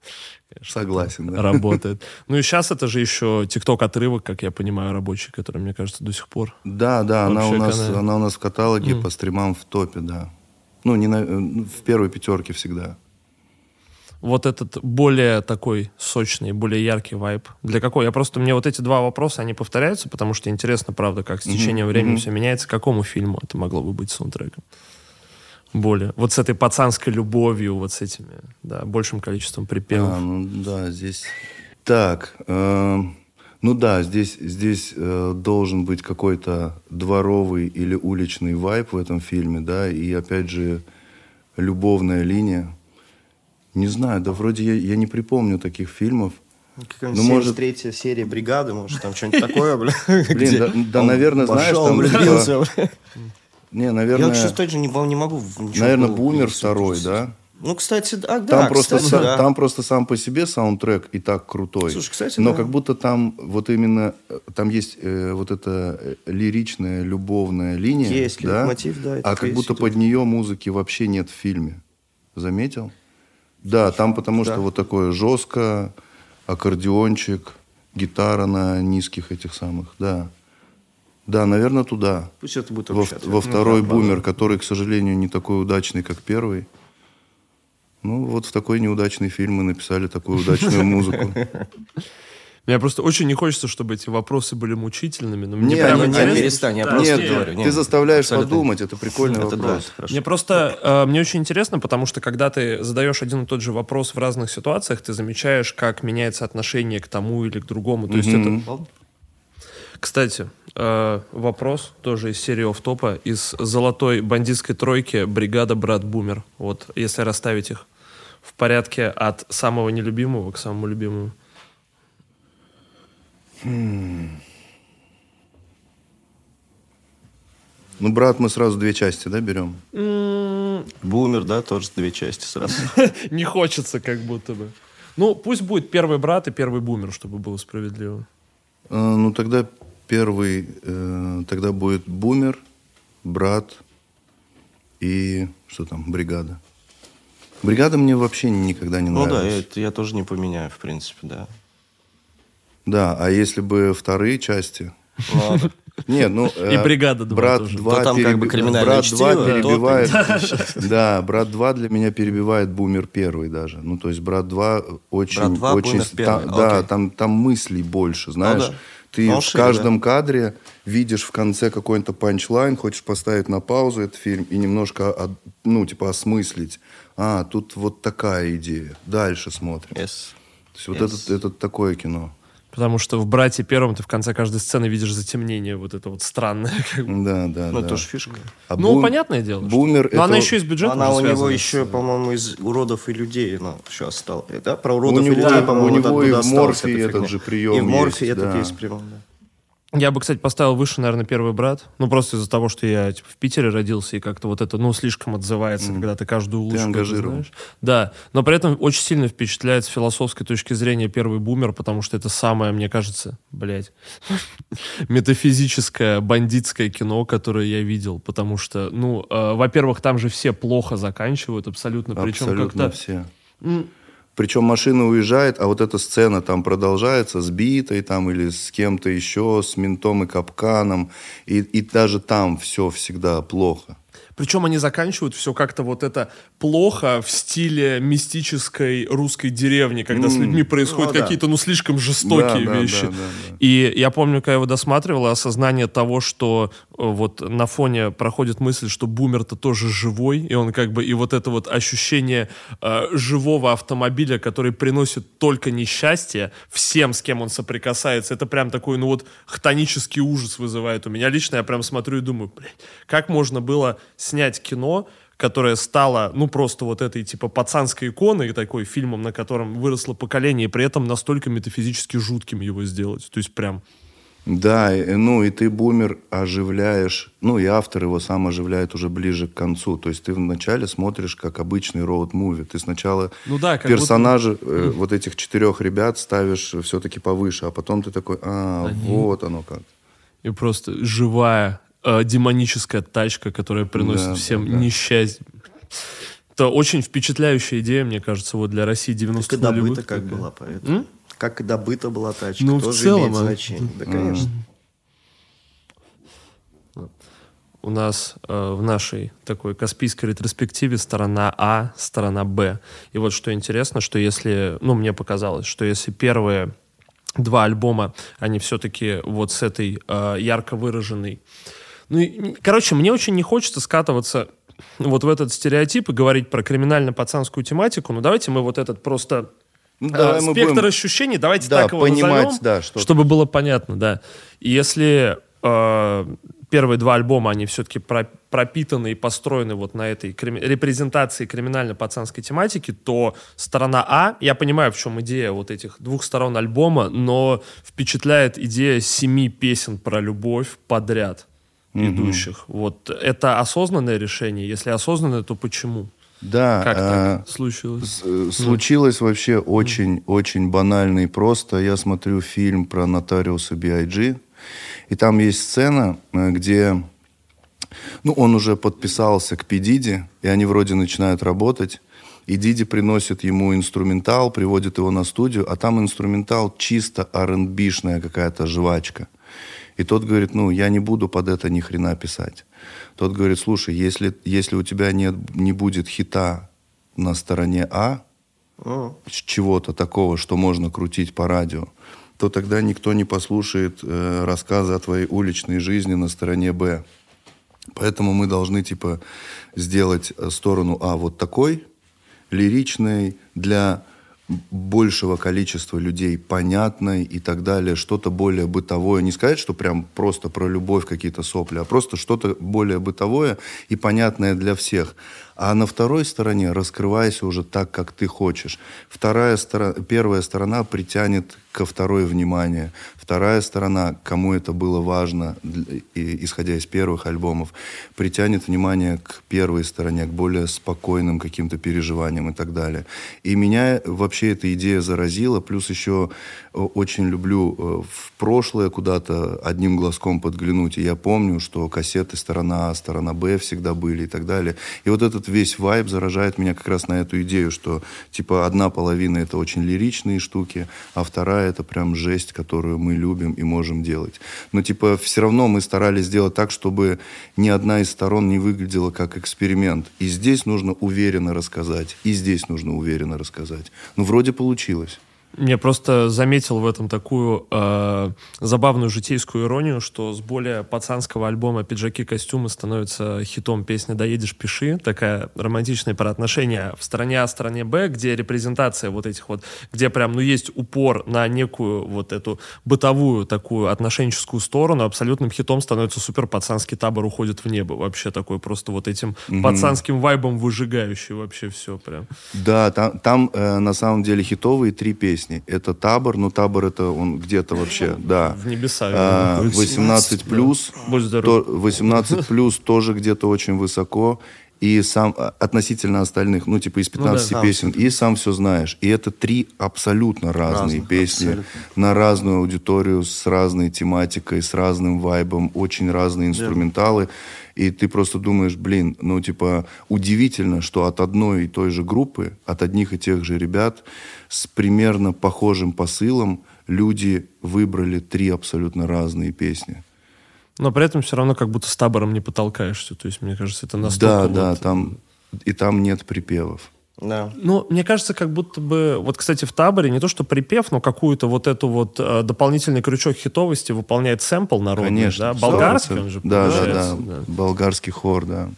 Конечно, Согласен, да. Работает. Ну и сейчас это же еще ТикТок отрывок, как я понимаю, рабочий, который, мне кажется, до сих пор. Да, да, она у, нас, канал. она у нас в каталоге Мгм. по стримам в топе, да. Ну, не на- э, в первой пятерке всегда. Вот этот более такой сочный, более яркий вайб. Для какой? Я просто, мне вот эти два вопроса, они повторяются, потому что интересно, правда, как с течением времени мгм. все меняется. Какому фильму это могло бы быть саундтреком? Более. Вот с этой пацанской любовью, вот с этими, да, большим количеством припевов. А, ну да, здесь... Так, э, ну да, здесь, здесь э, должен быть какой-то дворовый или уличный вайп в этом фильме, да, и опять же любовная линия. Не знаю, да вроде я, я не припомню таких фильмов. Какая-нибудь Ну, может- 73-я серия бригады, может, там что-нибудь такое, бля. Блин, да, наверное, знаешь, там... влюбился. Не, Я, наверное, кстати, тоже не, не могу наверное, Бумер второй, да? Ну, кстати, да, Там, да, просто, кстати, са- да. там просто сам по себе саундтрек и так крутой. Слушай, кстати, Но да. как будто там вот именно, э, там есть э, вот эта э, лиричная, любовная линия. Есть да? лейтмотив, да, А как будто идет. под нее музыки вообще нет в фильме. Заметил? Да, там потому Да. что вот такое жестко, аккордеончик, гитара на низких этих самых, да. Да, наверное, туда. Пусть это будет Во, ответ. во Ну, второй да, бумер, да. который, к сожалению, не такой удачный, как первый. Ну, вот в такой неудачный фильм мы написали такую удачную музыку. Мне просто очень не хочется, чтобы эти вопросы были мучительными, но мне Не, прям не, не, перестань, я Да, просто не, говорю. Не, Ты заставляешь абсолютно. подумать, это прикольный Это да, вопрос. хорошо. Мне просто, э, мне очень интересно, потому что когда ты задаешь один и тот же вопрос в разных ситуациях, ты замечаешь, как меняется отношение к тому или к другому. То есть Мгм. это... Кстати, э, вопрос тоже из серии офф-топа, из золотой бандитской тройки «Бригада Брат Бумер». Вот если расставить их в порядке от самого нелюбимого к самому любимому. Ну, брат, мы сразу две части, да, берем? Бумер, да, тоже две части сразу. Не хочется как будто бы. Ну, пусть будет первый брат и первый бумер, чтобы было справедливо. Э, Ну, тогда первый, э, тогда будет бумер, брат и что там, бригада. Бригада мне вообще никогда не Ну да, нравилась. это я тоже не поменяю, в принципе, да. Да, а если бы вторые части... Ладно. Нет, ну... И э, «Бригада» два брат тоже. 2 То там как бы криминальное Брат чтиво, 2 то перебивает... Да, брат 2 для меня перебивает бумер первый даже. Ну, то есть брат 2 очень... «Брат 2», очень Да, там, там мыслей больше, знаешь. да. Ты Ну, в шире, каждом кадре видишь в конце какой-то панчлайн, хочешь поставить на паузу этот фильм и немножко, ну, типа, осмыслить. А, тут вот такая идея. Дальше смотрим. Yes. То есть вот Yes. это, это такое кино. Потому что в «Брате первом» ты в конце каждой сцены видишь затемнение вот это вот странное. как бы. Да, да, Ну, да. это же фишка. А Ну, бум- понятное дело. что- Бумер Но она это- еще и с бюджетом Она у него еще, по-моему, из уродов и людей, ну, все осталось. Да, про У уродов и него, людей, да, по-моему, у него и в осталась эта этот же прием И в морфе есть, этот есть прием, да. Я бы, кстати, поставил выше, наверное, первый брат. Ну, просто из-за того, что я типа, в Питере родился, и как-то вот это, ну, слишком отзывается, mm. когда ты каждую улучшку ангажирован. знаешь. Да, но при этом очень сильно впечатляет с философской точки зрения первый бумер, потому что это самое, мне кажется, блядь, метафизическое бандитское кино, которое я видел. Потому что, ну, э, во-первых, там же все плохо заканчивают абсолютно. Причем абсолютно все. Причем машина уезжает, а вот эта сцена там продолжается с битой там или с кем-то еще, с ментом и капканом. И, и даже там все всегда плохо. Причем они заканчивают все как-то вот это плохо в стиле мистической русской деревни, когда mm. с людьми происходят ну, какие-то, да. ну, слишком жестокие да, вещи. Да, да, да, да. И я помню, когда я его досматривал, осознание того, что э, вот на фоне проходит мысль, что бумер-то тоже живой, и он как бы, и вот это вот ощущение э, живого автомобиля, который приносит только несчастье всем, с кем он соприкасается, это прям такой, ну вот, хтонический ужас вызывает у меня лично. Я прям смотрю и думаю, блядь, как можно было снять кино, которое стало, ну, просто вот этой, типа, пацанской иконой, такой фильмом, на котором выросло поколение, и при этом настолько метафизически жутким его сделать. То есть прям... Да, ну и ты бумер оживляешь, ну и автор его сам оживляет уже ближе к концу. То есть ты вначале смотришь как обычный роуд-муви. Ты сначала ну да, персонажа будто... э, вот этих четырех ребят ставишь все-таки повыше, а потом ты такой, а, Они... вот оно как. И просто живая э, демоническая тачка, которая приносит да, всем да, да. несчастье. Это очень впечатляющая идея, мне кажется, вот для России 90-х Как и добыта как была, поэтому. М? Как и добыта была тачка, ну, тоже в целом, имеет а, значение. Да, конечно. У нас э, в нашей такой Каспийской ретроспективе сторона А, сторона Б. И вот что интересно, что если, ну, мне показалось, что если первые два альбома, они все-таки вот с этой э, ярко выраженной ну, короче, мне очень не хочется скатываться вот в этот стереотип и говорить про криминально-пацанскую тематику. Ну, давайте мы вот этот просто ну, давай спектр будем... ощущений, давайте да, так его понимать, назовем, да, что чтобы было понятно, да. И если э, первые два альбома, они все-таки про, пропитаны и построены вот на этой крим, репрезентации криминально-пацанской тематики, то сторона А, я понимаю, в чем идея вот этих двух сторон альбома, но впечатляет идея семи песен про любовь подряд угу. идущих. Вот это осознанное решение? Если осознанное, то почему? Да. Как так а, случилось? Э, случилось вообще очень, очень банально и просто. Я смотрю фильм про нотариуса B.I.G., и там есть сцена, э, где ну, он уже подписался к Педиди, и они вроде начинают работать. И Диди приносит ему инструментал, приводит его на студию, а там инструментал чисто rb какая-то жвачка. И тот говорит, ну, я не буду под это ни хрена писать. Тот говорит, слушай, если, если у тебя нет, не будет хита на стороне А, oh. чего-то такого, что можно крутить по радио, то тогда никто не послушает э, рассказы о твоей уличной жизни на стороне Б. Поэтому мы должны, типа, сделать э, сторону А вот такой, лиричной, для большего количества людей понятной и так далее, что-то более бытовое. Не сказать, что прям просто про любовь какие-то сопли, а просто что-то более бытовое и понятное для всех. А на второй стороне раскрывайся уже так, как ты хочешь. Вторая сторона, первая сторона притянет ко второй внимание. Вторая сторона, кому это было важно, исходя из первых альбомов, притянет внимание к первой стороне, к более спокойным каким-то переживаниям и так далее. И меня вообще эта идея заразила. Плюс еще э, очень люблю э, в прошлое куда-то одним глазком подглянуть. И я помню, что кассеты сторона А, сторона Б всегда были и так далее. И вот этот весь вайб заражает меня как раз на эту идею, что типа одна половина это очень лиричные штуки, а вторая это прям жесть, которую мы любим и можем делать. Но типа все равно мы старались сделать так, чтобы ни одна из сторон не выглядела как эксперимент. И здесь нужно уверенно рассказать, и здесь нужно уверенно рассказать. Ну вроде получилось. Мне просто заметил в этом такую э, забавную житейскую иронию, что с более пацанского альбома «Пиджаки, костюмы» становится хитом песня «Доедешь, пиши». Такая романтичная про отношения в стороне А, стороне Б, где репрезентация вот этих вот, где прям, ну, есть упор на некую вот эту бытовую такую отношенческую сторону. Абсолютным хитом становится супер пацанский табор уходит в небо. Вообще такой просто вот этим mm-hmm. пацанским вайбом выжигающий вообще все прям. Да, там, там э, на самом деле хитовые три песни песни. Это табор, но табор это он где-то вообще, да. В небеса. А, 18 плюс, Будь здоров. то- 18 плюс тоже где-то очень высоко. И сам а, относительно остальных, ну, типа из 15 да, песен, и сам все знаешь. И это три абсолютно разные Разных, песни абсолютно. на разную аудиторию, с разной тематикой, с разным вайбом, очень разные инструменталы. И ты просто думаешь, блин, ну, типа, удивительно, что от одной и той же группы, от одних и тех же ребят, с примерно похожим посылом люди выбрали три абсолютно разные песни. Но при этом все равно как будто с табором не потолкаешься. То есть, мне кажется, это Да, настолько... да, вот- там и там нет припевов. Да. Ну, мне кажется, как будто бы... Вот, кстати, в таборе не то, что припев, но какую-то вот эту вот э, дополнительный крючок хитовости выполняет сэмпл народный, Конечно. да? Болгарский 100%. он же Да, да, получается, да, Болгарский хор, да.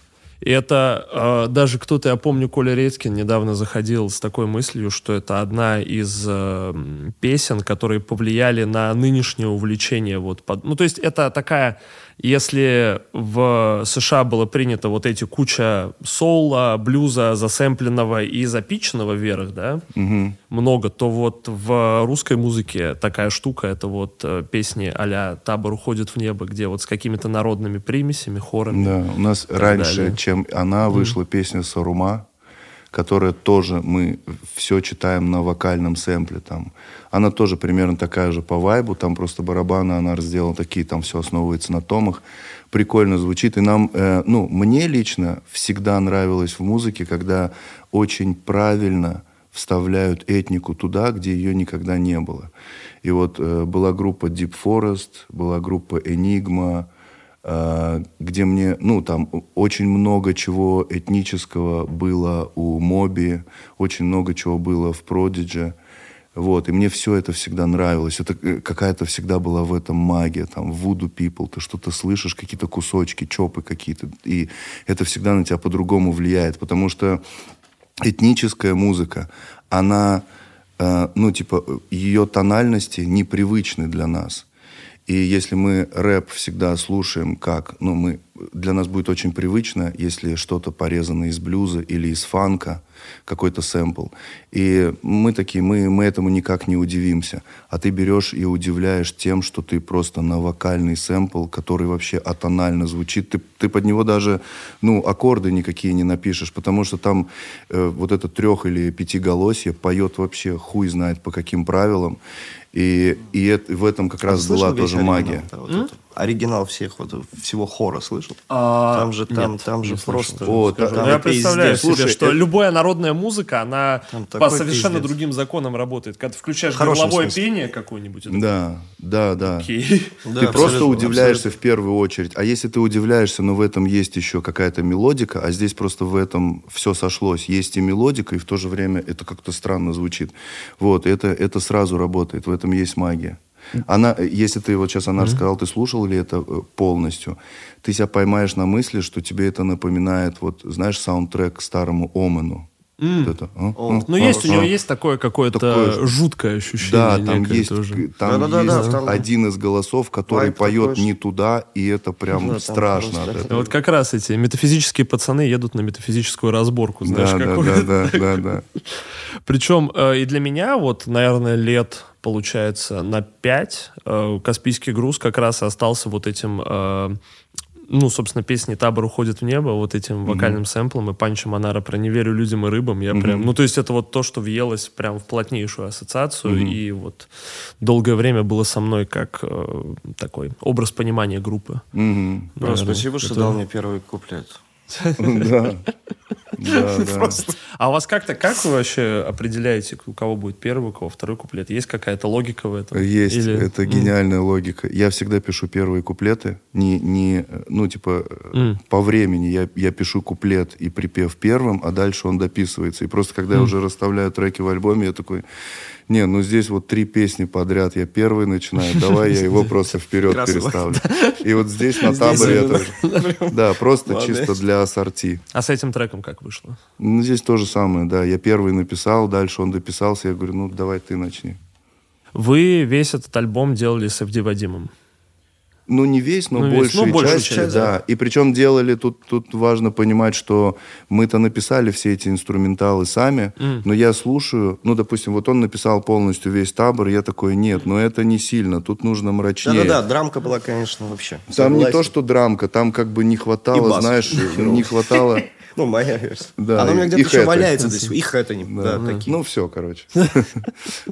И это э, даже кто-то, я помню, Коля Редькин недавно заходил с такой мыслью, что это одна из э, песен, которые повлияли на нынешнее увлечение. Вот, под- ну, то есть это такая, если в США было принято вот эти куча соула, блюза засэмпленного и запиченного вверх, да, много, то вот в русской музыке такая штука, это вот э, песни а-ля «Табор уходит в небо», где вот с какими-то народными примесями, хорами. Да, у нас раньше, далее. чем она, вышла песня Сарума, которая тоже мы все читаем на вокальном сэмпле там. Она тоже примерно такая же по вайбу, там просто барабаны она сделала такие, там все основывается на томах. Прикольно звучит. И нам, э, ну, мне лично всегда нравилось в музыке, когда очень правильно вставляют этнику туда, где ее никогда не было. И вот э, была группа Deep Forest, была группа Enigma, где мне, ну, там очень много чего этнического было у Моби, очень много чего было в Продидже. Вот, и мне все это всегда нравилось. Это э, какая-то всегда была в этом магия, там, Voodoo People, ты что-то слышишь, какие-то кусочки, чопы какие-то, и это всегда на тебя по-другому влияет, потому что этническая музыка, она, э, ну, типа, ее тональности непривычны для нас. И если мы рэп всегда слушаем как, ну, мы, для нас будет очень привычно, если что-то порезано из блюза или из фанка, какой-то сэмпл. И мы такие, мы, мы этому никак не удивимся. А ты берешь и удивляешь тем, что ты просто на вокальный сэмпл, который вообще атонально звучит, ты, ты под него даже, ну, аккорды никакие не напишешь, потому что там э, вот это трех- или пятиголосье поет вообще хуй знает по каким правилам. И, и это- в этом как А раз была тоже магия. вот это? Оригинал всех, вот, всего хора слышал? А, там же, там, нет, там же просто... О, скажу, та- Ну, там я представляю пиздец. себе, Слушай, что это- любая народная музыка, она Там по совершенно пиздец. другим законам работает. Когда ты включаешь горловое смысле. пение какое-нибудь, это Да, да, да. окей. Да, ты просто абсолютно, удивляешься в первую очередь. А если ты удивляешься, но в этом есть еще какая-то мелодика, а здесь просто в этом все сошлось. Есть и мелодика, и в то же время это как-то странно звучит. Вот, это, это сразу работает, в этом есть магия. Она, э, если ты вот сейчас она рассказал, ты слушал ли это э, полностью, ты себя поймаешь на мысли, что тебе это напоминает, вот, знаешь, саундтрек к старому Омену. Вот это, а, а, Ну, а, есть у него а. есть такое какое-то Такое же. жуткое ощущение. Да, там есть, тоже. там Да-да-да-да, есть там- один из голосов, который Вайб поет такой, не туда, и это прям Да, страшно от да. этого. Вот как раз эти метафизические пацаны едут на метафизическую разборку, знаешь, Да, да, какую-то. да, да, да, да. Причем э, и для меня вот, наверное, лет, получается, на 5 Каспийский груз как раз остался вот этим, э, ну, собственно, песни «Табор уходит в небо», вот этим вокальным сэмплом и Панчо Монара про «Не верю людям и рыбам». Я прям, ну, то есть это вот то, что въелось прям в плотнейшую ассоциацию, и вот долгое время было со мной как э, такой образ понимания группы. Ну, Наверное, спасибо, что это- дал мне первый куплет. Да. А у вас как-то, как вы вообще определяете, у кого будет первый, у кого второй куплет? Есть какая-то логика в этом? Есть, это М. гениальная логика. Я всегда пишу первые куплеты, не, не ну, типа, э, по времени. Я, я пишу куплет и припев первым, а дальше он дописывается. И просто когда я уже расставляю треки в альбоме, я такой, не, ну здесь вот три песни подряд, я первый начинаю, давай я его просто вперед переставлю. И вот здесь на таборе я тоже. Да, просто чисто для ассорти. А с этим треком как вышло? Ну, здесь то же самое, да. Я первый написал, дальше он дописался, я говорю, ну, давай ты начни. Вы весь этот альбом делали с FD Вадимом. Ну, не весь, но ну, большая ну, часть, часть, да. да. И причем делали, тут, тут важно понимать, что мы-то написали все эти инструменталы сами, mm. но я слушаю, ну, допустим, вот он написал полностью весь табор, я такой, нет, но это не сильно, тут нужно мрачнее. Да-да-да, драмка была, конечно, вообще. Там Согласен. не то, что драмка, там как бы не хватало, знаешь, не хватало... Ну, моя версия. Да, Она у меня где-то еще это. валяется здесь. Их это не... Да. Да, такие. Ну, все, короче.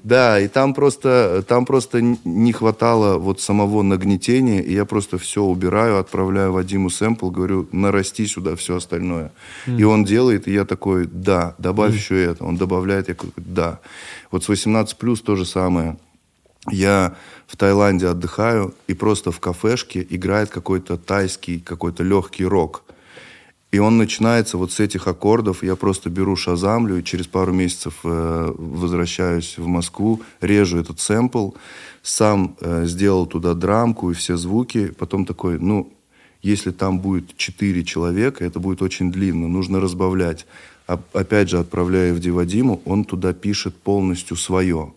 Да, и там просто, там просто не хватало вот самого нагнетения, и я просто все убираю, отправляю Вадиму сэмпл, говорю, нарасти сюда все остальное. И он делает, и я такой, да, добавь еще это. Он добавляет, я говорю, да. Вот с 18 плюс то же самое. Я в Таиланде отдыхаю, и просто в кафешке играет какой-то тайский, какой-то легкий рок. И он начинается вот с этих аккордов. Я просто беру шазамлю, и через пару месяцев э, возвращаюсь в Москву, режу этот сэмпл, сам э, сделал туда драмку и все звуки. Потом такой, ну, если там будет четыре человека, это будет очень длинно, нужно разбавлять. А, опять же, отправляя в Дивадиму, он туда пишет полностью свое.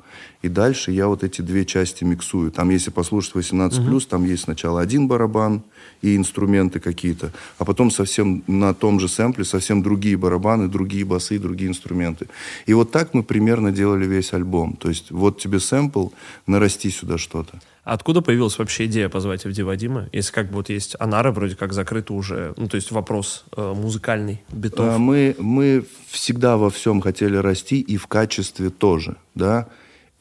И дальше я вот эти две части миксую. Там, если послушать 18+, угу. там есть сначала один барабан и инструменты какие-то, а потом совсем на том же сэмпле совсем другие барабаны, другие басы, другие инструменты. И вот так мы примерно делали весь альбом. То есть вот тебе сэмпл, нарасти сюда что-то. Откуда появилась вообще идея позвать Авди Вадима? Если как бы вот есть Анара, вроде как закрыто уже, ну, то есть вопрос э, музыкальный, битов. А, мы, мы всегда во всем хотели расти и в качестве тоже, да.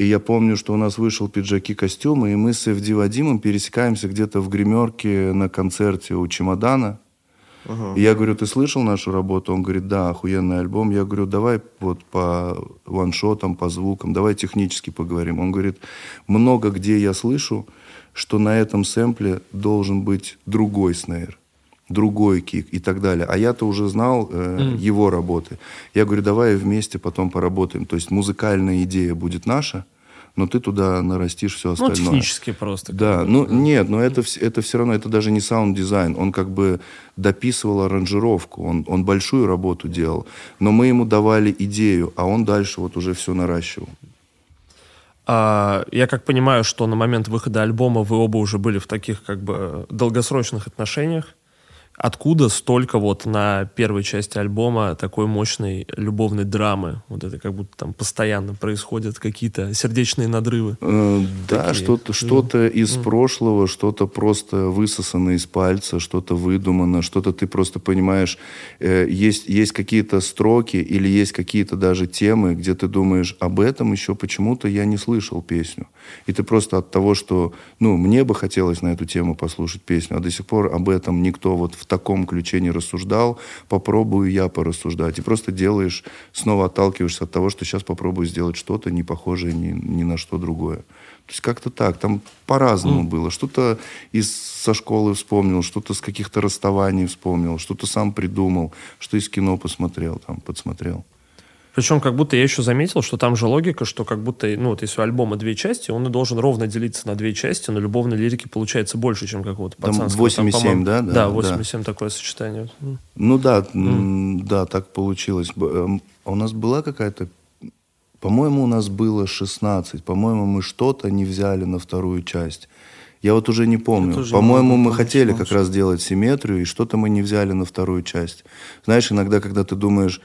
И я помню, что у нас вышел пиджаки, костюмы, и мы с Эвди Вадимом пересекаемся где-то в гримерке на концерте у Чемодана. Uh-huh. И я говорю, ты слышал нашу работу? Он говорит, да, охуенный альбом. Я говорю, давай вот по ваншотам, по звукам, давай технически поговорим. Он говорит, много где я слышу, что на этом сэмпле должен быть другой снейр другой kick и так далее. А я-то уже знал э, мм. его работы. Я говорю, давай вместе потом поработаем. То есть музыкальная идея будет наша, но ты туда нарастишь все ну, остальное. Ну, технически просто. Да, ну нет, но это, это все равно, это даже не саунд-дизайн. Он как бы дописывал аранжировку, он, он большую работу делал. Но мы ему давали идею, а он дальше вот уже все наращивал. А, я как понимаю, что на момент выхода альбома вы оба уже были в таких как бы долгосрочных отношениях. Откуда столько вот на первой части альбома такой мощной любовной драмы? Вот это как будто там постоянно происходят какие-то сердечные надрывы. Э, да, что-то что mm. из mm. прошлого, что-то просто высосано из пальца, что-то выдумано, что-то ты просто понимаешь, э, есть, есть какие-то строки или есть какие-то даже темы, где ты думаешь, об этом еще почему-то я не слышал песню. И ты просто от того, что, ну, мне бы хотелось на эту тему послушать песню, а до сих пор об этом никто вот в таком ключе не рассуждал, попробую я порассуждать. И просто делаешь, снова отталкиваешься от того, что сейчас попробую сделать что-то не похожее ни, ни на что другое. То есть как-то так, там по-разному mm. было. Что-то из со школы вспомнил, что-то с каких-то расставаний вспомнил, что-то сам придумал, что из кино посмотрел, там, подсмотрел. Причем как будто я еще заметил, что там же логика, что как будто, ну вот если у альбома две части, он и должен ровно делиться на две части, но любовной лирики получается больше, чем какого-то пацанского. Там 8,7, да? Да, 8,7 да. такое сочетание. Ну да, mm. да, так получилось. Эм, а у нас была какая-то... По-моему, у нас было 16. По-моему, мы что-то не взяли на вторую часть. Я вот уже не помню. По-моему, мы хотели как раз делать симметрию, и что-то мы не взяли на вторую часть. Знаешь, иногда, когда ты думаешь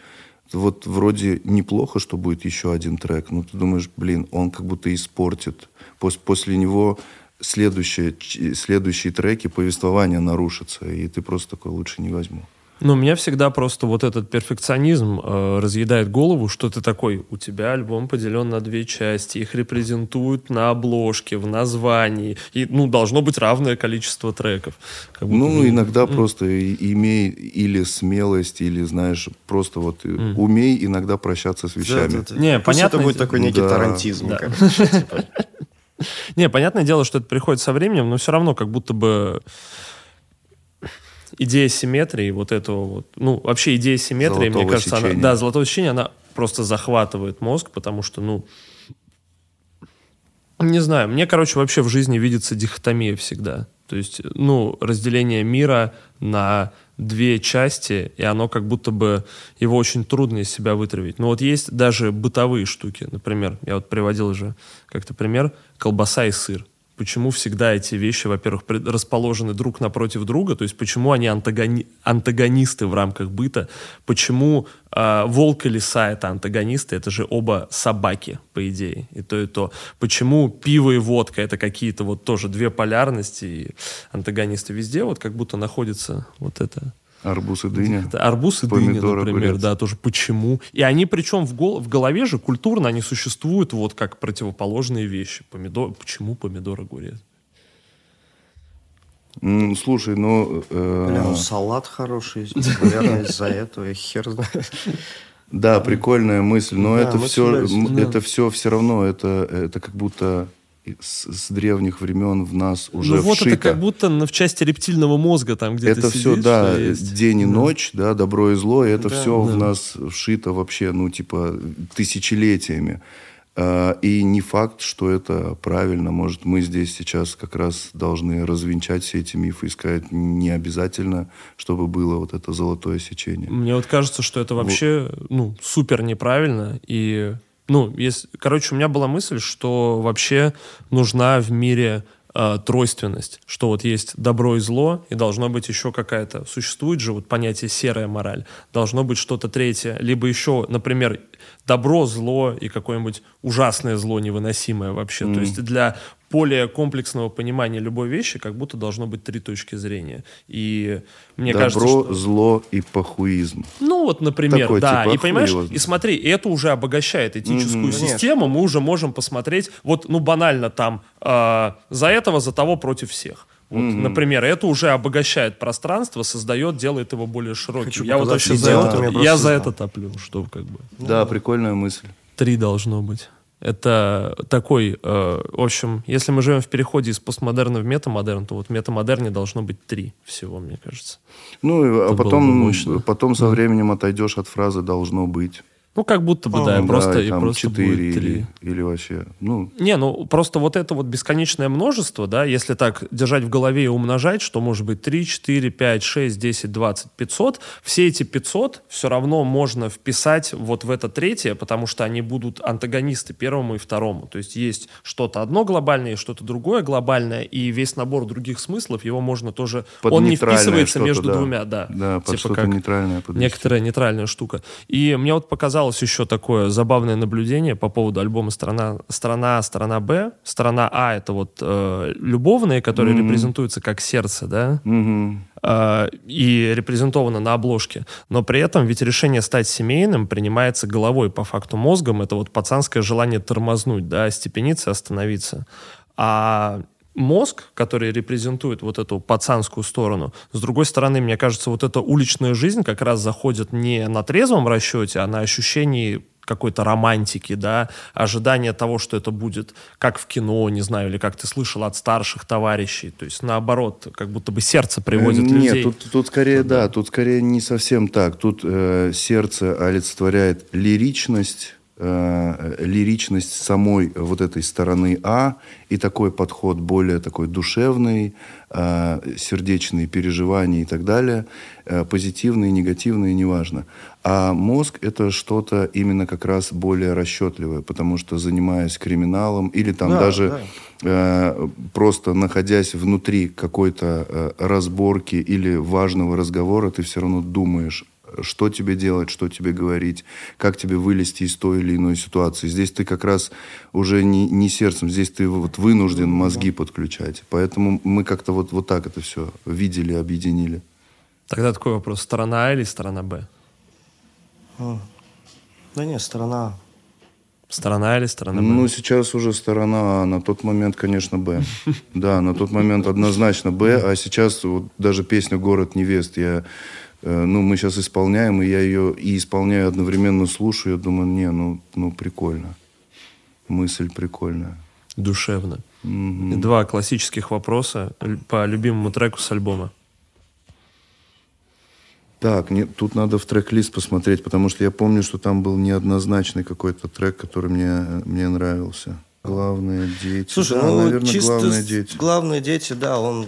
вот вроде неплохо, что будет еще один трек, но ты думаешь, блин, он как будто испортит. После, после него следующие, следующие треки, повествование нарушится, и ты просто такой лучше не возьму. Ну, меня всегда просто вот этот перфекционизм э, разъедает голову, что ты такой, у тебя альбом поделен на две части, их репрезентуют на обложке, в названии, и, ну, должно быть равное количество треков. Как будто, ну, иногда mm. просто имей или смелость, или, знаешь, просто вот mm. умей иногда прощаться с вещами. Да, да, да. Не, Пусть понятно. это будет такой некий да. тарантизм. Да. Типа. Не, понятное дело, что это приходит со временем, но все равно как будто бы идея симметрии, вот этого вот, ну, вообще идея симметрии, золотого мне кажется, сечения. она, да, золотого сечения, она просто захватывает мозг, потому что, ну, не знаю, мне, короче, вообще в жизни видится дихотомия всегда. То есть, ну, разделение мира на две части, и оно как будто бы его очень трудно из себя вытравить. Но вот есть даже бытовые штуки, например, я вот приводил уже как-то пример, колбаса и сыр. Почему всегда эти вещи, во-первых, расположены друг напротив друга, то есть почему они антагони антагонисты в рамках быта, почему э, волк и лиса это антагонисты, это же оба собаки, по идее, и то, и то. Почему пиво и водка это какие-то вот тоже две полярности, и антагонисты везде вот как будто находится вот это Арбуз и дыня. Это арбуз и дыня, например, огурец. да, тоже почему. И они причем в, гол в голове же культурно они существуют вот как противоположные вещи. Помидор, почему помидор, огурец? Слушай, ну... Э... Бля, ну салат хороший, наверное, из-за этого, я хер знаю. Да, прикольная мысль, но да, это все, это все все равно, это, это как будто с, с древних времен в нас уже ну, вот вшито. это как будто в части рептильного мозга там где-то Это все, да, день и да. ночь, да, добро и зло, и это да, все да. в нас вшито вообще, ну, типа, тысячелетиями. А, и не факт, что это правильно. Может, мы здесь сейчас как раз должны развенчать все эти мифы и сказать, не обязательно, чтобы было вот это золотое сечение. Мне вот кажется, что это вообще вот. ну, супер неправильно. И ну, если, короче, у меня была мысль, что вообще нужна в мире э, тройственность, что вот есть добро и зло, и должно быть еще какая-то, существует же вот понятие серая мораль, должно быть что-то третье, либо еще, например, добро, зло и какое-нибудь ужасное зло невыносимое вообще. Mm. То есть для более комплексного понимания любой вещи как будто должно быть три точки зрения. И мне Добро, кажется, что... зло и похуизм. Ну вот, например, Такой, да. Типа, и понимаешь, и смотри, это уже обогащает этическую mm-hmm. систему. Мы уже можем посмотреть, вот, ну банально там, э, за этого, за того против всех. Вот, mm-hmm. например, это уже обогащает пространство, создает, делает его более широким. Хочу я вот вообще за это, я за это топлю, что как бы. Да, ну, прикольная мысль. Три должно быть. Это такой, э, в общем, если мы живем в переходе из постмодерна в метамодерн, то вот в метамодерне должно быть три всего, мне кажется. Ну, а потом, потом со временем отойдешь от фразы «должно быть». Ну, как будто бы, да, да просто, и просто 4 будет 3. Или, или вообще, ну... Не, ну, просто вот это вот бесконечное множество, да, если так держать в голове и умножать, что может быть 3, 4, 5, 6, 10, 20, 500, все эти 500 все равно можно вписать вот в это третье, потому что они будут антагонисты первому и второму. То есть есть что-то одно глобальное и что-то другое глобальное, и весь набор других смыслов, его можно тоже... Под он не вписывается между да. двумя, да. Да, под типа как нейтральное подвести. Некоторая нейтральная штука. И мне вот показалось, осталось еще такое забавное наблюдение по поводу альбома «Страна, страна, страна Б». Страна А — это вот э, любовные, которые mm-hmm. репрезентуются как сердце, да? Mm-hmm. Э, и репрезентовано на обложке. Но при этом ведь решение стать семейным принимается головой, по факту мозгом. Это вот пацанское желание тормознуть, да, степениться, остановиться. А мозг, который репрезентует вот эту пацанскую сторону. С другой стороны, мне кажется, вот эта уличная жизнь как раз заходит не на трезвом расчете, а на ощущении какой-то романтики, да, ожидания того, что это будет как в кино, не знаю, или как ты слышал от старших товарищей. То есть, наоборот, как будто бы сердце приводит Нет, людей. Нет, тут, тут скорее, да, да, тут скорее не совсем так. Тут э, сердце олицетворяет лиричность, э, лиричность самой вот этой стороны А и такой подход более такой душевный, э, сердечные переживания и так далее, э, позитивные, негативные, неважно. А мозг это что-то именно как раз более расчетливое, потому что занимаясь криминалом или там да, даже да. Э, просто находясь внутри какой-то э, разборки или важного разговора, ты все равно думаешь что тебе делать, что тебе говорить, как тебе вылезти из той или иной ситуации. Здесь ты как раз уже не, не сердцем, здесь ты вот вынужден мозги подключать. Поэтому мы как-то вот, вот так это все видели, объединили. Тогда такой вопрос. Сторона А или сторона Б? Да нет, сторона А. Сторона или сторона Б? Ну, сейчас уже сторона А, на тот момент, конечно, Б. Да, на тот момент однозначно Б, а сейчас вот даже песня «Город невест» я ну, мы сейчас исполняем, и я ее и исполняю одновременно слушаю, я думаю, не, ну, ну прикольно. Мысль прикольная. Душевно. Угу. Два классических вопроса по любимому треку с альбома. Так, не, тут надо в трек-лист посмотреть, потому что я помню, что там был неоднозначный какой-то трек, который мне, мне нравился. Главные дети. Слушай, да, ну, наверное, чисто главные дети. Главные дети, да, он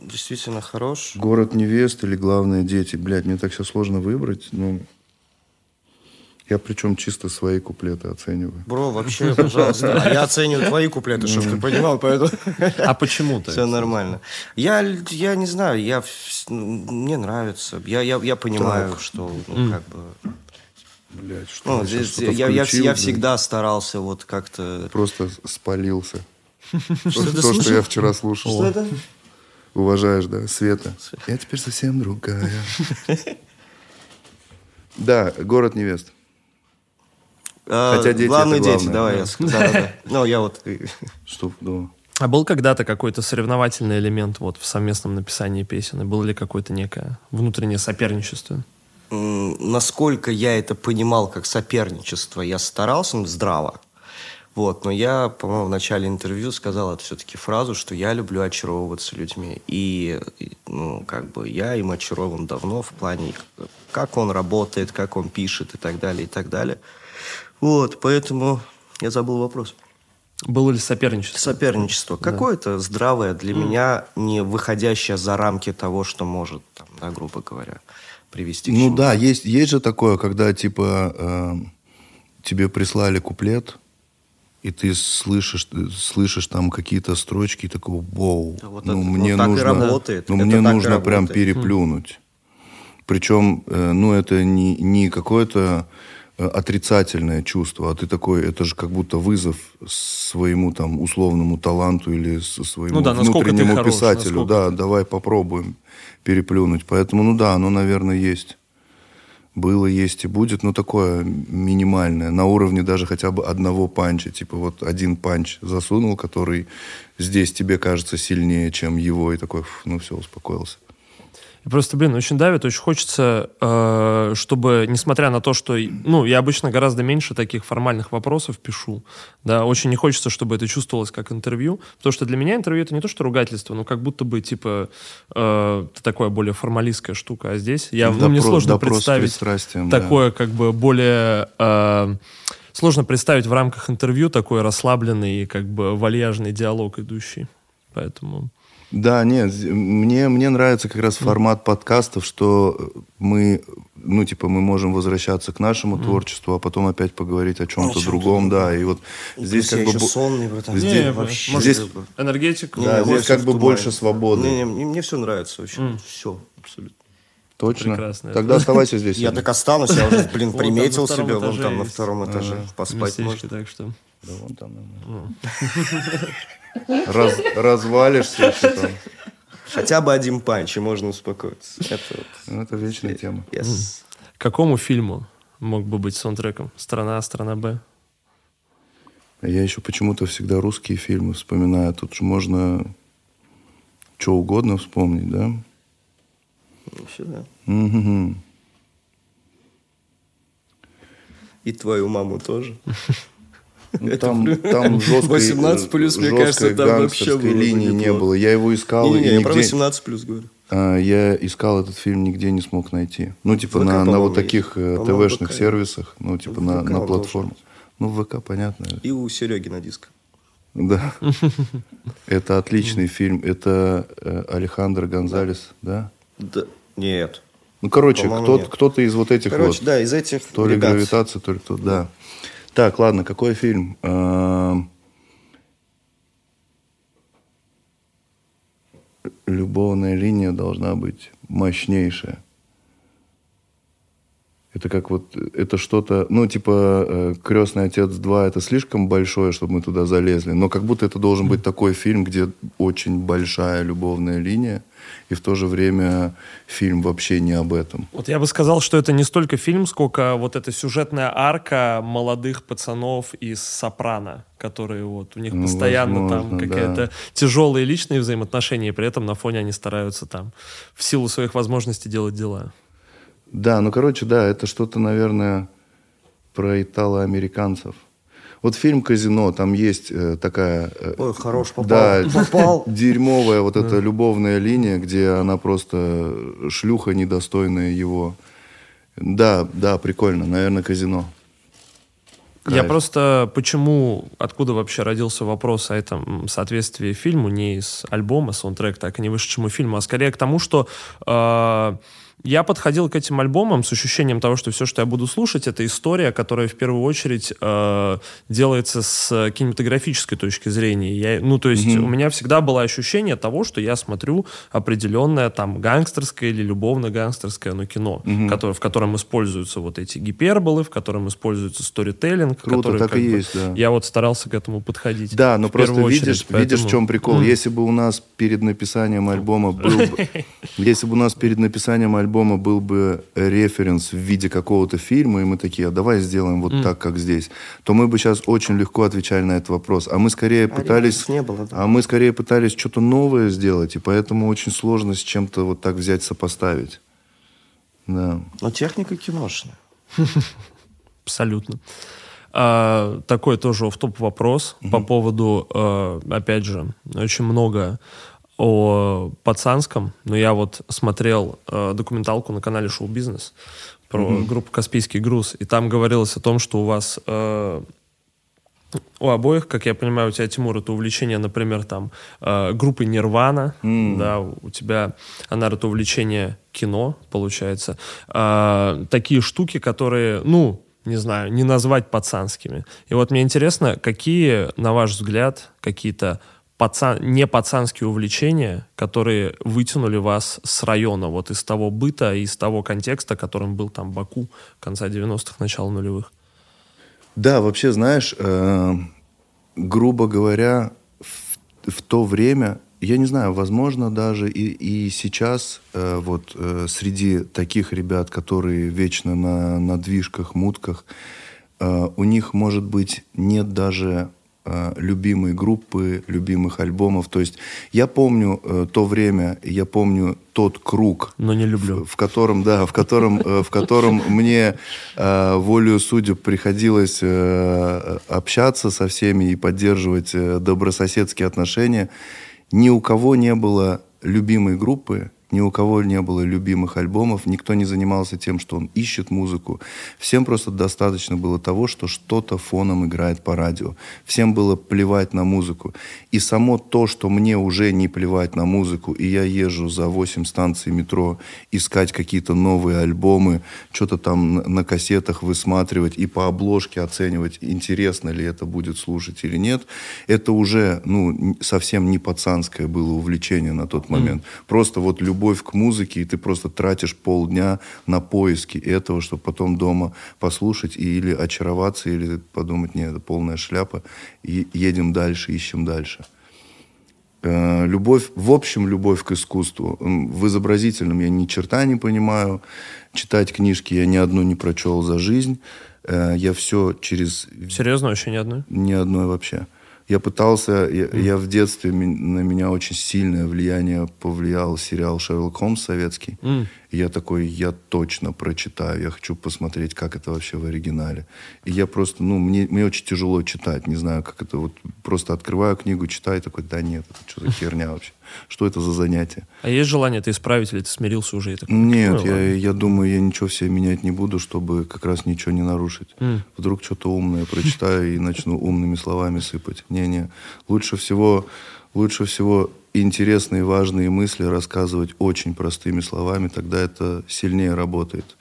действительно хорош. Город невест или главные дети. Блядь, мне так все сложно выбрать. Ну, Я причем чисто свои куплеты оцениваю. Бро, вообще, пожалуйста. А я оцениваю твои куплеты, чтобы ты понимал, поэтому... А почему-то? Все нормально. Я, я не знаю, я, мне нравится. Я, я, я понимаю, так. что, ну, как бы... Блять, что ну, здесь, я, я, я, я всегда старался вот как-то... Просто спалился. То, что я вчера слушал. Что это? Уважаешь, да, Света. Я теперь совсем другая. Да, город невест. А, Хотя дети главные это дети, давай. Я, да, да, Ну, я вот... Что, ну... А был когда-то какой-то соревновательный элемент вот в совместном написании песен? И было ли какое-то некое внутреннее соперничество? Насколько я это понимал как соперничество, я старался ну, здраво. Вот, но я, по-моему, в начале интервью сказал это все-таки фразу, что я люблю очаровываться людьми. И, ну, как бы я им очарован давно в плане, как он работает, как он пишет и так далее, и так далее. Вот, поэтому я забыл вопрос. Было ли соперничество? Соперничество. Да. Какое-то здравое для mm. меня, не выходящее за рамки того, что может, там, да, грубо говоря, привести ну, к Ну да, есть, есть же такое, когда типа э, тебе прислали куплет, и ты слышишь, слышишь там какие-то строчки, такого, вау, вот ну, это, мне вот нужно, работает. ну, мне нужно прям переплюнуть. Причем, э, ну, это не, не какое-то э, отрицательное чувство, а ты такой, это же как будто вызов своему там условному таланту или своему ну, да, внутреннему хорош, писателю. Да, ты... давай попробуем переплюнуть. Поэтому, ну да, оно, наверное, есть было, есть и будет, но такое минимальное, на уровне даже хотя бы одного панча. Типа вот один панч засунул, который здесь тебе кажется сильнее, чем его, и такой, ну все, успокоился. Просто, блин, очень давит, очень хочется, э, чтобы, несмотря на то, что, ну, я обычно гораздо меньше таких формальных вопросов пишу, да, очень не хочется, чтобы это чувствовалось как интервью, потому что для меня интервью это не то, что ругательство, но как будто бы, типа, э, такое более формалистская штука, а здесь я, ну, мне сложно представить такое, да. как бы, более... Э, сложно представить в рамках интервью такой расслабленный и как бы вальяжный диалог идущий, поэтому... Да, нет, мне, мне нравится как раз формат подкастов, что мы, ну, типа, мы можем возвращаться к нашему mm. творчеству, а потом опять поговорить о чем-то другом, да, и вот и здесь как бы... сонный, братан. Здесь, не, вообще, здесь энергетик. Да, здесь как бы больше свободы. Не, не, мне все нравится вообще, mm. все, абсолютно. Точно. Прекрасно. Тогда оставайся здесь. Я так останусь, я уже, блин, приметил себе, вон там на втором этаже, поспать можно. так что... Да вон там. Раз, развалишься. Хотя бы один панч, и можно успокоиться. Это, вот. ну, это вечная тема. Yes. какому фильму мог бы быть саундтреком? Страна А, страна Б? Я еще почему-то всегда русские фильмы вспоминаю. Тут же можно что угодно вспомнить, да? Вообще, да. Угу. И твою маму тоже. Ну, там, там жесткой, 18 плюс, мне кажется, там вообще было линии не было. Я его искал. Не, не, я про 18 плюс говорю. А, я искал этот фильм, нигде не смог найти. Ну, типа, на, на вот таких. Э, ТВшных сервисах, ну, типа, на, на платформах. Ну, в ВК, понятно. И у Сереги на диск. Да. Это отличный фильм. Это э, Алехандро Гонзалес, да? Да. Нет. Ну, короче, кто-то, кто-то из вот этих короче, вот. да, из этих То ли гравитация, то ли кто да. Так, ладно, какой фильм? Эм, любовная линия должна быть мощнейшая. Это как вот, это что-то, ну, типа, э, «Крестный отец 2» это слишком большое, чтобы мы туда залезли, но как будто это должен быть такой фильм, где очень большая любовная линия, и в то же время фильм вообще не об этом. Вот я бы сказал, что это не столько фильм, сколько вот эта сюжетная арка молодых пацанов из «Сопрано», которые вот, у них ну, постоянно возможно, там какие-то да. тяжелые личные взаимоотношения, и при этом на фоне они стараются там в силу своих возможностей делать дела. Да, ну, короче, да, это что-то, наверное, про итало-американцев. Вот фильм «Казино», там есть э, такая... Э, Ой, хорош, попал. Да, попал. дерьмовая вот эта любовная линия, где она просто шлюха недостойная его. Да, да, прикольно. Наверное, «Казино». Кайф. Я просто почему, откуда вообще родился вопрос о этом соответствии фильму, не из альбома, саундтрек, так и не вышедшему фильму, а скорее к тому, что э, я подходил к этим альбомам с ощущением того, что все, что я буду слушать, это история, которая в первую очередь э, делается с кинематографической точки зрения. Я, ну, то есть mm-hmm. у меня всегда было ощущение того, что я смотрю определенное там гангстерское или любовно-гангстерское ну, кино, mm-hmm. которое, в котором используются вот эти гиперболы, в котором используется сторителлинг. Круто, который, так и бы, есть, да. Я вот старался к этому подходить. Да, но просто видишь, очередь, поэтому... видишь, в чем прикол. Mm. Если бы у нас перед написанием альбома был бы... Если бы у нас перед написанием альбома альбома был бы референс в виде какого-то фильма, и мы такие, а давай сделаем вот mm. так, как здесь, то мы бы сейчас очень легко отвечали на этот вопрос. А мы скорее а пытались... Не было, да. А мы скорее пытались что-то новое сделать, и поэтому очень сложно с чем-то вот так взять, сопоставить. Да. Но техника киношная. Абсолютно. А, такой тоже в топ вопрос угу. по поводу, а, опять же, очень много о пацанском, но я вот смотрел э, документалку на канале Шоу Бизнес про mm-hmm. группу Каспийский груз, и там говорилось о том, что у вас э, у обоих, как я понимаю, у тебя, Тимур, это увлечение, например, там, э, группы Нирвана, mm. да, у тебя, она это увлечение кино, получается. Э, такие штуки, которые, ну, не знаю, не назвать пацанскими. И вот мне интересно, какие, на ваш взгляд, какие-то пацан, не пацанские увлечения, которые вытянули вас с района, вот из того быта, из того контекста, которым был там Баку конца 90-х, начала нулевых? Да, вообще, знаешь, э, грубо говоря, в, в то время, я не знаю, возможно, даже и, и сейчас э, вот э, среди таких ребят, которые вечно на, на движках, мутках, э, у них, может быть, нет даже Э, любимые группы, любимых альбомов. То есть я помню э, то время, я помню тот круг. Но не люблю. В, в котором, да, в котором, э, в котором мне э, волею судеб приходилось э, общаться со всеми и поддерживать э, добрососедские отношения. Ни у кого не было любимой группы, ни у кого не было любимых альбомов, никто не занимался тем, что он ищет музыку. Всем просто достаточно было того, что что-то фоном играет по радио. Всем было плевать на музыку. И само то, что мне уже не плевать на музыку, и я езжу за 8 станций метро искать какие-то новые альбомы, что-то там на кассетах высматривать и по обложке оценивать, интересно ли это будет слушать или нет, это уже ну, совсем не пацанское было увлечение на тот момент. Mm. Просто вот любовь любовь к музыке, и ты просто тратишь полдня на поиски этого, чтобы потом дома послушать и или очароваться, или подумать, нет, это полная шляпа, и едем дальше, ищем дальше. Э, любовь, в общем, любовь к искусству. В изобразительном я ни черта не понимаю. Читать книжки я ни одну не прочел за жизнь. Э, я все через... Серьезно, вообще ни одной? Ни одной вообще. Я пытался, я, я в детстве, на меня очень сильное влияние повлиял сериал «Шерлок Холмс» советский. Mm. И я такой, я точно прочитаю, я хочу посмотреть, как это вообще в оригинале. И я просто, ну, мне, мне очень тяжело читать, не знаю, как это, вот просто открываю книгу, читаю, такой, да нет, это что за херня вообще? Что это за занятие? А есть желание это исправить, или ты смирился уже? И такой, нет, ну, я, я думаю, я ничего себе менять не буду, чтобы как раз ничего не нарушить. Mm. Вдруг что-то умное прочитаю и начну умными словами сыпать. Не-не, лучше всего, лучше всего интересные, важные мысли рассказывать очень простыми словами, тогда это сильнее работает,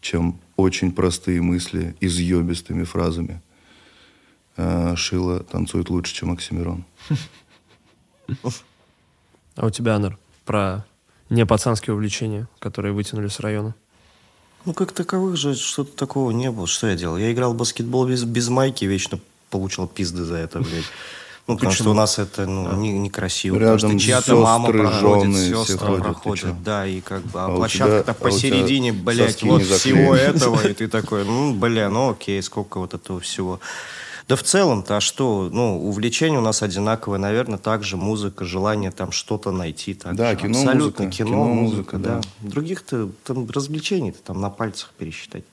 чем очень простые мысли изъебистыми фразами. А, Шила танцует лучше, чем Оксимирон. А у тебя, Анар, про не пацанские увлечения, которые вытянули с района? Ну, как таковых же что-то такого не было. Что я делал? Я играл в баскетбол без, без майки, вечно получал пизды за это, блядь. Ну, потому что у нас это ну, не, некрасиво. Рядом потому что чья-то мама проходит, сестры ходят, проходят, да, и как бы, а, а площадка-то а посередине, блядь, вот всего этого, и ты такой, ну, бля, ну окей, сколько вот этого всего. Да в целом-то, а что, ну, увлечение у нас одинаковое, наверное, также музыка, желание там что-то найти. Так да, кино, Абсолютно, музыка. кино, кино музыка, да. да. Других-то там развлечений-то там на пальцах пересчитать.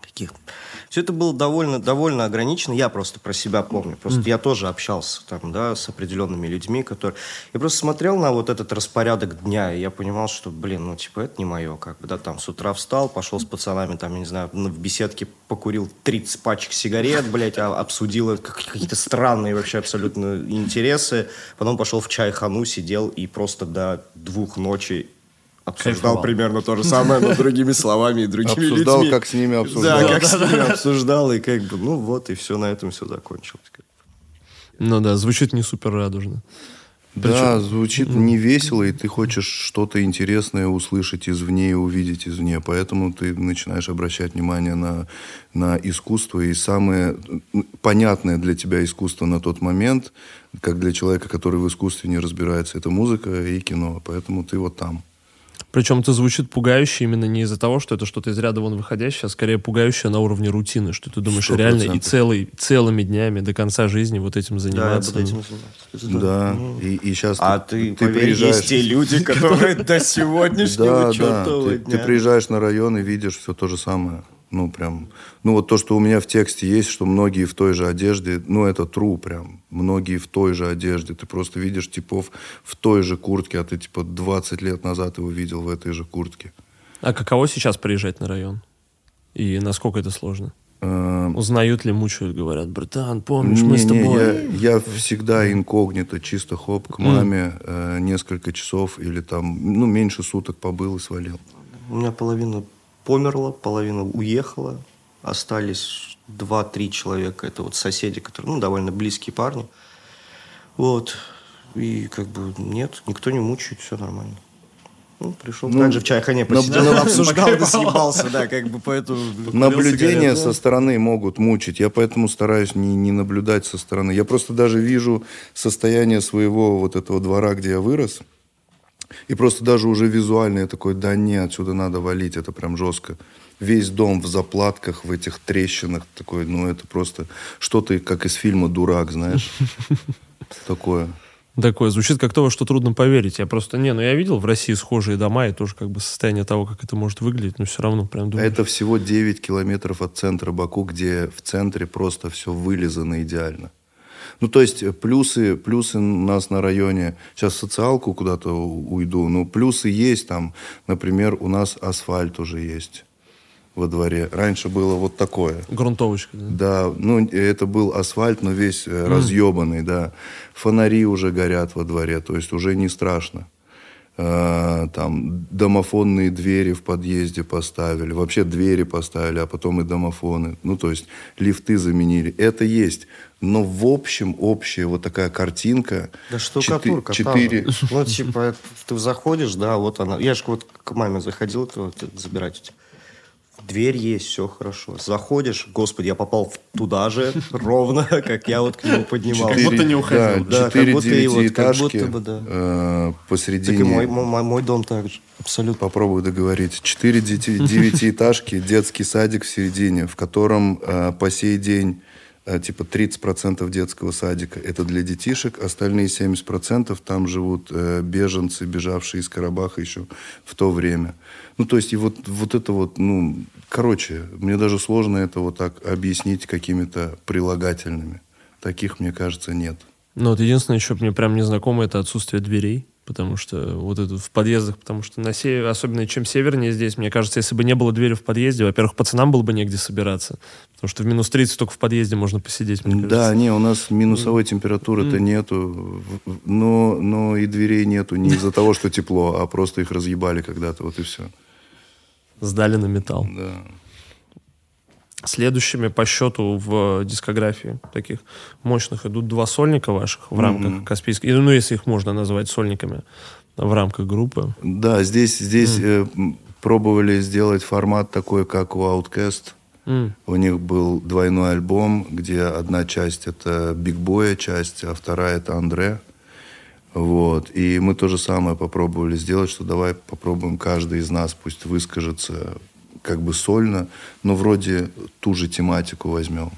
Каких? Все это было довольно, довольно ограничено. Я просто про себя помню. Просто mm. я тоже общался там, да, с определенными людьми, которые... Я просто смотрел на вот этот распорядок дня, и я понимал, что, блин, ну, типа, это не мое, как бы, да, там, с утра встал, пошел с пацанами, там, я не знаю, в беседке покурил 30 пачек сигарет, блядь, а, обсудил какие-то странные вообще абсолютно интересы, потом пошел в чай хану, сидел и просто до двух ночи обсуждал примерно то же самое, но другими словами и другими обсуждал, людьми. как с ними обсуждал. Да, как с ними обсуждал, и как бы, ну вот, и все, на этом все закончилось. Ну да, звучит не супер радужно. Да, звучит не весело, и ты хочешь что-то интересное услышать извне и увидеть извне. Поэтому ты начинаешь обращать внимание на, на искусство. И самое понятное для тебя искусство на тот момент, как для человека, который в искусстве не разбирается, это музыка и кино. Поэтому ты вот там. Причем это звучит пугающе именно не из-за того, что это что-то из ряда вон выходящее, а скорее пугающее на уровне рутины, что ты думаешь 100%. реально и целый, целыми днями до конца жизни вот этим заниматься. Да, этим заниматься. Да, ну, и, и сейчас а ты, ты, поверь, приезжаешь... есть те люди, которые до сегодняшнего чертового дня. Ты приезжаешь на район и видишь все то же самое. Ну, прям, ну вот то, что у меня в тексте есть, что многие в той же одежде, ну, это true прям. Многие в той же одежде. Ты просто видишь типов в той же куртке, а ты, типа, 20 лет назад его видел в этой же куртке. А каково сейчас приезжать на район? И насколько это сложно? Эм. Узнают ли, мучают, говорят, братан, помнишь, мы не, с тобой... Я, я всегда инкогнито, чисто хоп, к маме mm. э, несколько часов или там, ну, меньше суток побыл и свалил. У меня половина померла, половина уехала, остались два-три человека. Это вот соседи, которые, ну, довольно близкие парни. Вот. И как бы нет, никто не мучает, все нормально. Ну, пришел ну, также в чайхане посидел, наб... обсуждал, съебался, да, как бы поэтому... Наблюдения со стороны могут мучить. Я поэтому стараюсь не, не наблюдать со стороны. Я просто даже вижу состояние своего вот этого двора, где я вырос. И просто даже уже визуально я такой, да не, отсюда надо валить, это прям жестко. Весь дом в заплатках, в этих трещинах, такой, ну это просто что-то как из фильма «Дурак», знаешь, такое. Такое звучит как то, что трудно поверить. Я просто, не, ну я видел в России схожие дома и тоже как бы состояние того, как это может выглядеть, но все равно прям думаю. Это всего 9 километров от центра Баку, где в центре просто все вылизано идеально. Ну, то есть э, плюсы, плюсы у нас на районе, сейчас социалку куда-то уйду, но плюсы есть там, например, у нас асфальт уже есть во дворе. Раньше было вот такое. Грунтовочка, да? Да, ну это был асфальт, но весь mm. разъебанный, да. Фонари уже горят во дворе, то есть уже не страшно. Э, там домофонные двери в подъезде поставили, вообще двери поставили, а потом и домофоны. Ну, то есть лифты заменили. Это есть. Но в общем, общая вот такая картинка. Да штукатурка. Четыре... Ну, типа, ты заходишь, да, вот она. Я же вот к маме заходил забирать эти дверь есть, все хорошо. Заходишь, господи, я попал туда же ровно, как я вот к нему поднимал. Как будто не уходил. Да, четыре девятиэтажки э, посередине. Так и мой дом также. Абсолютно. Попробую договорить. Четыре девятиэтажки, детский садик в середине, в котором э, по сей день э, типа 30% детского садика это для детишек, остальные 70% там живут беженцы, бежавшие из Карабаха еще в то время. Ну, то есть, и вот, вот это вот, ну, короче, мне даже сложно это вот так объяснить какими-то прилагательными. Таких, мне кажется, нет. Ну, вот единственное, еще мне прям незнакомо, это отсутствие дверей потому что вот это в подъездах, потому что на север, особенно чем севернее здесь, мне кажется, если бы не было двери в подъезде, во-первых, пацанам было бы негде собираться, потому что в минус 30 только в подъезде можно посидеть, мне кажется. Да, не, у нас минусовой температуры-то mm. нету, но, но и дверей нету не из-за того, что тепло, а просто их разъебали когда-то, вот и все. Сдали на металл. Да. Следующими по счету в дискографии таких мощных идут два сольника ваших в рамках mm-hmm. Каспийской. Ну, если их можно назвать сольниками в рамках группы. Да, здесь, здесь mm. э, пробовали сделать формат такой, как у Outcast. Mm. У них был двойной альбом, где одна часть это Биг Боя часть, а вторая это Андре. Вот. И мы то же самое попробовали сделать, что давай попробуем каждый из нас пусть выскажется как бы сольно, но вроде ту же тематику возьмем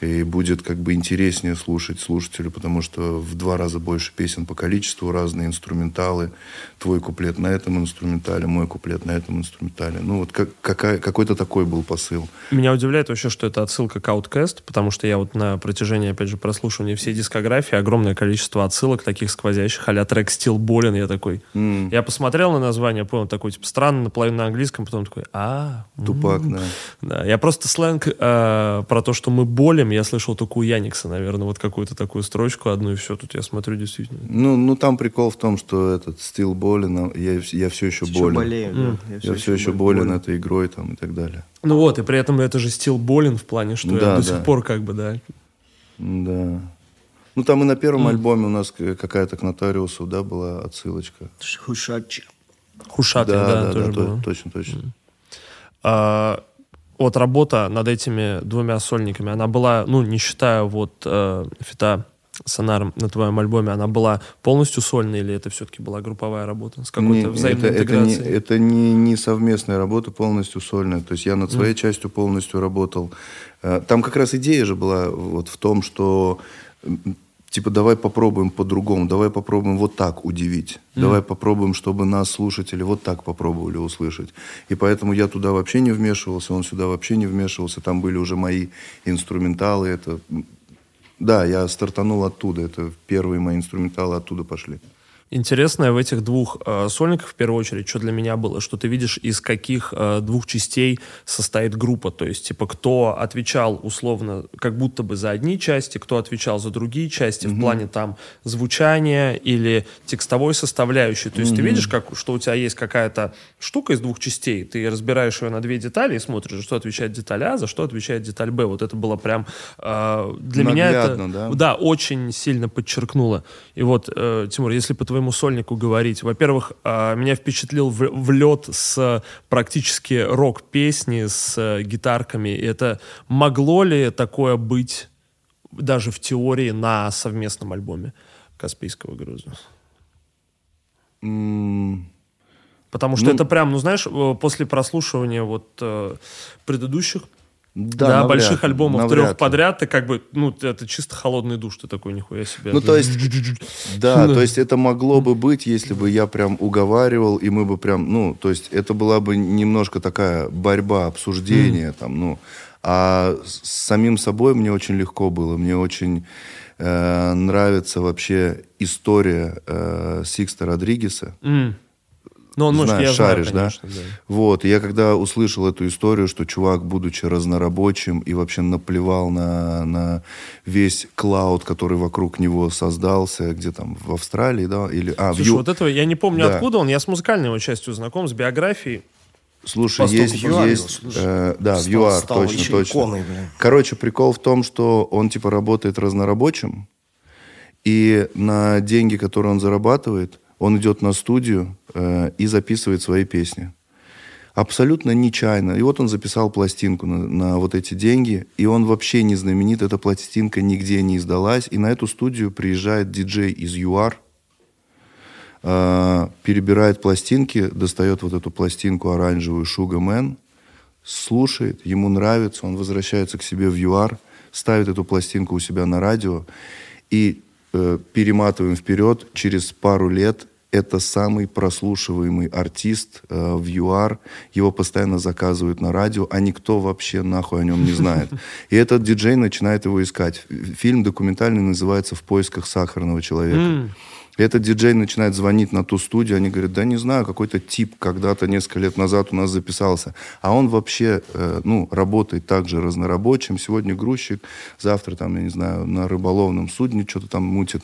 и будет как бы интереснее слушать слушателю, потому что в два раза больше песен по количеству, разные инструменталы. Твой куплет на этом инструментале, мой куплет на этом инструментале. Ну вот как, какая, какой-то такой был посыл. Меня удивляет вообще, что это отсылка к Outcast, потому что я вот на протяжении, опять же, прослушивания всей дискографии огромное количество отсылок таких сквозящих, а-ля трек «Still болен», я такой. Mm. Я посмотрел на название, понял, такой, типа, странно, наполовину на английском, потом такой, а... Тупак, да. Да, я просто сленг э, про то, что мы болен, проблема. Я слышал только у Яникса, наверное, вот какую-то такую строчку одну, и все. Тут я смотрю действительно. Ну, ну там прикол в том, что этот стил болен, я, я все еще болен. болею, да. Я, я все, все еще болен, болен этой игрой там и так далее. Ну вот, и при этом это же стил болен в плане, что да, я до да. сих пор как бы, да. Да. Ну, там и на первом mm. альбоме у нас какая-то к нотариусу, да, была отсылочка. Хушатчи. Хушаты, да, да, да, тоже да было. точно, точно. Mm. А, вот работа над этими двумя сольниками, она была, ну, не считая вот э, фита Сонаром на твоем альбоме, она была полностью сольной или это все-таки была групповая работа с какой-то взаимной это, интеграцией? Это, не, это не, не совместная работа, полностью сольная. То есть я над своей mm. частью полностью работал. Э, там как раз идея же была вот в том, что типа давай попробуем по-другому, давай попробуем вот так удивить, mm. давай попробуем, чтобы нас слушатели вот так попробовали услышать. И поэтому я туда вообще не вмешивался, он сюда вообще не вмешивался, там были уже мои инструменталы, это... Да, я стартанул оттуда, это первые мои инструменталы оттуда пошли. Интересное в этих двух э, сольниках, в первую очередь, что для меня было, что ты видишь, из каких э, двух частей состоит группа. То есть, типа, кто отвечал условно, как будто бы за одни части, кто отвечал за другие части mm-hmm. в плане там звучания или текстовой составляющей. То есть, mm-hmm. ты видишь, как, что у тебя есть какая-то штука из двух частей, ты разбираешь ее на две детали и смотришь, что отвечает деталь А, за что отвечает деталь Б. Вот это было прям э, для Наглядно, меня это да? да очень сильно подчеркнуло. И вот, э, Тимур, если по твоему сольнику говорить. Во-первых, а, меня впечатлил влет с практически рок-песни с э, гитарками. Это могло ли такое быть даже в теории на совместном альбоме Каспийского груза? Mm. Потому что ну, это прям, ну знаешь, э, после прослушивания вот э, предыдущих да, да больших альбомов навряд трех подряд, ты как бы, ну, это чисто холодный душ, ты такой, нихуя себе. Ну, то есть, да, то есть это могло бы быть, если бы я прям уговаривал, и мы бы прям, ну, то есть это была бы немножко такая борьба, обсуждение, там, ну, а с самим собой мне очень легко было, мне очень э, нравится вообще история э, Сикста Родригеса. Mm. Ну, он, может, знаешь, я шаришь, знаю, конечно, да? да? Вот, я когда услышал эту историю, что чувак, будучи разнорабочим и вообще наплевал на, на весь клауд, который вокруг него создался, где там, в Австралии, да? Или, а, Слушай, в Ю... вот этого я не помню, да. откуда он, я с музыкальной его частью знаком, с биографией. Слушай, Поступ есть, ЮАР, есть, слушай, э, да, стал, в ЮАР, стал точно, точно. Иконой, Короче, прикол в том, что он типа работает разнорабочим, и на деньги, которые он зарабатывает, он идет на студию э, и записывает свои песни. Абсолютно нечаянно. И вот он записал пластинку на, на вот эти деньги, и он вообще не знаменит, эта пластинка нигде не издалась. И на эту студию приезжает диджей из ЮАР, э, перебирает пластинки, достает вот эту пластинку оранжевую Man, слушает, ему нравится, он возвращается к себе в ЮАР, ставит эту пластинку у себя на радио, и э, перематываем вперед, через пару лет это самый прослушиваемый артист э, в ЮАР. Его постоянно заказывают на радио, а никто вообще нахуй о нем не знает. И этот диджей начинает его искать. Фильм документальный называется «В поисках сахарного человека». И этот диджей начинает звонить на ту студию, они говорят, да не знаю, какой-то тип когда-то несколько лет назад у нас записался. А он вообще, э, ну, работает также разнорабочим. Сегодня грузчик, завтра там, я не знаю, на рыболовном судне что-то там мутит.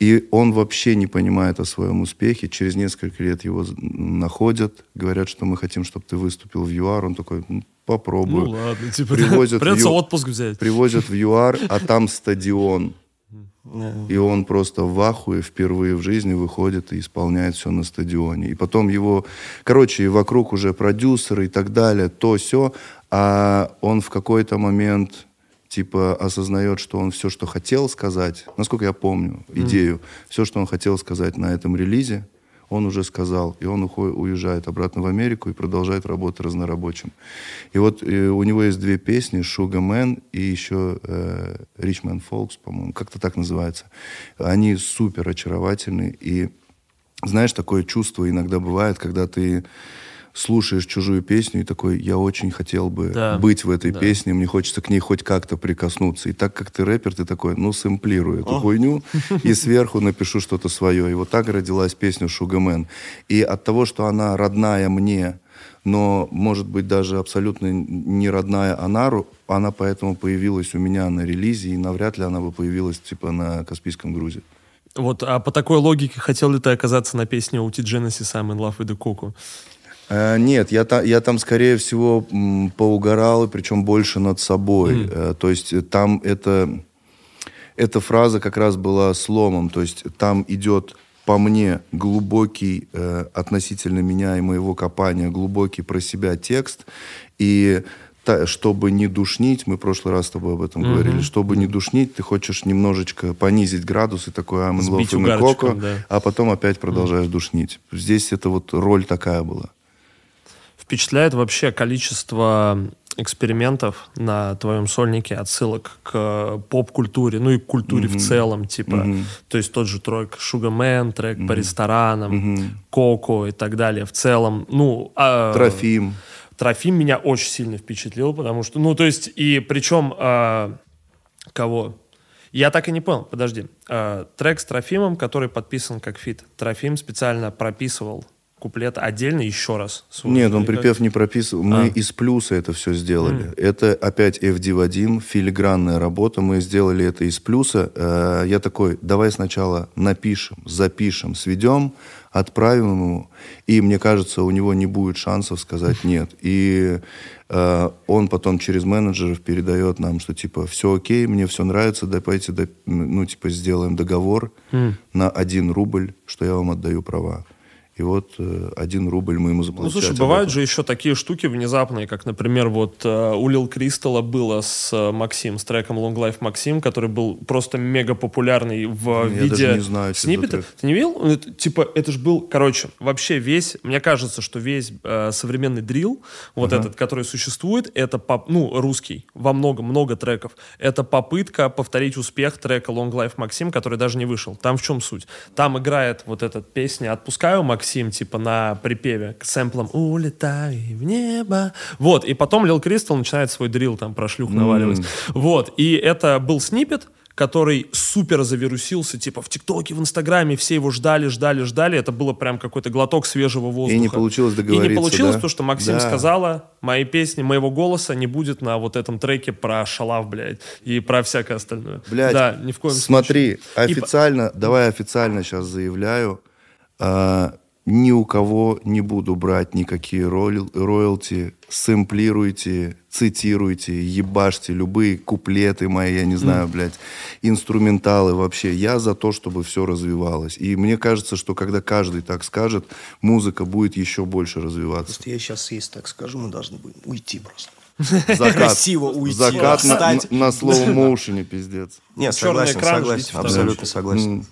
И он вообще не понимает о своем успехе. Через несколько лет его находят, говорят, что мы хотим, чтобы ты выступил в ЮАР. Он такой, попробую. Ну ладно, типа, привозят придется ю... отпуск взять. Привозят в ЮАР, а там стадион и он просто в ахуе впервые в жизни выходит и исполняет все на стадионе. И потом его, короче, вокруг уже продюсеры и так далее, то все, а он в какой-то момент типа осознает, что он все, что хотел сказать, насколько я помню идею, mm. все, что он хотел сказать на этом релизе, он уже сказал, и он уходит, уезжает обратно в Америку и продолжает работать разнорабочим. И вот и у него есть две песни, «Sugar Man» и еще э, «Richmond Folks», по-моему, как-то так называется. Они супер очаровательны, и знаешь, такое чувство иногда бывает, когда ты слушаешь чужую песню и такой, я очень хотел бы да. быть в этой да. песне, мне хочется к ней хоть как-то прикоснуться. И так как ты рэпер, ты такой, ну, сэмплирую эту О. хуйню и сверху напишу что-то свое. И вот так родилась песня «Шугамен». И от того, что она родная мне, но, может быть, даже абсолютно не родная Анару, она поэтому появилась у меня на релизе, и навряд ли она бы появилась, типа, на Каспийском грузе. Вот, а по такой логике хотел ли ты оказаться на песне у Ти Genesis I'm in love with the Coco? Э, нет, я, та, я там, скорее всего, и причем больше над собой. Э, то есть э, там это, эта фраза как раз была сломом. То есть там идет по мне глубокий э, относительно меня и моего копания, глубокий про себя текст. И та- чтобы не душнить, мы в прошлый раз с тобой об этом Мгм. говорили, чтобы не душнить, ты хочешь немножечко понизить градус и такой I'm in love да. а потом опять продолжаешь душнить. Здесь это вот роль такая была. Впечатляет вообще количество экспериментов на твоем сольнике, отсылок к поп-культуре, ну и к культуре в целом, типа, Мгм. то есть тот же трек Sugarman, трек по ресторанам, Мгм. Коко и так далее. В целом, ну... а, Трофим. Трофим меня очень сильно впечатлил, потому что, ну, то есть, и причем, а, кого? Я так и не понял, подожди. А, трек с Трофимом, который подписан как feat. Трофим специально прописывал куплет отдельно еще раз. свой. Нет, он припев не прописывал. Мы А. из плюса это все сделали. Это опять FD Вадим, филигранная работа. Мы сделали это из плюса. Э, Я такой, давай сначала напишем, запишем, сведем, отправим ему. И мне кажется, у него не будет шансов сказать нет. И э, он потом через менеджеров передает нам, что типа все окей, мне все нравится, давайте да, ну типа сделаем договор на один рубль, что я вам отдаю права. И вот э, один рубль мы ему Ну, заплатили. слушай, бывают же еще такие штуки внезапные, как, например, вот э, у Лил Кристалла было с э, Максим, с треком Long Life Максим, который был просто мега популярный в Я виде даже не знаю, сниппета. Ты не видел? Ну, это, типа, это же был, короче, вообще весь, мне кажется, что весь э, современный дрил, вот этот, который существует, это, поп- ну, русский, во много, много треков, это попытка повторить успех трека Long Life Максим, который даже не вышел. Там в чем суть? Там играет вот эта песня «Отпускаю Максим», типа на припеве, к сэмплам «Улетай в небо». Вот, и потом Лил Кристал начинает свой дрил там про шлюх наваливать. Вот, и это был снипет, который супер завирусился, типа в ТикТоке, в Инстаграме, все его ждали, ждали, ждали. Это было прям какой-то глоток свежего воздуха. И не получилось И не договориться, получилось да? то, что Максим Да. сказала, моей песни, моего голоса не будет на вот этом треке про шалав, блядь, и про всякое остальное. Блядь, да, ни в коем смотри, случае. И официально, давай официально сейчас заявляю, а, ни у кого не буду брать никакие роял- роялти, сэмплируйте, цитируйте, ебашьте любые куплеты мои, я не знаю, блядь, инструменталы вообще. Я за то, чтобы все развивалось. И мне кажется, что когда каждый так скажет, музыка будет еще больше развиваться. Просто я сейчас, если так скажу, мы должны будем уйти просто. Закат, Красиво уйти, закат на, на, на слоу-моушене, пиздец. Нет, согласен, согласен, абсолютно согласен.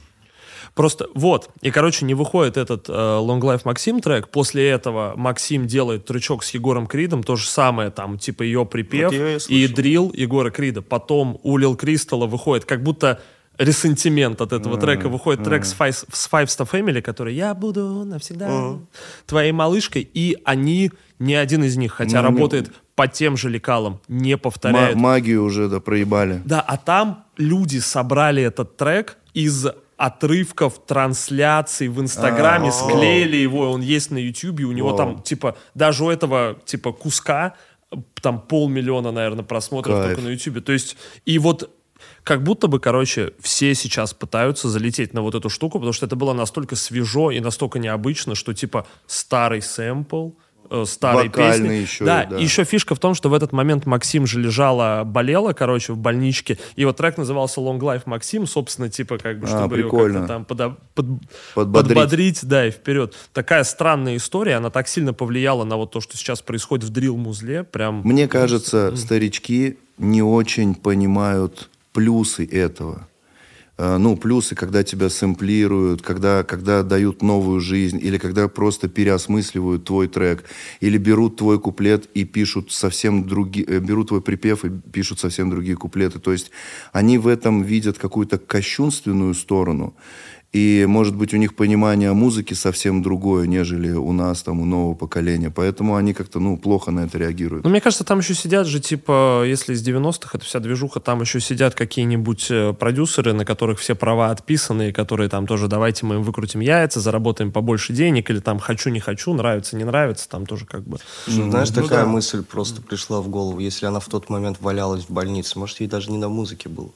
Просто вот. И, короче, не выходит этот э, Long Life Максим трек. После этого Максим делает трючок с Егором Кридом. То же самое, там, типа, ее припев Вот и дрил Егора Крида. Потом у Лил Кристалла выходит, как будто ресентимент от этого трека. Выходит трек с Five, с Five Star Family, который «Я буду навсегда твоей малышкой». И они, ни один из них, хотя Ну, работает по тем же лекалам, не Ма- повторяет магию уже, да, проебали. да, а там люди собрали этот трек из отрывков трансляций в Инстаграме, склеили его, он есть на Ютубе, у него Вау. там, типа, даже у этого, типа, куска там полмиллиона, наверное, просмотров Кайф. только на Ютубе. То есть, и вот как будто бы, короче, все сейчас пытаются залететь на вот эту штуку, потому что это было настолько свежо и настолько необычно, что, типа, старый сэмпл, старой Вокальный песни. еще, да, да. еще фишка в том, что в этот момент Максим же лежала, болела, короче, в больничке. И вот трек назывался Long Life Максим, собственно, типа, как бы, А, чтобы ее прикольно. как-то там подо- под- Подбодрить. подбодрить, да, и вперед. Такая странная история, она так сильно повлияла на вот то, что сейчас происходит в дрил-музле, прям... Мне кажется, старички не очень понимают плюсы этого. Э, Ну, плюсы, когда тебя сэмплируют, когда, когда дают новую жизнь, или когда просто переосмысливают твой трек, или берут твой куплет и пишут совсем другие, э, берут твой припев и пишут совсем другие куплеты. То есть они в этом видят какую-то кощунственную сторону. И, может быть, у них понимание музыки совсем другое, нежели у нас, там, у нового поколения. Поэтому они как-то, ну, плохо на это реагируют. Ну, мне кажется, там еще сидят же, типа, если из 90-х это вся движуха, там еще сидят какие-нибудь э, продюсеры, на которых все права отписаны, которые там тоже давайте мы им выкрутим яйца, заработаем побольше денег, или там хочу, не хочу, нравится, не нравится, там тоже как бы... Ну, знаешь, ну, такая да. мысль просто пришла в голову. Если она в тот момент валялась в больнице, может, ей даже не на музыке было.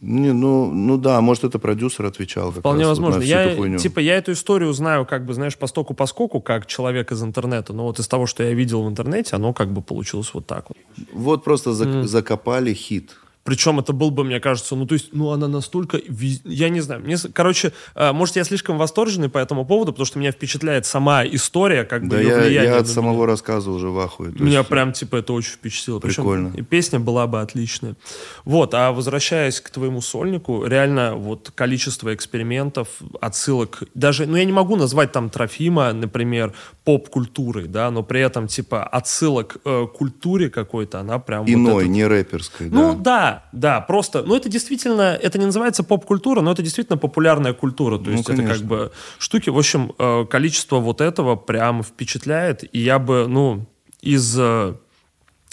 Не, ну, ну да, может, это продюсер отвечал. Вполне возможно. Вот я, типа, я эту историю знаю, как бы, знаешь, по стоку по скоку, как человек из интернета. Но вот из того, что я видел в интернете, оно как бы получилось вот так вот. Вот просто зак- mm. закопали хит. Причем это был бы, мне кажется, ну, то есть, ну, она настолько... Я не знаю. Мне, короче, э, может, я слишком восторженный по этому поводу, потому что меня впечатляет сама история, как да бы, я, я от самого меня. рассказа уже в ахуе. Меня есть... прям, типа, это очень впечатлило. Прикольно. Причем, и песня была бы отличная. Вот, а возвращаясь к твоему сольнику, реально вот количество экспериментов, отсылок, даже, ну, я не могу назвать там Трофима, например, поп-культурой, да, но при этом, типа, отсылок э, культуре какой-то, она прям... Иной, вот этот... не рэперской, Ну, да, да, просто, ну, это действительно, это не называется поп-культура, но это действительно популярная культура, то ну, есть конечно. это как бы штуки, в общем, э, количество вот этого прям впечатляет, и я бы, ну, из... Э,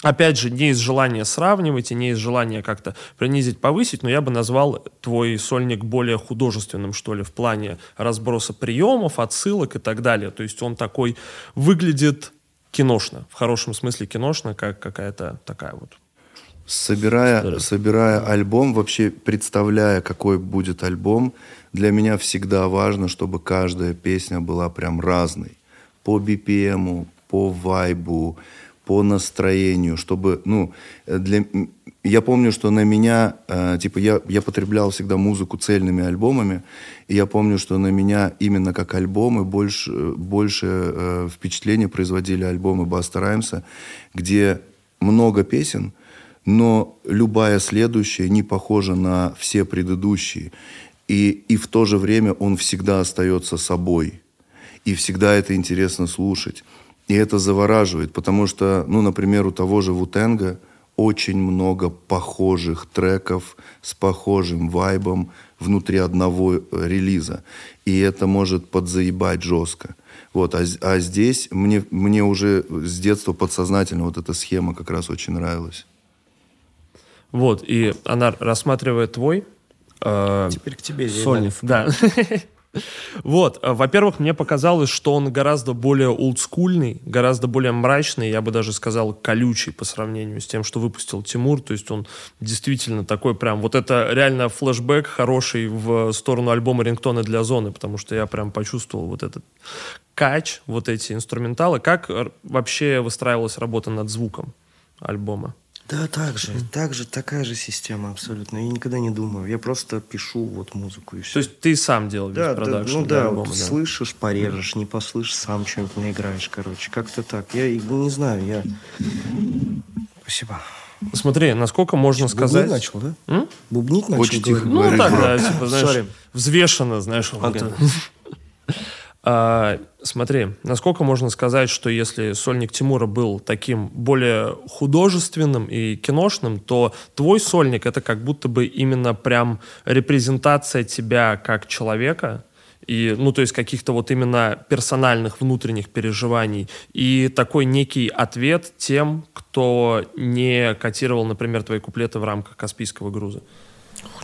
опять же, не из желания сравнивать и не из желания как-то принизить, повысить, но я бы назвал твой сольник более художественным, что ли, в плане разброса приемов, отсылок и так далее. То есть он такой выглядит киношно, в хорошем смысле киношно, как какая-то такая вот Собирая, собирая альбом, вообще представляя, какой будет альбом, для меня всегда важно, чтобы каждая песня была прям разной. По BPM, по вайбу, по настроению, чтобы, ну, для... Я помню, что на меня, э, типа, я, я потреблял всегда музыку цельными альбомами, и я помню, что на меня именно как альбомы больше, больше э, впечатления производили альбомы Баста Раймса, где много песен, но любая следующая не похожа на все предыдущие. И, и в то же время он всегда остается собой. И всегда это интересно слушать. И это завораживает, потому что, ну, например, у того же Вутенга очень много похожих треков с похожим вайбом внутри одного релиза. И это может подзаебать жестко. Вот, а, а здесь мне, мне уже с детства подсознательно вот эта схема как раз очень нравилась. Вот, и она рассматривает твой... Э, Теперь к тебе, Сольнив, да. Вот, э, во-первых, мне показалось, что он гораздо более олдскульный, гораздо более мрачный, я бы даже сказал, колючий по сравнению с тем, что выпустил Тимур. То есть он действительно такой прям... Вот это реально флешбэк хороший в сторону альбома «Рингтоны для зоны», потому что я прям почувствовал вот этот кач, вот эти инструменталы. Как вообще выстраивалась работа над звуком альбома? Да, так же, так же, такая же система абсолютно. Я никогда не думаю, я просто пишу вот музыку и все. То есть ты сам делал весь да, продакшн да, ну да, альбома, вот да, слышишь, порежешь, не послышишь, сам что-нибудь наиграешь, короче, как-то так. Я не знаю, я... Спасибо. Смотри, насколько можно Бубнить сказать... начал, да? М? Бубнить начал? Очень тихо Ну, так, да, типа, знаешь, Sorry. взвешенно, знаешь. Вот а, смотри, насколько можно сказать, что если сольник Тимура был таким более художественным и киношным, то твой сольник это как будто бы именно прям репрезентация тебя как человека, и, ну, то есть каких-то вот именно персональных внутренних переживаний, и такой некий ответ тем, кто не котировал, например, твои куплеты в рамках Каспийского груза.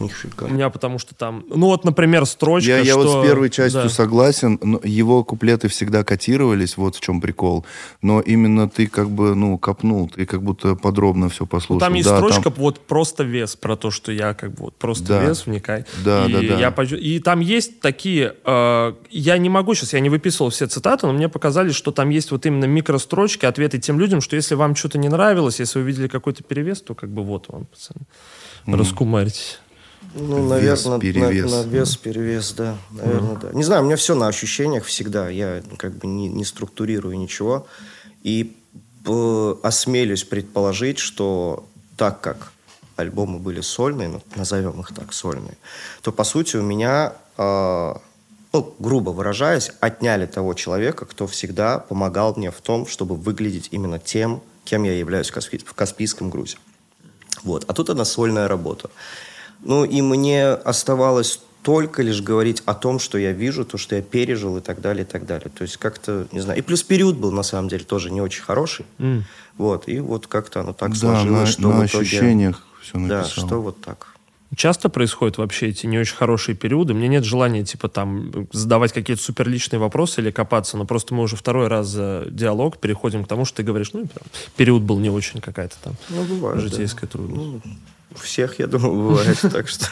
Нифига. У меня потому что там... Ну вот, например, строчка, Я, что... я вот с первой частью да. согласен. Но его куплеты всегда котировались, вот в чем прикол. Но именно ты как бы, ну, копнул, ты как будто подробно все послушал. Ну, там есть да, строчка там... вот просто вес, про то, что я как бы вот просто да. вес, вникай. Да, и да, да. Я, и там есть такие... Э, я не могу сейчас, я не выписывал все цитаты, но мне показали, что там есть вот именно микрострочки, ответы тем людям, что если вам что-то не нравилось, если вы видели какой-то перевес, то как бы вот вам, пацаны, mm. раскумаритесь. Ну, наверное, перевес. На, на вес, перевес, да. Наверное, mm да. Не знаю, у меня все на ощущениях всегда. Я как бы не, не структурирую ничего. И осмелюсь предположить, что так как альбомы были сольные, ну, назовем их так, сольные, то, по сути, у меня, э, ну, грубо выражаясь, отняли того человека, кто всегда помогал мне в том, чтобы выглядеть именно тем, кем я являюсь в, Каспий, в Каспийском грузе. Вот. А тут она сольная работа. Ну и мне оставалось только лишь говорить о том, что я вижу, то, что я пережил и так далее, и так далее. То есть как-то, не знаю. И плюс период был, на самом деле, тоже не очень хороший. Mm. Вот, и вот как-то оно так да, сложилось, на, что на в итоге... ощущениях все написал. Да, что вот так. Часто происходят вообще эти не очень хорошие периоды. Мне нет желания, типа, там, задавать какие-то суперличные вопросы или копаться, но просто мы уже второй раз за диалог переходим к тому, что ты говоришь, ну, период был не очень какая-то там ну, бывает, житейская да. трудность. Ну, у всех, я думаю, бывает, так что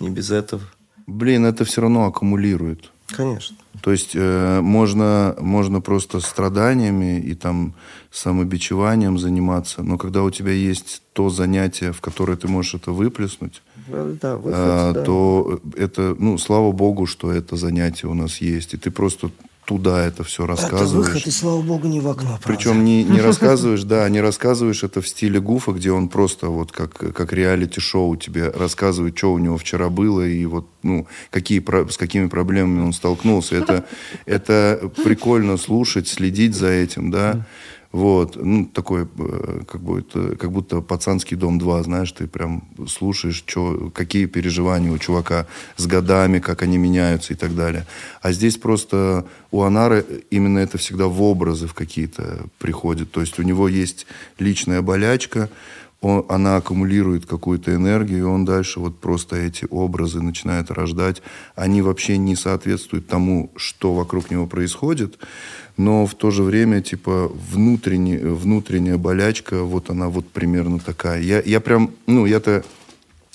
не без этого. Блин, это все равно аккумулирует. Конечно. То есть э, можно, можно просто страданиями и там самобичеванием заниматься, но когда у тебя есть то занятие, в которое ты можешь это выплеснуть, да, выход, э, да. то это, ну, слава богу, что это занятие у нас есть. И ты просто туда это все рассказываешь. Это выход, и слава богу, не в окно. Причем не, не рассказываешь, да, не рассказываешь это в стиле Гуфа, где он просто вот как, как реалити-шоу тебе рассказывает, что у него вчера было и вот, ну, какие, с какими проблемами он столкнулся. Это, это прикольно слушать, следить за этим, да. Вот, ну, такой, э, как, будто, как будто пацанский дом 2, знаешь, ты прям слушаешь, чё, какие переживания у чувака с годами, как они меняются и так далее. А здесь просто у Анары именно это всегда в образы в какие-то приходит. То есть у него есть личная болячка, он, она аккумулирует какую-то энергию, и он дальше вот просто эти образы начинает рождать. Они вообще не соответствуют тому, что вокруг него происходит но в то же время, типа, внутренне, внутренняя болячка, вот она вот примерно такая. Я, я прям, ну, я-то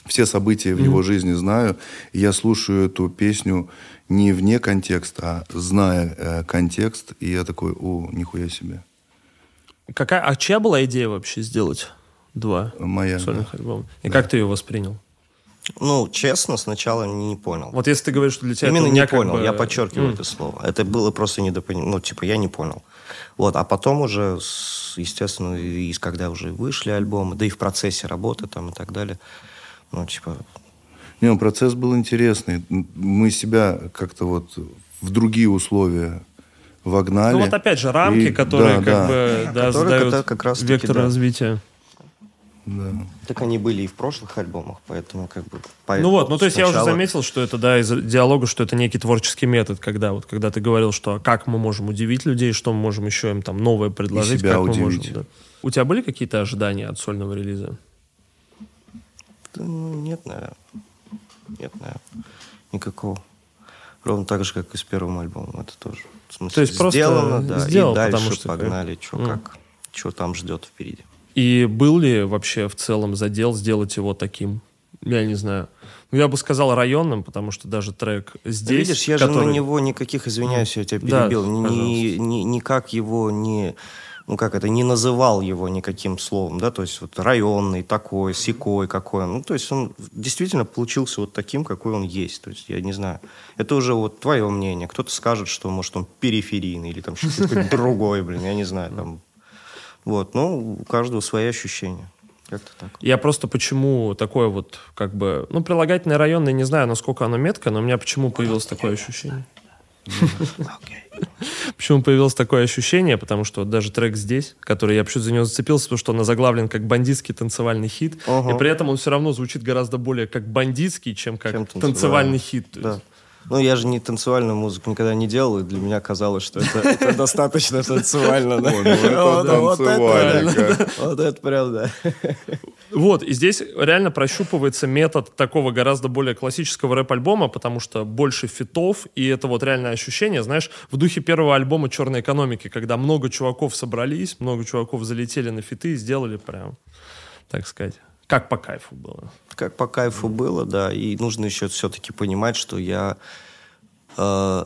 все события в mm-hmm. его жизни знаю, и я слушаю эту песню не вне контекста, а зная э, контекст, и я такой, о, нихуя себе. Какая, а чья была идея вообще сделать два Моя, сольных да. альбома? И да. как ты ее воспринял? Ну, честно, сначала не, понял. Вот если ты говоришь, что для тебя Именно это не понял, бы... я подчеркиваю mm. это слово. Это было просто недопонимание. Ну, типа, я не понял. Вот, а потом уже, естественно, из когда уже вышли альбомы, да и в процессе работы там и так далее, ну, типа... Не, ну, процесс был интересный. Мы себя как-то вот в другие условия вогнали. Ну вот опять же рамки, и, которые да, как да. бы да, которые задают как раз вектор да. развития. Да. Так они были и в прошлых альбомах, поэтому как бы... Ну вот, ну то есть сначала... я уже заметил, что это, да, из диалога, что это некий творческий метод, когда вот, когда ты говорил, что как мы можем удивить людей, что мы можем еще им там новое предложить, и себя как удивить. мы можем. Да. У тебя были какие-то ожидания от сольного релиза? Да, ну, нет, наверное. Нет, наверное. Никакого. Ровно так же, как и с первым альбомом. Это тоже. В смысле, то есть сделано, просто да, сделал, и дальше потому что погнали, что mm. как, что там ждет впереди. И был ли вообще в целом задел сделать его таким, я не знаю, ну, я бы сказал районным, потому что даже трек здесь... Видишь, я который... же на него никаких, извиняюсь, я тебя перебил, да, ни, ни, никак его не... Ну, как это, не называл его никаким словом, да, то есть вот районный, такой, секой, какой. Ну, то есть он действительно получился вот таким, какой он есть. То есть я не знаю. Это уже вот твое мнение. Кто-то скажет, что, может, он периферийный или там что-то другое, блин, я не знаю, там вот, ну, у каждого свои ощущения. Как-то так. Я просто почему такое вот, как бы, ну, прилагательное районное, не знаю, насколько оно метко, но у меня почему появилось такое ощущение. Почему появилось такое ощущение? Потому что вот даже трек здесь, который я почему-то за него зацепился, потому что он озаглавлен как бандитский танцевальный хит, и при этом он все равно звучит гораздо более как бандитский, чем как танцевальный хит. Да. Ну, я же не танцевальную музыку никогда не делал, и для меня казалось, что это, это достаточно танцевально. Да? Ну, это танцевальника. Вот это прям, да. Вот, и здесь реально прощупывается метод такого гораздо более классического рэп-альбома, потому что больше фитов, и это вот реальное ощущение, знаешь, в духе первого альбома «Черной экономики», когда много чуваков собрались, много чуваков залетели на фиты и сделали прям, так сказать, как по кайфу было. Как по кайфу было, да. И нужно еще все-таки понимать, что я э,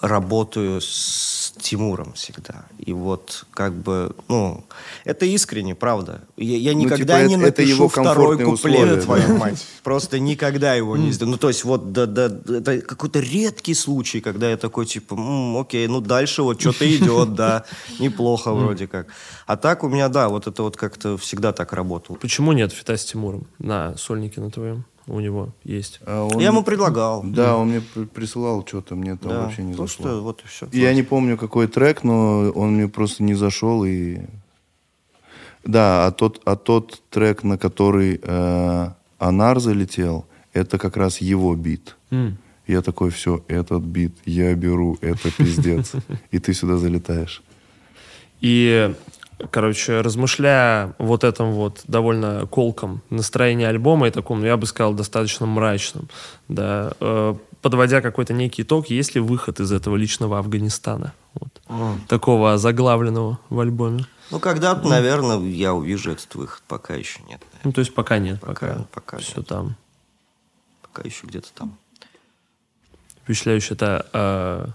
работаю с Тимуром всегда. И вот как бы, ну, это искренне, правда. Я, я ну, никогда ну, типа, не это, напишу его второй куплет, условия, твою да. мать. Просто никогда его не сделаю. Ну, то есть вот да, да, это какой-то редкий случай, когда я такой, типа, окей, ну дальше вот что-то идет, да, неплохо вроде как. А так у меня, да, вот это вот как-то всегда так работало. Почему нет фита с Тимуром на сольнике на твоем? У него есть. А он, я ему предлагал. Да, он мне присылал что-то, мне там да, вообще не просто зашло. Вот и все. Я не помню, какой трек, но он мне просто не зашел. И... Да, а тот, а тот трек, на который э, Анар залетел, это как раз его бит. Mm. Я такой, все, этот бит я беру, это пиздец. И ты сюда залетаешь. И, короче, размышляя вот этом вот довольно колком настроении альбома и таком, я бы сказал, достаточно мрачным, да, э, подводя какой-то некий итог, есть ли выход из этого личного Афганистана? Вот. Mm. Такого заглавленного в альбоме. Ну, когда-то, mm. наверное, я увижу этот выход. Пока еще нет. Наверное. Ну, то есть пока нет. Пока, пока, пока все нет. там. Пока еще где-то там. Впечатляющий это э,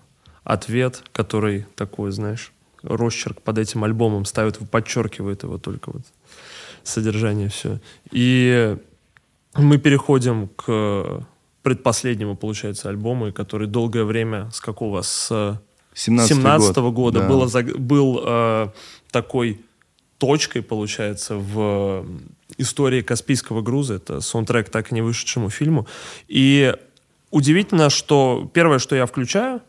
ответ, который такой, знаешь, росчерк под этим альбомом ставит, подчеркивает его только вот содержание все. И мы переходим к предпоследнему, получается, альбому, который долгое время, с какого? С 17 -го год. года да. было, был э, такой точкой, получается, в истории Каспийского груза. Это саундтрек так и не вышедшему фильму. И удивительно, что первое, что я включаю,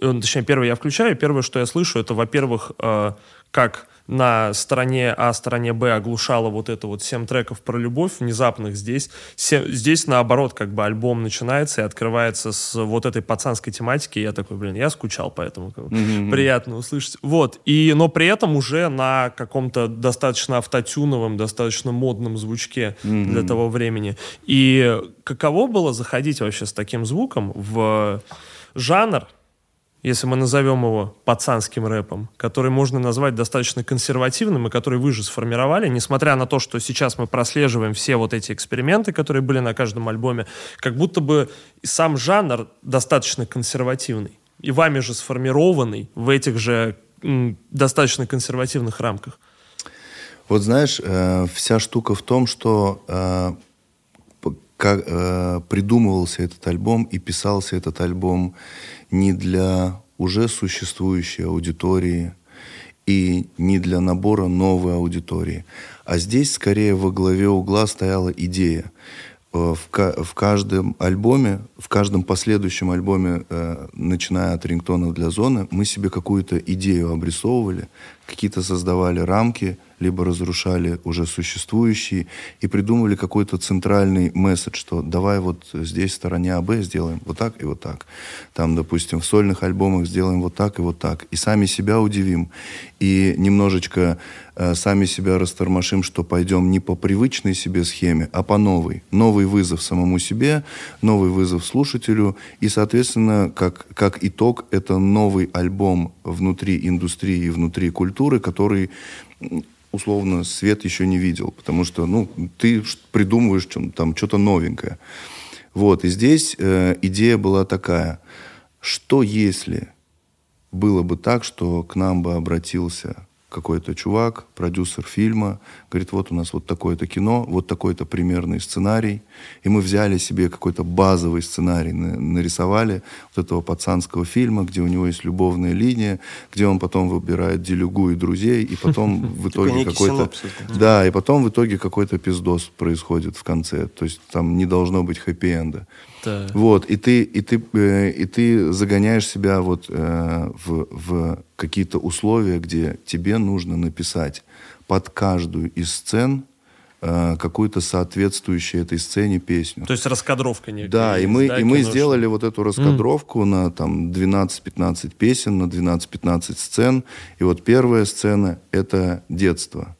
точнее, первое я включаю, первое, что я слышу, это, во-первых, э, как на стороне А, стороне Б оглушала вот это вот 7 треков про любовь внезапных. Здесь, 7, здесь наоборот, как бы альбом начинается и открывается с вот этой пацанской тематики. И я такой, блин, я скучал, поэтому mm-hmm. приятно услышать. Вот. И, но при этом уже на каком-то достаточно автотюновом, достаточно модном звучке mm-hmm. для того времени. И каково было заходить вообще с таким звуком в жанр, если мы назовем его пацанским рэпом, который можно назвать достаточно консервативным и который вы же сформировали, несмотря на то, что сейчас мы прослеживаем все вот эти эксперименты, которые были на каждом альбоме, как будто бы сам жанр достаточно консервативный и вами же сформированный в этих же достаточно консервативных рамках. Вот знаешь, э, вся штука в том, что э, как, э, придумывался этот альбом и писался этот альбом не для уже существующей аудитории и не для набора новой аудитории. А здесь скорее во главе угла стояла идея. Э, в, в каждом альбоме, в каждом последующем альбоме, э, начиная от рингтонов для зоны, мы себе какую-то идею обрисовывали, какие-то создавали рамки, либо разрушали уже существующие и придумывали какой-то центральный месседж, что давай вот здесь в стороне АБ сделаем вот так и вот так. Там, допустим, в сольных альбомах сделаем вот так и вот так. И сами себя удивим. И немножечко э, сами себя растормошим, что пойдем не по привычной себе схеме, а по новой. Новый вызов самому себе, новый вызов слушателю. И, соответственно, как, как итог, это новый альбом внутри индустрии, внутри культуры, который условно свет еще не видел, потому что, ну, ты придумываешь там что-то новенькое. Вот, и здесь э, идея была такая, что если было бы так, что к нам бы обратился какой-то чувак, продюсер фильма, говорит, вот у нас вот такое-то кино, вот такой-то примерный сценарий. И мы взяли себе какой-то базовый сценарий, нарисовали вот этого пацанского фильма, где у него есть любовная линия, где он потом выбирает делюгу и друзей, и потом в итоге какой-то... Да, и потом в итоге какой-то пиздос происходит в конце. То есть там не должно быть хэппи-энда. Да. Вот, и ты, и, ты, э, и ты загоняешь себя вот э, в, в какие-то условия, где тебе нужно написать под каждую из сцен э, какую-то соответствующую этой сцене песню. То есть раскадровка некая. Да, и мы, да, и мы сделали вот эту раскадровку mm. на там 12-15 песен, на 12-15 сцен. И вот первая сцена — это детство.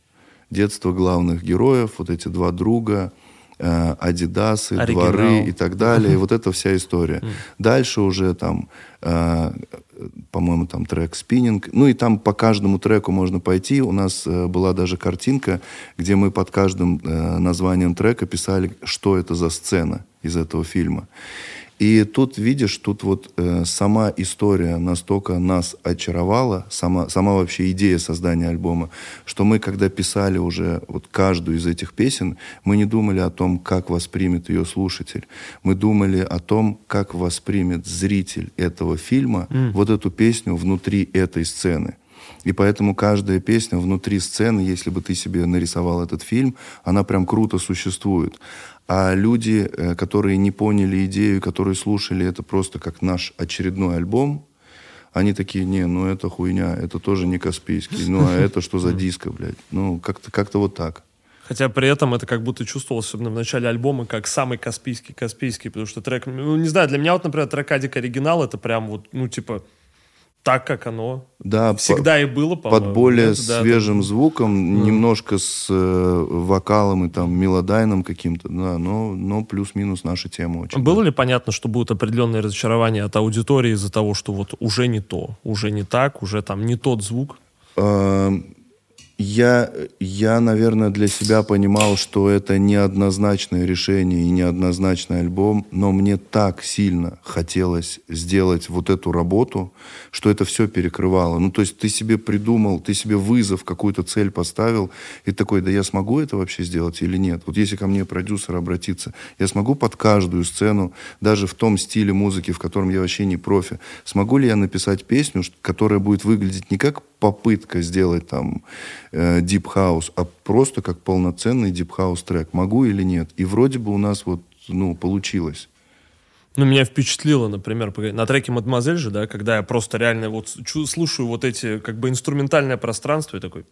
Детство главных героев, вот эти два друга — Э, Адидасы, Оригинал. дворы и так далее. Вот эта вся история. Дальше уже там, э, по-моему, там трек спиннинг. Ну и там по каждому треку можно пойти. У нас э, была даже картинка, где мы под каждым названием трека писали, что это за сцена из этого фильма. И тут, видишь, тут вот э, сама история настолько нас очаровала, сама, сама вообще идея создания альбома, что мы, когда писали уже вот каждую из этих песен, мы не думали о том, как воспримет ее слушатель. Мы думали о том, как воспримет зритель этого фильма mm. вот эту песню внутри этой сцены. И поэтому каждая песня внутри сцены, если бы ты себе нарисовал этот фильм, она прям круто существует. А люди, э, которые не поняли идею, которые слушали это просто как наш очередной альбом, они такие, не, ну это хуйня, это тоже не Каспийский, ну а это что за диско, блядь? Ну как-то как вот так. Хотя при этом это как будто чувствовалось, особенно в начале альбома, как самый Каспийский Каспийский, потому что трек, ну, не знаю, для меня вот, например, трек Адик оригинал, это прям вот, ну, типа, так, как оно да, всегда по, и было, по-моему. Под более это, свежим да, звуком, mm. немножко с э, вокалом и там мелодайном каким-то, да, но, но плюс-минус наша тема очень. Было да. ли понятно, что будут определенные разочарования от аудитории из-за того, что вот уже не то, уже не так, уже там не тот звук? Эм, я, я, наверное, для себя понимал, что это неоднозначное решение и неоднозначный альбом, но мне так сильно хотелось сделать вот эту работу, что это все перекрывало. Ну, то есть ты себе придумал, ты себе вызов, какую-то цель поставил, и такой, да я смогу это вообще сделать или нет? Вот если ко мне продюсер обратится, я смогу под каждую сцену, даже в том стиле музыки, в котором я вообще не профи, смогу ли я написать песню, которая будет выглядеть не как попытка сделать там э, Deep House, а просто как полноценный Deep House трек. Могу или нет? И вроде бы у нас вот, ну, получилось. Ну, меня впечатлило, например, на треке «Мадемуазель» же, да, когда я просто реально вот слушаю вот эти, как бы, инструментальное пространство и такой,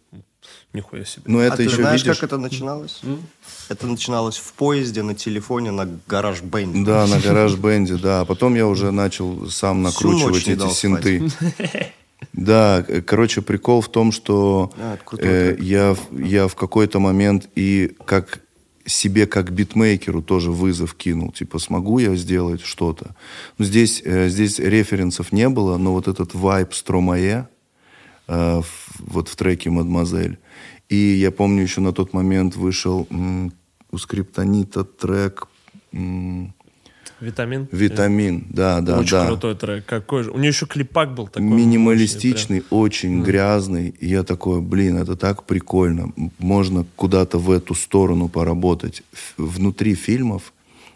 нихуя себе. Но это а еще ты знаешь, видишь... как это начиналось? Mm? Это начиналось в поезде, на телефоне, на гараж-бенде. Да, на гараж-бенде, да. А потом я уже начал сам накручивать эти синты. Да, короче, прикол в том, что а, э, я, я в какой-то момент и как себе как битмейкеру тоже вызов кинул. Типа, смогу я сделать что-то? Ну, здесь, э, здесь референсов не было, но вот этот вайб Стромае э, вот в треке «Мадемуазель». И я помню, еще на тот момент вышел м, у Скриптонита трек... М, Витамин? Витамин, да, да, очень да. Очень крутой трек. Какой же? У нее еще клипак был такой. Минималистичный, очень mm. грязный. И я такой, блин, это так прикольно. Можно куда-то в эту сторону поработать. Внутри фильмов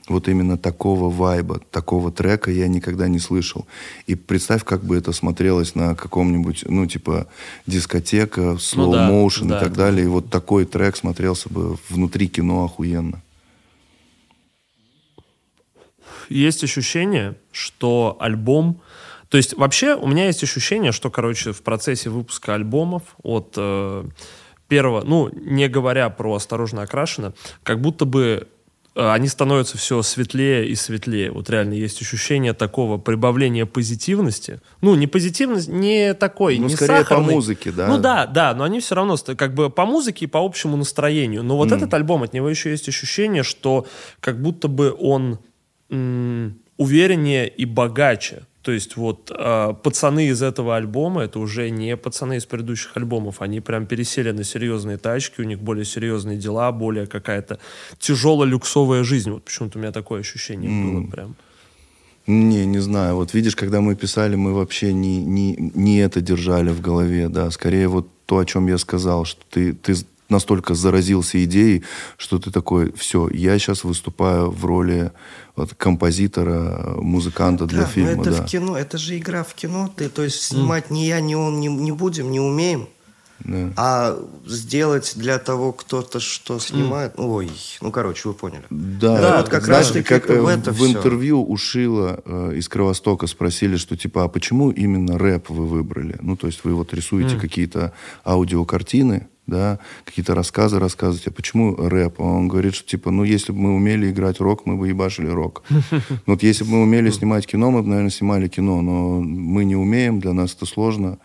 вот именно такого вайба, такого трека я никогда не слышал. И представь, как бы это смотрелось на каком-нибудь, ну, типа, дискотека, slow ну, да, да, и так далее. И вот такой трек смотрелся бы внутри кино охуенно есть ощущение, что альбом... То есть вообще у меня есть ощущение, что, короче, в процессе выпуска альбомов от э, первого, ну, не говоря про «Осторожно окрашено», как будто бы э, они становятся все светлее и светлее. Вот реально есть ощущение такого прибавления позитивности. Ну, не позитивность, не такой, ну, не скорее сахарный. по музыке, да? Ну да, да, но они все равно как бы по музыке и по общему настроению. Но вот mm. этот альбом, от него еще есть ощущение, что как будто бы он увереннее и богаче. То есть вот э, пацаны из этого альбома, это уже не пацаны из предыдущих альбомов, они прям пересели на серьезные тачки, у них более серьезные дела, более какая-то тяжелая люксовая жизнь. Вот почему-то у меня такое ощущение mm. было прям. Не, не знаю. Вот видишь, когда мы писали, мы вообще не, не, не это держали в голове, да. Скорее вот то, о чем я сказал, что ты, ты, настолько заразился идеей, что ты такой, все, я сейчас выступаю в роли вот, композитора, музыканта для да, фильма. Но это да. в кино, это же игра в кино. Ты, то есть снимать mm. ни я, ни он не, не будем, не умеем. Да. А сделать для того кто-то, что снимает, mm. ой, ну короче, вы поняли. Да, да вот как раз таки как, в, это в все. интервью у Шила э, из Кровостока спросили, что типа, а почему именно рэп вы выбрали? Ну то есть вы вот рисуете mm. какие-то аудиокартины, да, какие-то рассказы рассказывать, а почему рэп? Он говорит, что типа, ну, если бы мы умели играть рок, мы бы ебашили рок. Вот если бы мы умели снимать кино, мы бы, наверное, снимали кино, но мы не умеем, для нас это сложно,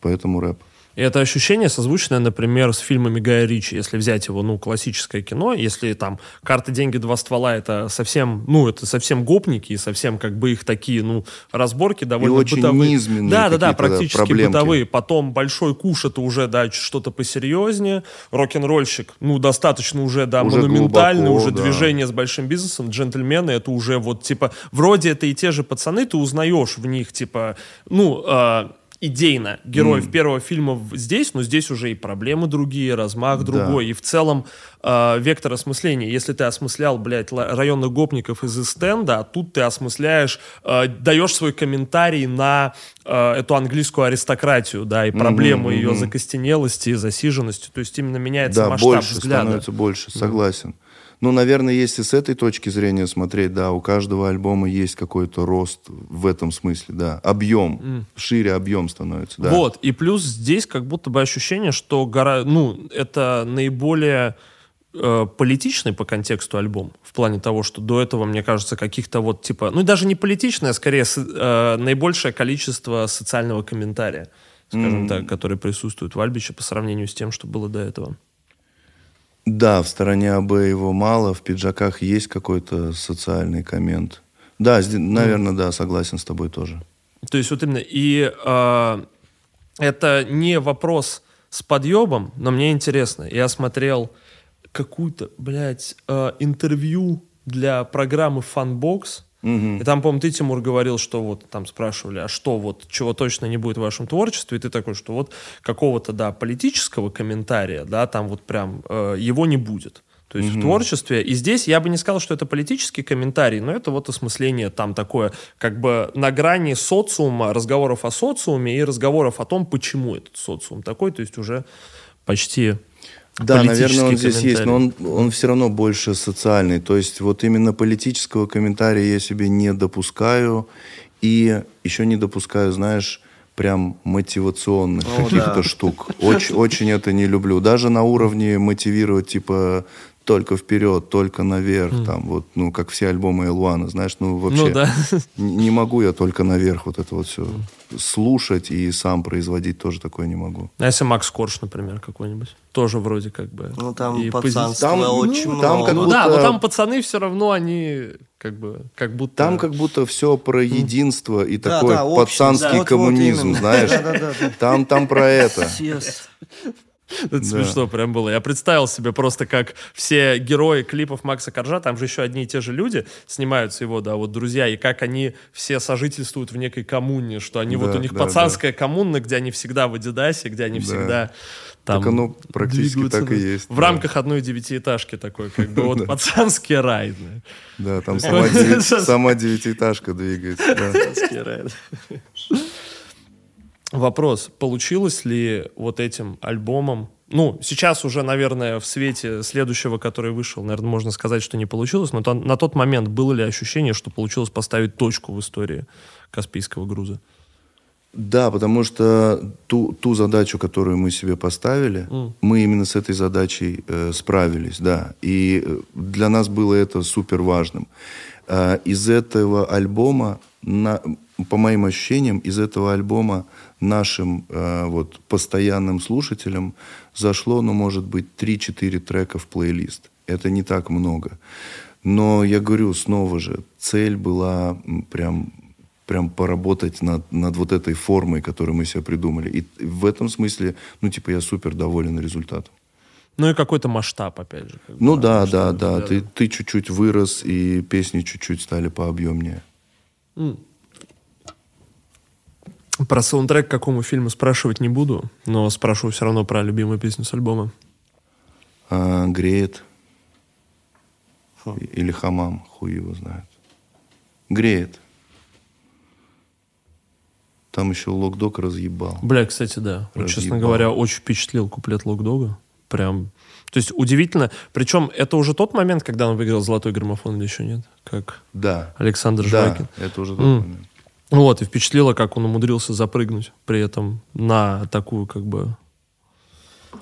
поэтому рэп. И это ощущение созвучное, например, с фильмами Гая Ричи. Если взять его, ну, классическое кино, если там «Карта, деньги, два ствола» — это совсем, ну, это совсем гопники, и совсем как бы их такие, ну, разборки довольно и очень бытовые. низменные Да, да, да, практически проблемки. бытовые. Потом «Большой куш» — это уже, да, что-то посерьезнее. Рок-н-ролльщик, ну, достаточно уже, да, уже монументальный, глубоко, уже да. движение с большим бизнесом. Джентльмены — это уже вот, типа, вроде это и те же пацаны, ты узнаешь в них, типа, ну, э, идейно героев mm. первого фильма здесь, но здесь уже и проблемы другие, размах да. другой, и в целом э, вектор осмысления. Если ты осмыслял, блядь, районных гопников из стенда, а тут ты осмысляешь, э, даешь свой комментарий на э, эту английскую аристократию, да, и проблему mm-hmm, ее mm-hmm. закостенелости и засиженности. То есть именно меняется да, масштаб больше, взгляда. становится больше, согласен. Mm. Ну, наверное, если с этой точки зрения смотреть, да, у каждого альбома есть какой-то рост в этом смысле, да. Объем, mm. шире объем становится, да. Вот, и плюс здесь как будто бы ощущение, что гора... ну, это наиболее э, политичный по контексту альбом, в плане того, что до этого, мне кажется, каких-то вот типа, ну даже не политичный, а скорее э, наибольшее количество социального комментария, скажем mm. так, который присутствует в Альбиче по сравнению с тем, что было до этого. Да, в стороне АБ его мало, в пиджаках есть какой-то социальный коммент. Да, наверное, да, согласен с тобой тоже. То есть вот именно, и э, это не вопрос с подъебом, но мне интересно. Я смотрел какую-то, блядь, э, интервью для программы Funbox. Угу. И там, по-моему, ты, Тимур, говорил, что вот там спрашивали, а что вот, чего точно не будет в вашем творчестве? И ты такой, что вот какого-то, да, политического комментария, да, там вот прям э, его не будет. То есть mm-hmm. в творчестве. И здесь я бы не сказал, что это политический комментарий, но это вот осмысление там такое, как бы на грани социума, разговоров о социуме и разговоров о том, почему этот социум такой, то есть уже почти да, наверное, он здесь есть, но он, он все равно больше социальный. То есть вот именно политического комментария я себе не допускаю. И еще не допускаю, знаешь, прям мотивационных О, каких-то да. штук. Очень, очень это не люблю. Даже на уровне мотивировать, типа, только вперед, только наверх, mm. там вот, ну, как все альбомы Элуана, знаешь, ну, вообще, ну, да. не могу я только наверх вот это вот все mm. слушать и сам производить тоже такое не могу. А если Макс Корж, например, какой-нибудь? Тоже вроде как бы... Ну, там и пацанство там, очень ну, там как ну, будто... да, но там пацаны все равно, они как бы, как будто... Там как будто все про единство и да, такой да, пацанский да, коммунизм, вот, вот знаешь? Там, там про это. Это да. смешно прям было. Я представил себе просто, как все герои клипов Макса Коржа, там же еще одни и те же люди снимаются его, да, вот друзья, и как они все сожительствуют в некой коммуне, что они да, вот у них да, пацанская да. коммуна, где они всегда в Адидасе, где они да. всегда там так оно практически так и есть. В да. рамках одной девятиэтажки такой, как бы вот пацанский рай. Да, там сама девятиэтажка двигается. Пацанский рай. Вопрос, получилось ли вот этим альбомом, ну, сейчас уже, наверное, в свете следующего, который вышел, наверное, можно сказать, что не получилось, но то, на тот момент было ли ощущение, что получилось поставить точку в истории Каспийского груза? Да, потому что ту, ту задачу, которую мы себе поставили, mm. мы именно с этой задачей э, справились, да. И э, для нас было это супер важным. Э, из этого альбома, на, по моим ощущениям, из этого альбома нашим э, вот, постоянным слушателям зашло, ну, может быть, 3-4 трека в плейлист. Это не так много. Но я говорю снова же, цель была прям, прям поработать над, над вот этой формой, которую мы себе придумали. И в этом смысле, ну, типа, я супер доволен результатом. Ну и какой-то масштаб, опять же. Ну да, да, да. Ты, ты чуть-чуть вырос, и песни чуть-чуть стали пообъемнее. Mm. Про саундтрек к какому фильму спрашивать не буду, но спрашиваю все равно про любимую песню с альбома. А, греет. Фу. Или хамам, хуй его знает. Греет. Там еще Локдог разъебал. Бля, кстати, да. Вот, честно говоря, очень впечатлил куплет Локдога. Прям... То есть удивительно. Причем это уже тот момент, когда он выиграл золотой граммофон или еще нет? Как да. Александр Жвакин. Да, это уже тот mm. момент. Вот, и впечатлило, как он умудрился запрыгнуть при этом на такую, как бы...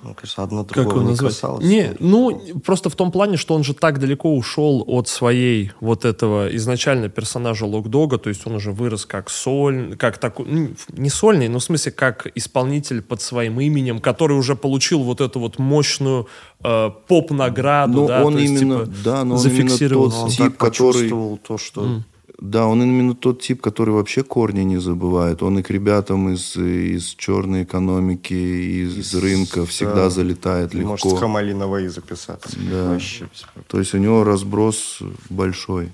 Ну, конечно, одно другого как не назвать? касалось. Не, ну, просто в том плане, что он же так далеко ушел от своей вот этого изначально персонажа Локдога, то есть он уже вырос как соль, как такой, ну, не сольный, но в смысле как исполнитель под своим именем, который уже получил вот эту вот мощную э, поп-награду, но да, он есть, именно, типа, да, но он именно тот тип, который... то, что... Mm да, он именно тот тип, который вообще корни не забывает. Он и к ребятам из, из черной экономики, из, из рынка всегда да. залетает легко. Может, с Хамали Наваи записаться. Да. Вообще. То есть у него разброс большой.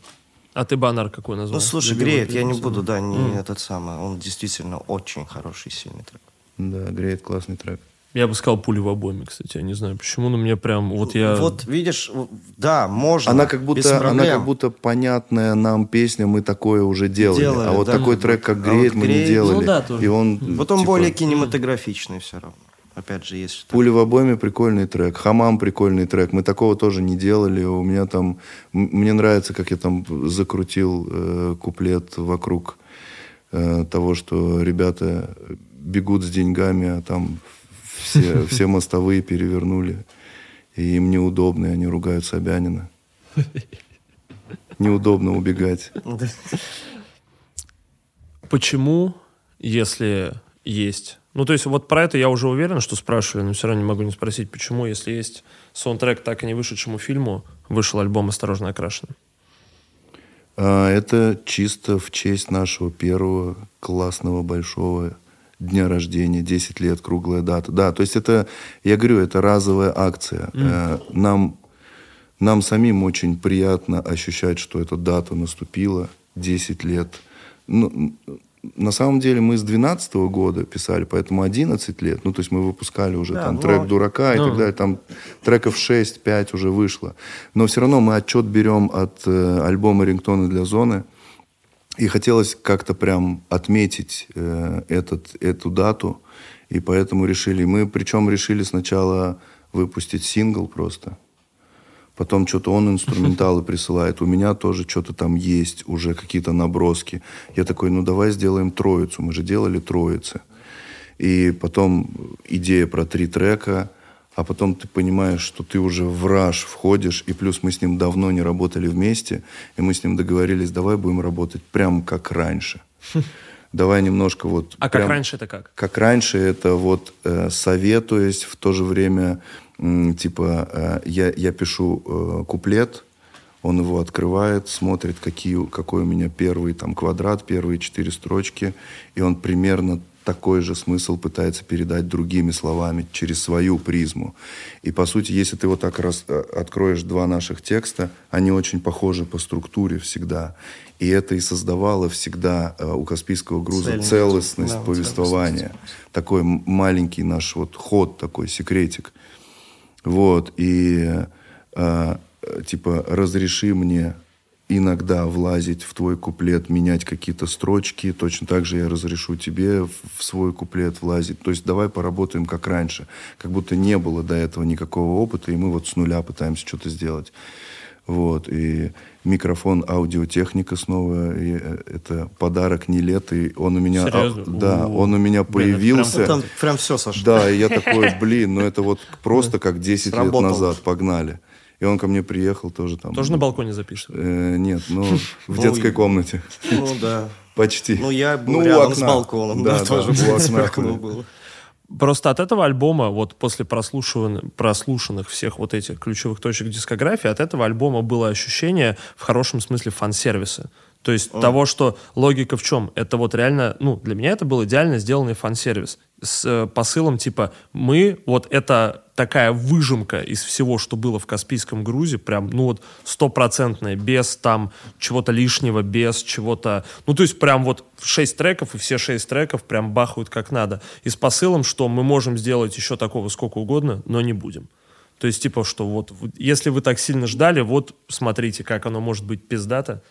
А ты банар какой назвал? Ну, слушай, греет, я не буду, да, не mm. этот самый. Он действительно очень хороший, сильный трек. Да, греет классный трек. Я бы сказал пули в обойме, кстати. Я не знаю почему, но мне прям вот я... Вот видишь, да, можно. Она как будто, она как будто понятная нам песня, мы такое уже делали. делали а вот да. такой трек, как «Греет», а вот мы греет, не делали. Ну, да, тоже. И он, вот он типа... более кинематографичный все равно. Опять же, есть... Пули в обойме прикольный трек. Хамам прикольный трек. Мы такого тоже не делали. У меня там... Мне нравится, как я там закрутил э, куплет вокруг э, того, что ребята бегут с деньгами, а там все, все мостовые перевернули. и им неудобно, и они ругают Собянина. Неудобно убегать. Почему, если есть... Ну, то есть вот про это я уже уверен, что спрашивали, но все равно не могу не спросить, почему, если есть саундтрек так и не вышедшему фильму, вышел альбом «Осторожно окрашено». А, это чисто в честь нашего первого классного большого дня рождения, 10 лет, круглая дата. Да, то есть это, я говорю, это разовая акция. Mm. Нам, нам самим очень приятно ощущать, что эта дата наступила, 10 лет. Ну, на самом деле мы с 12 года писали, поэтому 11 лет. Ну, то есть мы выпускали уже да, там ну, трек «Дурака» ну. и так далее. Там треков 6-5 уже вышло. Но все равно мы отчет берем от э, альбома «Рингтоны для зоны». И хотелось как-то прям отметить э, этот, эту дату. И поэтому решили. Мы причем решили сначала выпустить сингл просто. Потом что-то он инструменталы присылает. У меня тоже что-то там есть, уже какие-то наброски. Я такой, ну давай сделаем троицу. Мы же делали троицы. И потом идея про три трека а потом ты понимаешь, что ты уже в раш входишь, и плюс мы с ним давно не работали вместе, и мы с ним договорились, давай будем работать прям как раньше. Давай немножко вот... А прям, как раньше это как? Как раньше это вот э, советуясь, в то же время, э, типа, э, я, я пишу э, куплет, он его открывает, смотрит, какие, какой у меня первый там квадрат, первые четыре строчки, и он примерно такой же смысл пытается передать другими словами через свою призму. И по сути, если ты вот так раз э, откроешь два наших текста, они очень похожи по структуре всегда. И это и создавало всегда э, у Каспийского груза Цельность, целостность да, повествования. Целостность. Такой маленький наш вот ход, такой секретик. Вот. И э, типа разреши мне иногда влазить в твой куплет, менять какие-то строчки. Точно так же я разрешу тебе в свой куплет влазить. То есть давай поработаем как раньше. Как будто не было до этого никакого опыта, и мы вот с нуля пытаемся что-то сделать. Вот. И микрофон, аудиотехника снова. И э, это подарок не лет. И он у меня... Серьезно? А, да, он у меня появился. Блин, прям, там прям все, Саша. Да, и я такой, блин, ну это вот просто как 10 лет назад. Погнали. И он ко мне приехал тоже там. Тоже на балконе записывал? Э, нет, ну, в ну, детской комнате. Ну, да. Почти. Ну, я был ну, рядом с балконом. Да, тоже было. Просто от этого альбома, вот после прослушиванных, прослушанных всех вот этих ключевых точек дискографии, от этого альбома было ощущение в хорошем смысле фан-сервиса. То есть mm. того, что логика в чем? Это вот реально, ну, для меня это был идеально сделанный фан-сервис с э, посылом типа мы, вот это такая выжимка из всего, что было в Каспийском грузе, прям, ну вот, стопроцентная, без там чего-то лишнего, без чего-то... Ну, то есть прям вот шесть треков, и все шесть треков прям бахают как надо. И с посылом, что мы можем сделать еще такого сколько угодно, но не будем. То есть, типа, что вот, если вы так сильно ждали, вот смотрите, как оно может быть пиздато,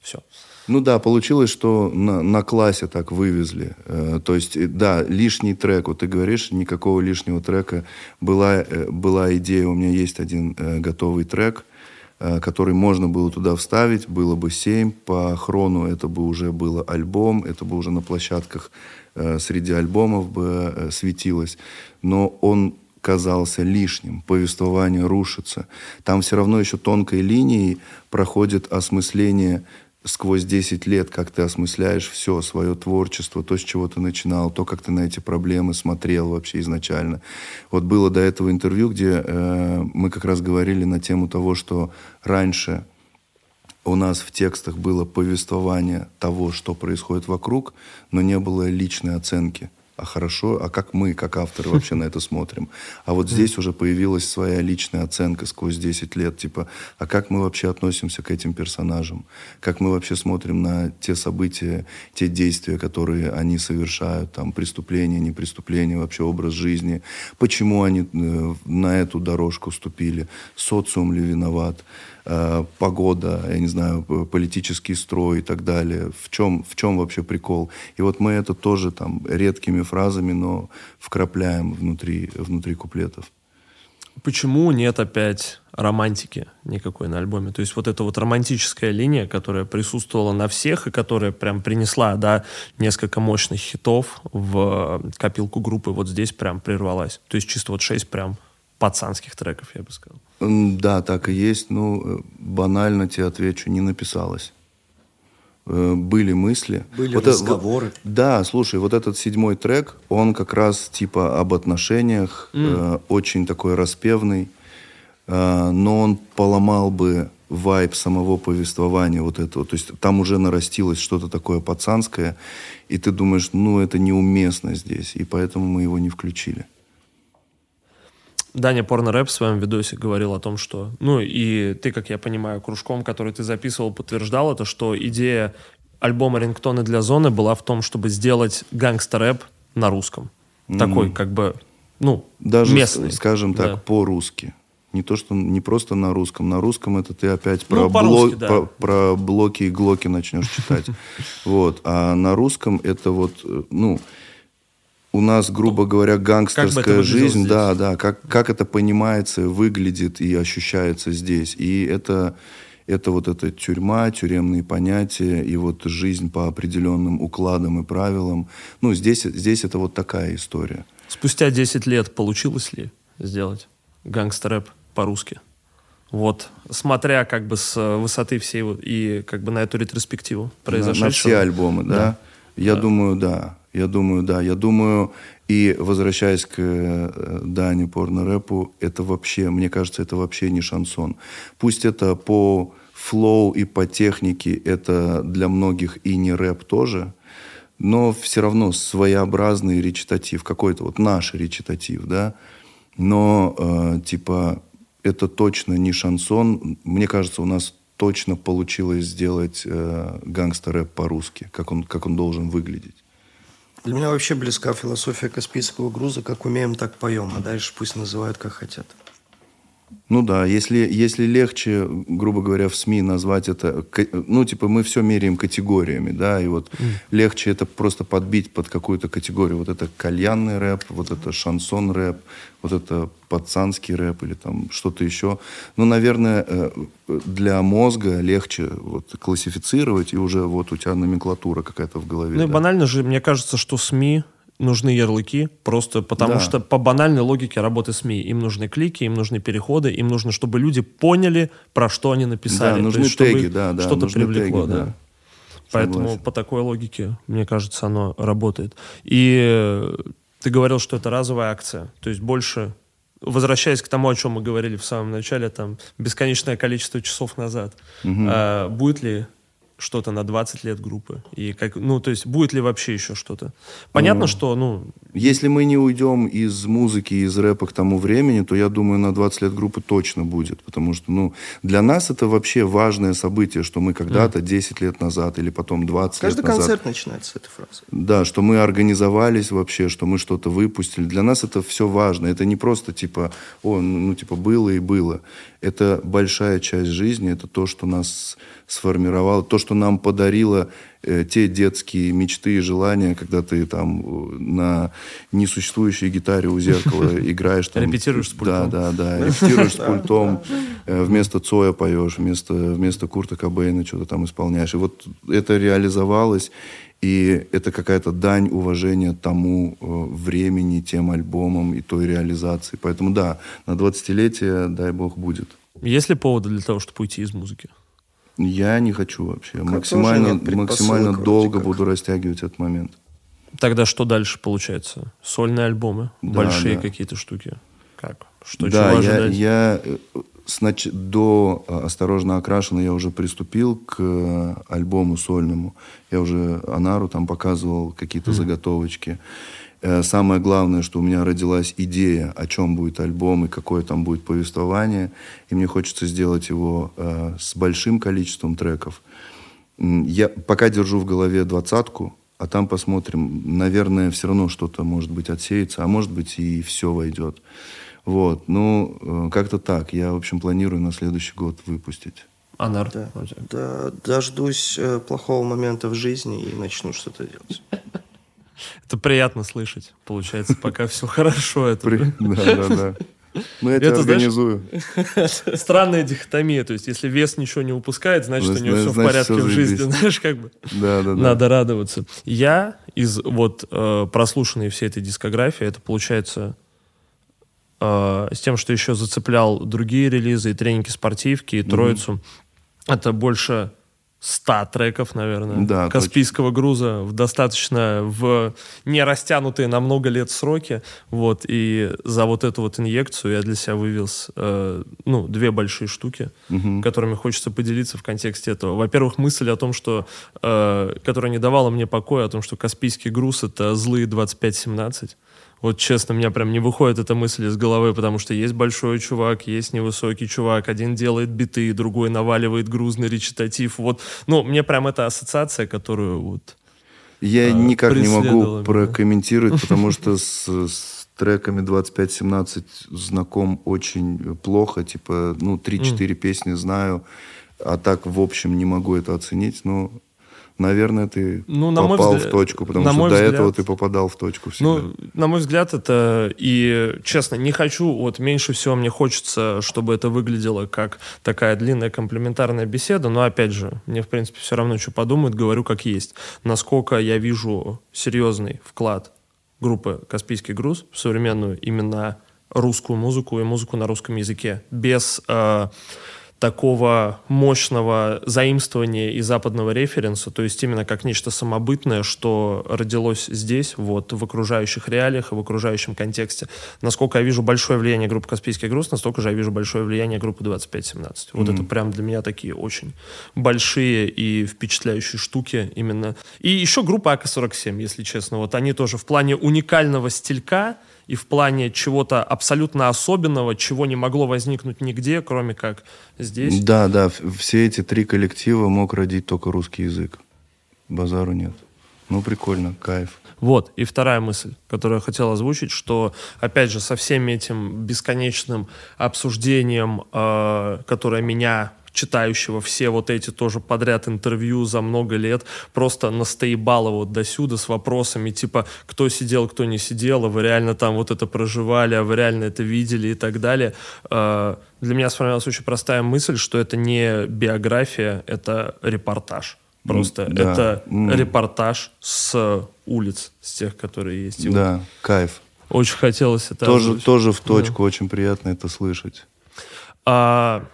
все. Ну да, получилось, что на, на классе так вывезли. Э, то есть, да, лишний трек. Вот ты говоришь, никакого лишнего трека. Была, э, была идея, у меня есть один э, готовый трек, э, который можно было туда вставить. Было бы семь. По хрону это бы уже было альбом. Это бы уже на площадках э, среди альбомов бы э, светилось. Но он казался лишним, повествование рушится. Там все равно еще тонкой линией проходит осмысление сквозь 10 лет, как ты осмысляешь все, свое творчество, то, с чего ты начинал, то, как ты на эти проблемы смотрел вообще изначально. Вот было до этого интервью, где э, мы как раз говорили на тему того, что раньше у нас в текстах было повествование того, что происходит вокруг, но не было личной оценки а хорошо, а как мы, как авторы, вообще на это смотрим. А вот здесь уже появилась своя личная оценка сквозь 10 лет, типа, а как мы вообще относимся к этим персонажам? Как мы вообще смотрим на те события, те действия, которые они совершают, там, преступления, не преступления, вообще образ жизни? Почему они э, на эту дорожку ступили? Социум ли виноват? Э, погода, я не знаю, политический строй и так далее. В чем, в чем вообще прикол? И вот мы это тоже там редкими фразами, но вкрапляем внутри, внутри куплетов. Почему нет опять романтики никакой на альбоме? То есть вот эта вот романтическая линия, которая присутствовала на всех и которая прям принесла, да, несколько мощных хитов в копилку группы, вот здесь прям прервалась. То есть чисто вот шесть прям пацанских треков, я бы сказал. Да, так и есть. Ну, э, банально тебе отвечу, не написалось. Э, были мысли. Были вот разговоры. Это, да, слушай, вот этот седьмой трек, он как раз типа об отношениях, mm. э, очень такой распевный, э, но он поломал бы вайб самого повествования вот этого. То есть там уже нарастилось что-то такое пацанское, и ты думаешь, ну это неуместно здесь, и поэтому мы его не включили. Даня Порно-рэп в своем видосе говорил о том, что... Ну, и ты, как я понимаю, кружком, который ты записывал, подтверждал это, что идея альбома «Рингтоны для зоны» была в том, чтобы сделать гангстер-рэп на русском. Mm-hmm. Такой, как бы, ну, Даже, местный. скажем так, да. по-русски. Не то, что не просто на русском. На русском это ты опять ну, про, блок, да. про, про блоки и глоки начнешь читать. Вот. А на русском это вот, э, ну, у нас, грубо говоря, гангстерская жизнь, здесь? да, да, как, как это понимается, выглядит и ощущается здесь. И это, это вот эта тюрьма, тюремные понятия и вот жизнь по определенным укладам и правилам. Ну, здесь, здесь это вот такая история. Спустя 10 лет получилось ли сделать гангстер-рэп по-русски? Вот, смотря как бы с высоты всей и как бы на эту ретроспективу произошедшего. На, на все альбомы, да? да. Я да. думаю, да. Я думаю, да. Я думаю, и возвращаясь к э, Дане порно-рэпу, это вообще, мне кажется, это вообще не шансон. Пусть это по флоу и по технике, это для многих и не рэп тоже, но все равно своеобразный речитатив, какой-то вот наш речитатив, да. Но, э, типа, это точно не шансон. Мне кажется, у нас точно получилось сделать э, гангстер-рэп по-русски, как он, как он должен выглядеть. Для меня вообще близка философия Каспийского груза. Как умеем, так поем. А дальше пусть называют, как хотят. Ну да, если, если легче, грубо говоря, в СМИ назвать это, ну типа мы все меряем категориями, да, и вот mm. легче это просто подбить под какую-то категорию. Вот это кальянный рэп, вот это шансон рэп, вот это пацанский рэп или там что-то еще. Ну, наверное, э, для мозга легче вот классифицировать, и уже вот у тебя номенклатура какая-то в голове. Ну да. и банально же, мне кажется, что СМИ нужны ярлыки, просто потому да. что по банальной логике работы СМИ им нужны клики, им нужны переходы, им нужно, чтобы люди поняли, про что они написали. Да, нужны есть, теги, да, да. Что-то привлекло, теги, да. да. Поэтому Согласен. по такой логике, мне кажется, оно работает. И э, ты говорил, что это разовая акция, то есть больше возвращаясь к тому, о чем мы говорили в самом начале, там бесконечное количество часов назад, угу. а, будет ли что-то на 20 лет группы? И как, ну, то есть, будет ли вообще еще что-то? Понятно, ну, что, ну... Если мы не уйдем из музыки, из рэпа к тому времени, то я думаю, на 20 лет группы точно будет. Потому что, ну, для нас это вообще важное событие, что мы когда-то, mm. 10 лет назад или потом 20 Каждый лет назад... Каждый концерт начинается с этой фразы. Да, что мы организовались вообще, что мы что-то выпустили. Для нас это все важно. Это не просто, типа, о, ну, ну типа, было и было. Это большая часть жизни, это то, что нас сформировало, то, что нам подарило те детские мечты и желания, когда ты там э, на несуществующей гитаре у зеркала играешь. Там, репетируешь с пультом. Да, да, да. Репетируешь с пультом, э, вместо Цоя поешь, вместо, вместо Курта Кобейна что-то там исполняешь. И вот это реализовалось, и это какая-то дань уважения тому времени, тем альбомам и той реализации. Поэтому да, на 20-летие, дай бог, будет. Есть ли поводы для того, чтобы уйти из музыки? Я не хочу вообще. Как максимально максимально долго как. буду растягивать этот момент. Тогда что дальше получается? Сольные альбомы? Да, большие да. какие-то штуки? Как? Что, да, чего я, ожидать? я э, снач... до э, «Осторожно окрашено» я уже приступил к э, альбому сольному. Я уже Анару там показывал какие-то mm. заготовочки. Э, самое главное, что у меня родилась идея, о чем будет альбом и какое там будет повествование. И мне хочется сделать его э, с большим количеством треков. Я пока держу в голове двадцатку, а там посмотрим. Наверное, все равно что-то, может быть, отсеется, а может быть, и все войдет. Вот, ну, э, как-то так. Я, в общем, планирую на следующий год выпустить. Анар? Да, да, дождусь э, плохого момента в жизни и начну что-то делать. Это приятно слышать. Получается, пока все хорошо. Это... Да, да, да. Ну, я это организую. странная дихотомия. То есть, если вес ничего не упускает, значит, у него все в порядке в жизни. Знаешь, как бы да, да, надо радоваться. Я из вот э, прослушанной всей этой дискографии, это получается э, с тем, что еще зацеплял другие релизы и тренинги спортивки, и троицу. Mm-hmm. Это больше 100 треков, наверное, да, Каспийского точно. груза в достаточно в не растянутые на много лет сроки. Вот, и за вот эту вот инъекцию я для себя вывез э, ну, две большие штуки, угу. которыми хочется поделиться в контексте этого. Во-первых, мысль о том, что, э, которая не давала мне покоя, о том, что Каспийский груз — это злые 25-17. Вот честно, у меня прям не выходит эта мысль из головы, потому что есть большой чувак, есть невысокий чувак, один делает биты, другой наваливает грузный речитатив. Вот, ну, мне прям эта ассоциация, которую вот Я а, никак не могу меня. прокомментировать, потому что с, с треками 25-17 знаком очень плохо, типа, ну, 3-4 mm. песни знаю, а так, в общем, не могу это оценить, но наверное, ты ну, на попал взгляд, в точку, потому что до взгляд, этого ты попадал в точку всегда. Ну, на мой взгляд, это и, честно, не хочу, вот меньше всего мне хочется, чтобы это выглядело как такая длинная комплементарная беседа, но, опять же, мне, в принципе, все равно, что подумают, говорю как есть. Насколько я вижу серьезный вклад группы «Каспийский груз» в современную именно русскую музыку и музыку на русском языке. Без... Э, такого мощного заимствования и западного референса, то есть именно как нечто самобытное, что родилось здесь, вот, в окружающих реалиях и в окружающем контексте. Насколько я вижу большое влияние группы «Каспийский груз», настолько же я вижу большое влияние группы 2517. Вот mm-hmm. это прям для меня такие очень большие и впечатляющие штуки именно. И еще группа АК-47, если честно. Вот они тоже в плане уникального стилька, и в плане чего-то абсолютно особенного, чего не могло возникнуть нигде, кроме как здесь. Да, да, все эти три коллектива мог родить только русский язык. Базару нет. Ну, прикольно, кайф. Вот, и вторая мысль, которую я хотел озвучить, что, опять же, со всем этим бесконечным обсуждением, э, которое меня читающего все вот эти тоже подряд интервью за много лет, просто настоебало вот до сюда с вопросами типа, кто сидел, кто не сидел, а вы реально там вот это проживали, а вы реально это видели и так далее. А, для меня сформировалась очень простая мысль, что это не биография, это репортаж. Просто да. это mm. репортаж с улиц, с тех, которые есть. да, кайф. Очень хотелось это. Тоже, тоже в точку, да. очень приятно это слышать. А,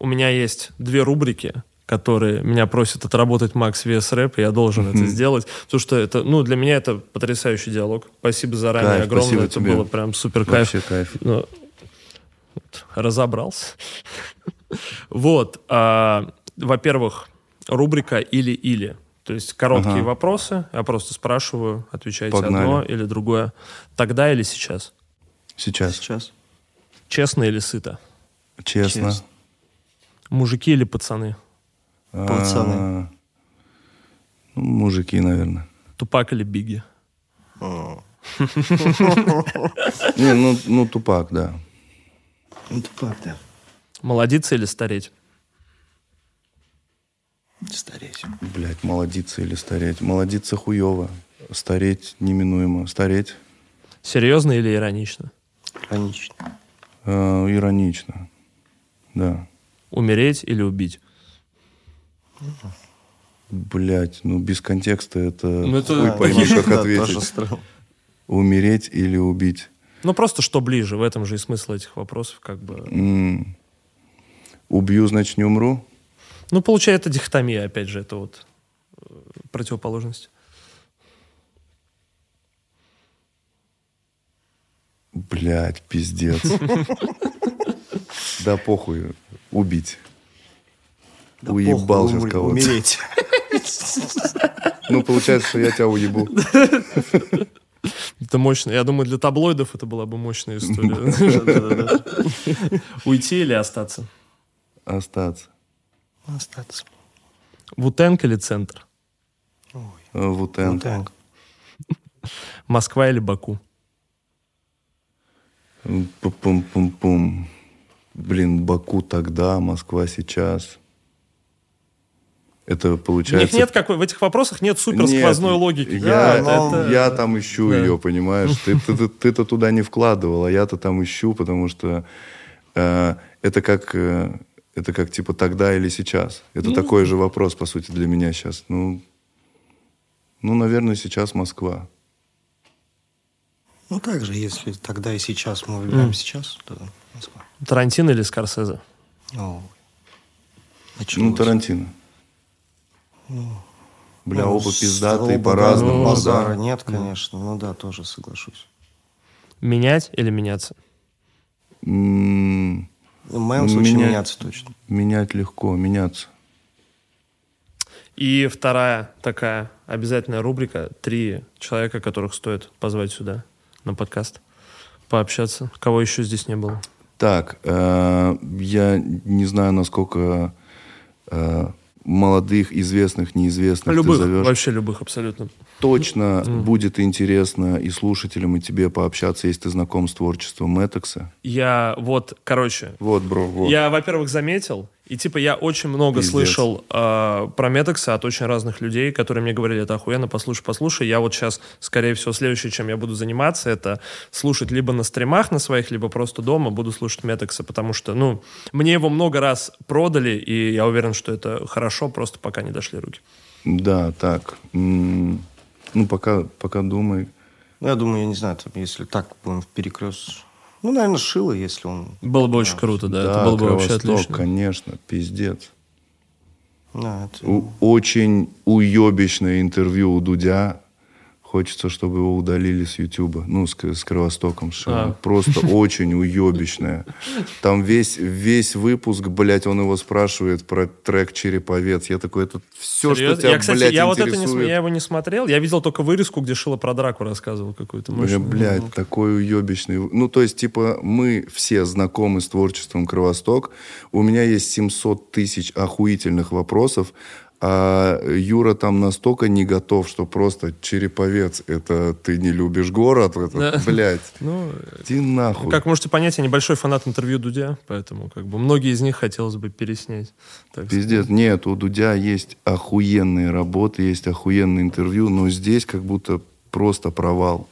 у меня есть две рубрики, которые меня просят отработать Макс VS Рэп, и я должен это сделать, потому что это, ну, для меня это потрясающий диалог. Спасибо заранее кайф, огромное, это тебе. было прям супер кайф. Вообще кайф. Ну, вот, разобрался. вот, а, во-первых, рубрика «Или-или». То есть короткие ага. вопросы, я просто спрашиваю, отвечаете Погнали. одно или другое. Тогда или сейчас? Сейчас. Сейчас. Честно или сыто? Честно. Честно. Мужики или пацаны? Пацаны. А, ну, мужики, наверное. Тупак или Биги? Не, ну, ну Тупак, да. Ну, Тупак, да. Молодиться или стареть? Стареть. Блять, молодиться или стареть? Молодиться хуево. Стареть неминуемо. Стареть. Серьезно или иронично? Иронично. Э, иронично. Да. Умереть или убить? Блять, ну без контекста это, ну, это... хуй пойми, как ответить. Умереть или убить? Ну просто что ближе, в этом же и смысл этих вопросов, как бы. Убью, значит, не умру? Ну, получается, дихотомия, опять же, это вот э, противоположность. Блять, пиздец. Да похуй убить. Да Уебал сейчас кого-то. Умереть. Ну, получается, что я тебя уебу. Это мощно. Я думаю, для таблоидов это была бы мощная история. Уйти или остаться? Остаться. Остаться. Вутенг или центр? Э, Вутенг. Москва или Баку? Пум-пум-пум-пум. Блин, Баку тогда, Москва сейчас. Это получается... У них нет какой... В этих вопросах нет супер сквозной нет, логики. Я, да, но... это... я там ищу да. ее, понимаешь? Ты, ты, ты, ты-то туда не вкладывал, а я-то там ищу, потому что э, это как... Э, это как типа тогда или сейчас. Это ну, такой же вопрос, по сути, для меня сейчас. Ну, ну, наверное, сейчас Москва. Ну, так же, если тогда и сейчас мы выбираем mm. сейчас, то Москва. Тарантино или Скорсезе? О, ну, Тарантино. Ну, Бля, ну, оба пиздатые по-разному. Базара да. нет, конечно. Ну да, тоже соглашусь. Менять или меняться? В моем случае менять, меняться точно. Менять легко, меняться. И вторая такая обязательная рубрика. Три человека, которых стоит позвать сюда на подкаст, пообщаться. Кого еще здесь не было? Так, э, я не знаю, насколько э, молодых, известных, неизвестных любых, ты зовешь. Вообще любых, абсолютно. Точно mm. будет интересно и слушателям, и тебе пообщаться, если ты знаком с творчеством Мэтокса. Я вот, короче... Вот, бро, вот. Я, во-первых, заметил, и типа я очень много Пиздец. слышал э, про Метекса от очень разных людей, которые мне говорили, это охуенно, послушай, послушай. Я вот сейчас, скорее всего, следующее, чем я буду заниматься, это слушать либо на стримах на своих, либо просто дома буду слушать Метекса, потому что, ну, мне его много раз продали, и я уверен, что это хорошо, просто пока не дошли руки. Да, так. Ну, пока, пока думай. Ну, я думаю, я не знаю, там, если так будем в перекрест ну, наверное, Шило, если он... Было бы очень круто, да. да это было бы вообще отлично. конечно, пиздец. Да, это... У, очень уебищное интервью у Дудя Хочется, чтобы его удалили с Ютуба. Ну, с, с Кровостоком. А. Просто очень уебищное. Там весь, весь выпуск, блядь, он его спрашивает про трек «Череповец». Я такой, это все, Серьезно? что тебя, я, кстати, блядь, я интересует. Вот это не, я его не смотрел. Я видел только вырезку, где Шила про драку рассказывал какую-то. Бля, блядь, ну. такой уебищный. Ну, то есть, типа, мы все знакомы с творчеством Кровосток. У меня есть 700 тысяч охуительных вопросов а Юра там настолько не готов, что просто череповец, это ты не любишь город, это, да. блядь, ну, ты нахуй. Как можете понять, я небольшой фанат интервью Дудя, поэтому как бы многие из них хотелось бы переснять. Пиздец, сказать. нет, у Дудя есть охуенные работы, есть охуенные интервью, но здесь как будто просто провал.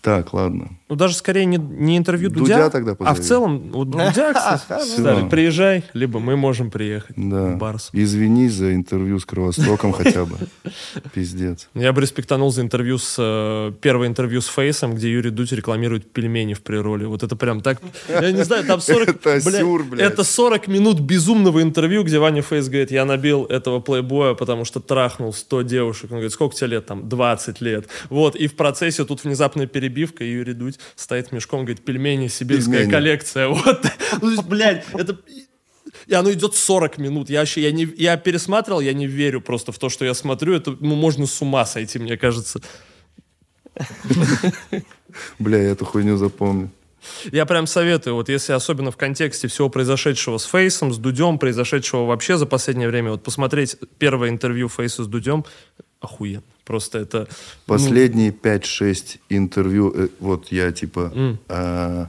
Так, ладно. Ну, даже скорее не, не интервью Дудя, Дудя тогда позови. а в целом, вот Дудя, кстати, приезжай, либо мы можем приехать да. в Барс. Извини за интервью с Кровостоком хотя бы. Пиздец. Я бы респектанул за интервью с... Э, первое интервью с Фейсом, где Юрий Дудь рекламирует пельмени в прироле. Вот это прям так... Я не знаю, там 40... Это сюр, блядь. Это 40 минут безумного интервью, где Ваня Фейс говорит, я набил этого плейбоя, потому что трахнул 100 девушек. Он говорит, сколько тебе лет? Там 20 лет. Вот, и в процессе тут внезапная перебивка, и Юрий Дудь стоит мешком, говорит, пельмени, сибирская пельмени. коллекция. Вот. Ну, блядь, это... И оно идет 40 минут. Я вообще, я, не, я пересматривал, я не верю просто в то, что я смотрю. Это, ну, можно с ума сойти, мне кажется. Бля, я эту хуйню запомню. Я прям советую, вот если особенно в контексте всего произошедшего с Фейсом, с Дудем, произошедшего вообще за последнее время, вот посмотреть первое интервью Фейса с Дудем, охуенно. Просто это... Ну, Последние ну... 5-6 интервью, э, вот я типа... Mm. А,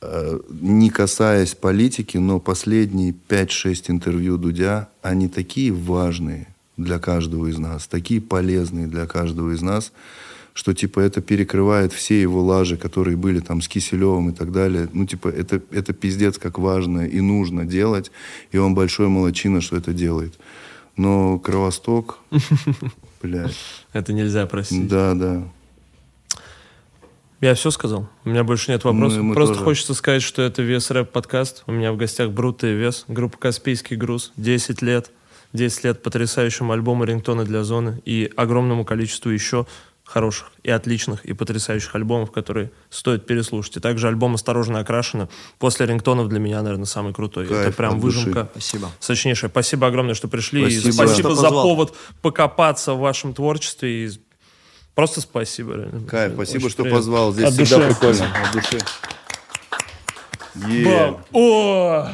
а, не касаясь политики, но последние 5-6 интервью Дудя, они такие важные для каждого из нас, такие полезные для каждого из нас, что типа это перекрывает все его лажи, которые были там с Киселевым и так далее. Ну типа это, это пиздец как важно и нужно делать, и он большой молочина, что это делает. Но Кровосток, блядь. Это нельзя простить. Да, да. Я все сказал. У меня больше нет вопросов. Мы, мы Просто тоже. хочется сказать, что это Вес Рэп подкаст. У меня в гостях Брута и Вес. Группа Каспийский груз. 10 лет. 10 лет потрясающему альбому «Рингтоны для зоны» и огромному количеству еще хороших и отличных и потрясающих альбомов, которые стоит переслушать. И также альбом «Осторожно окрашено» после рингтонов для меня, наверное, самый крутой. Кайф, Это прям выжимка. Спасибо. Сочнейшая. Спасибо огромное, что пришли. Спасибо, и спасибо за повод покопаться в вашем творчестве. И просто спасибо. Реально. Кайф, спасибо, Очень что приятно. позвал. Здесь От всегда души. прикольно. От души. Yeah. О!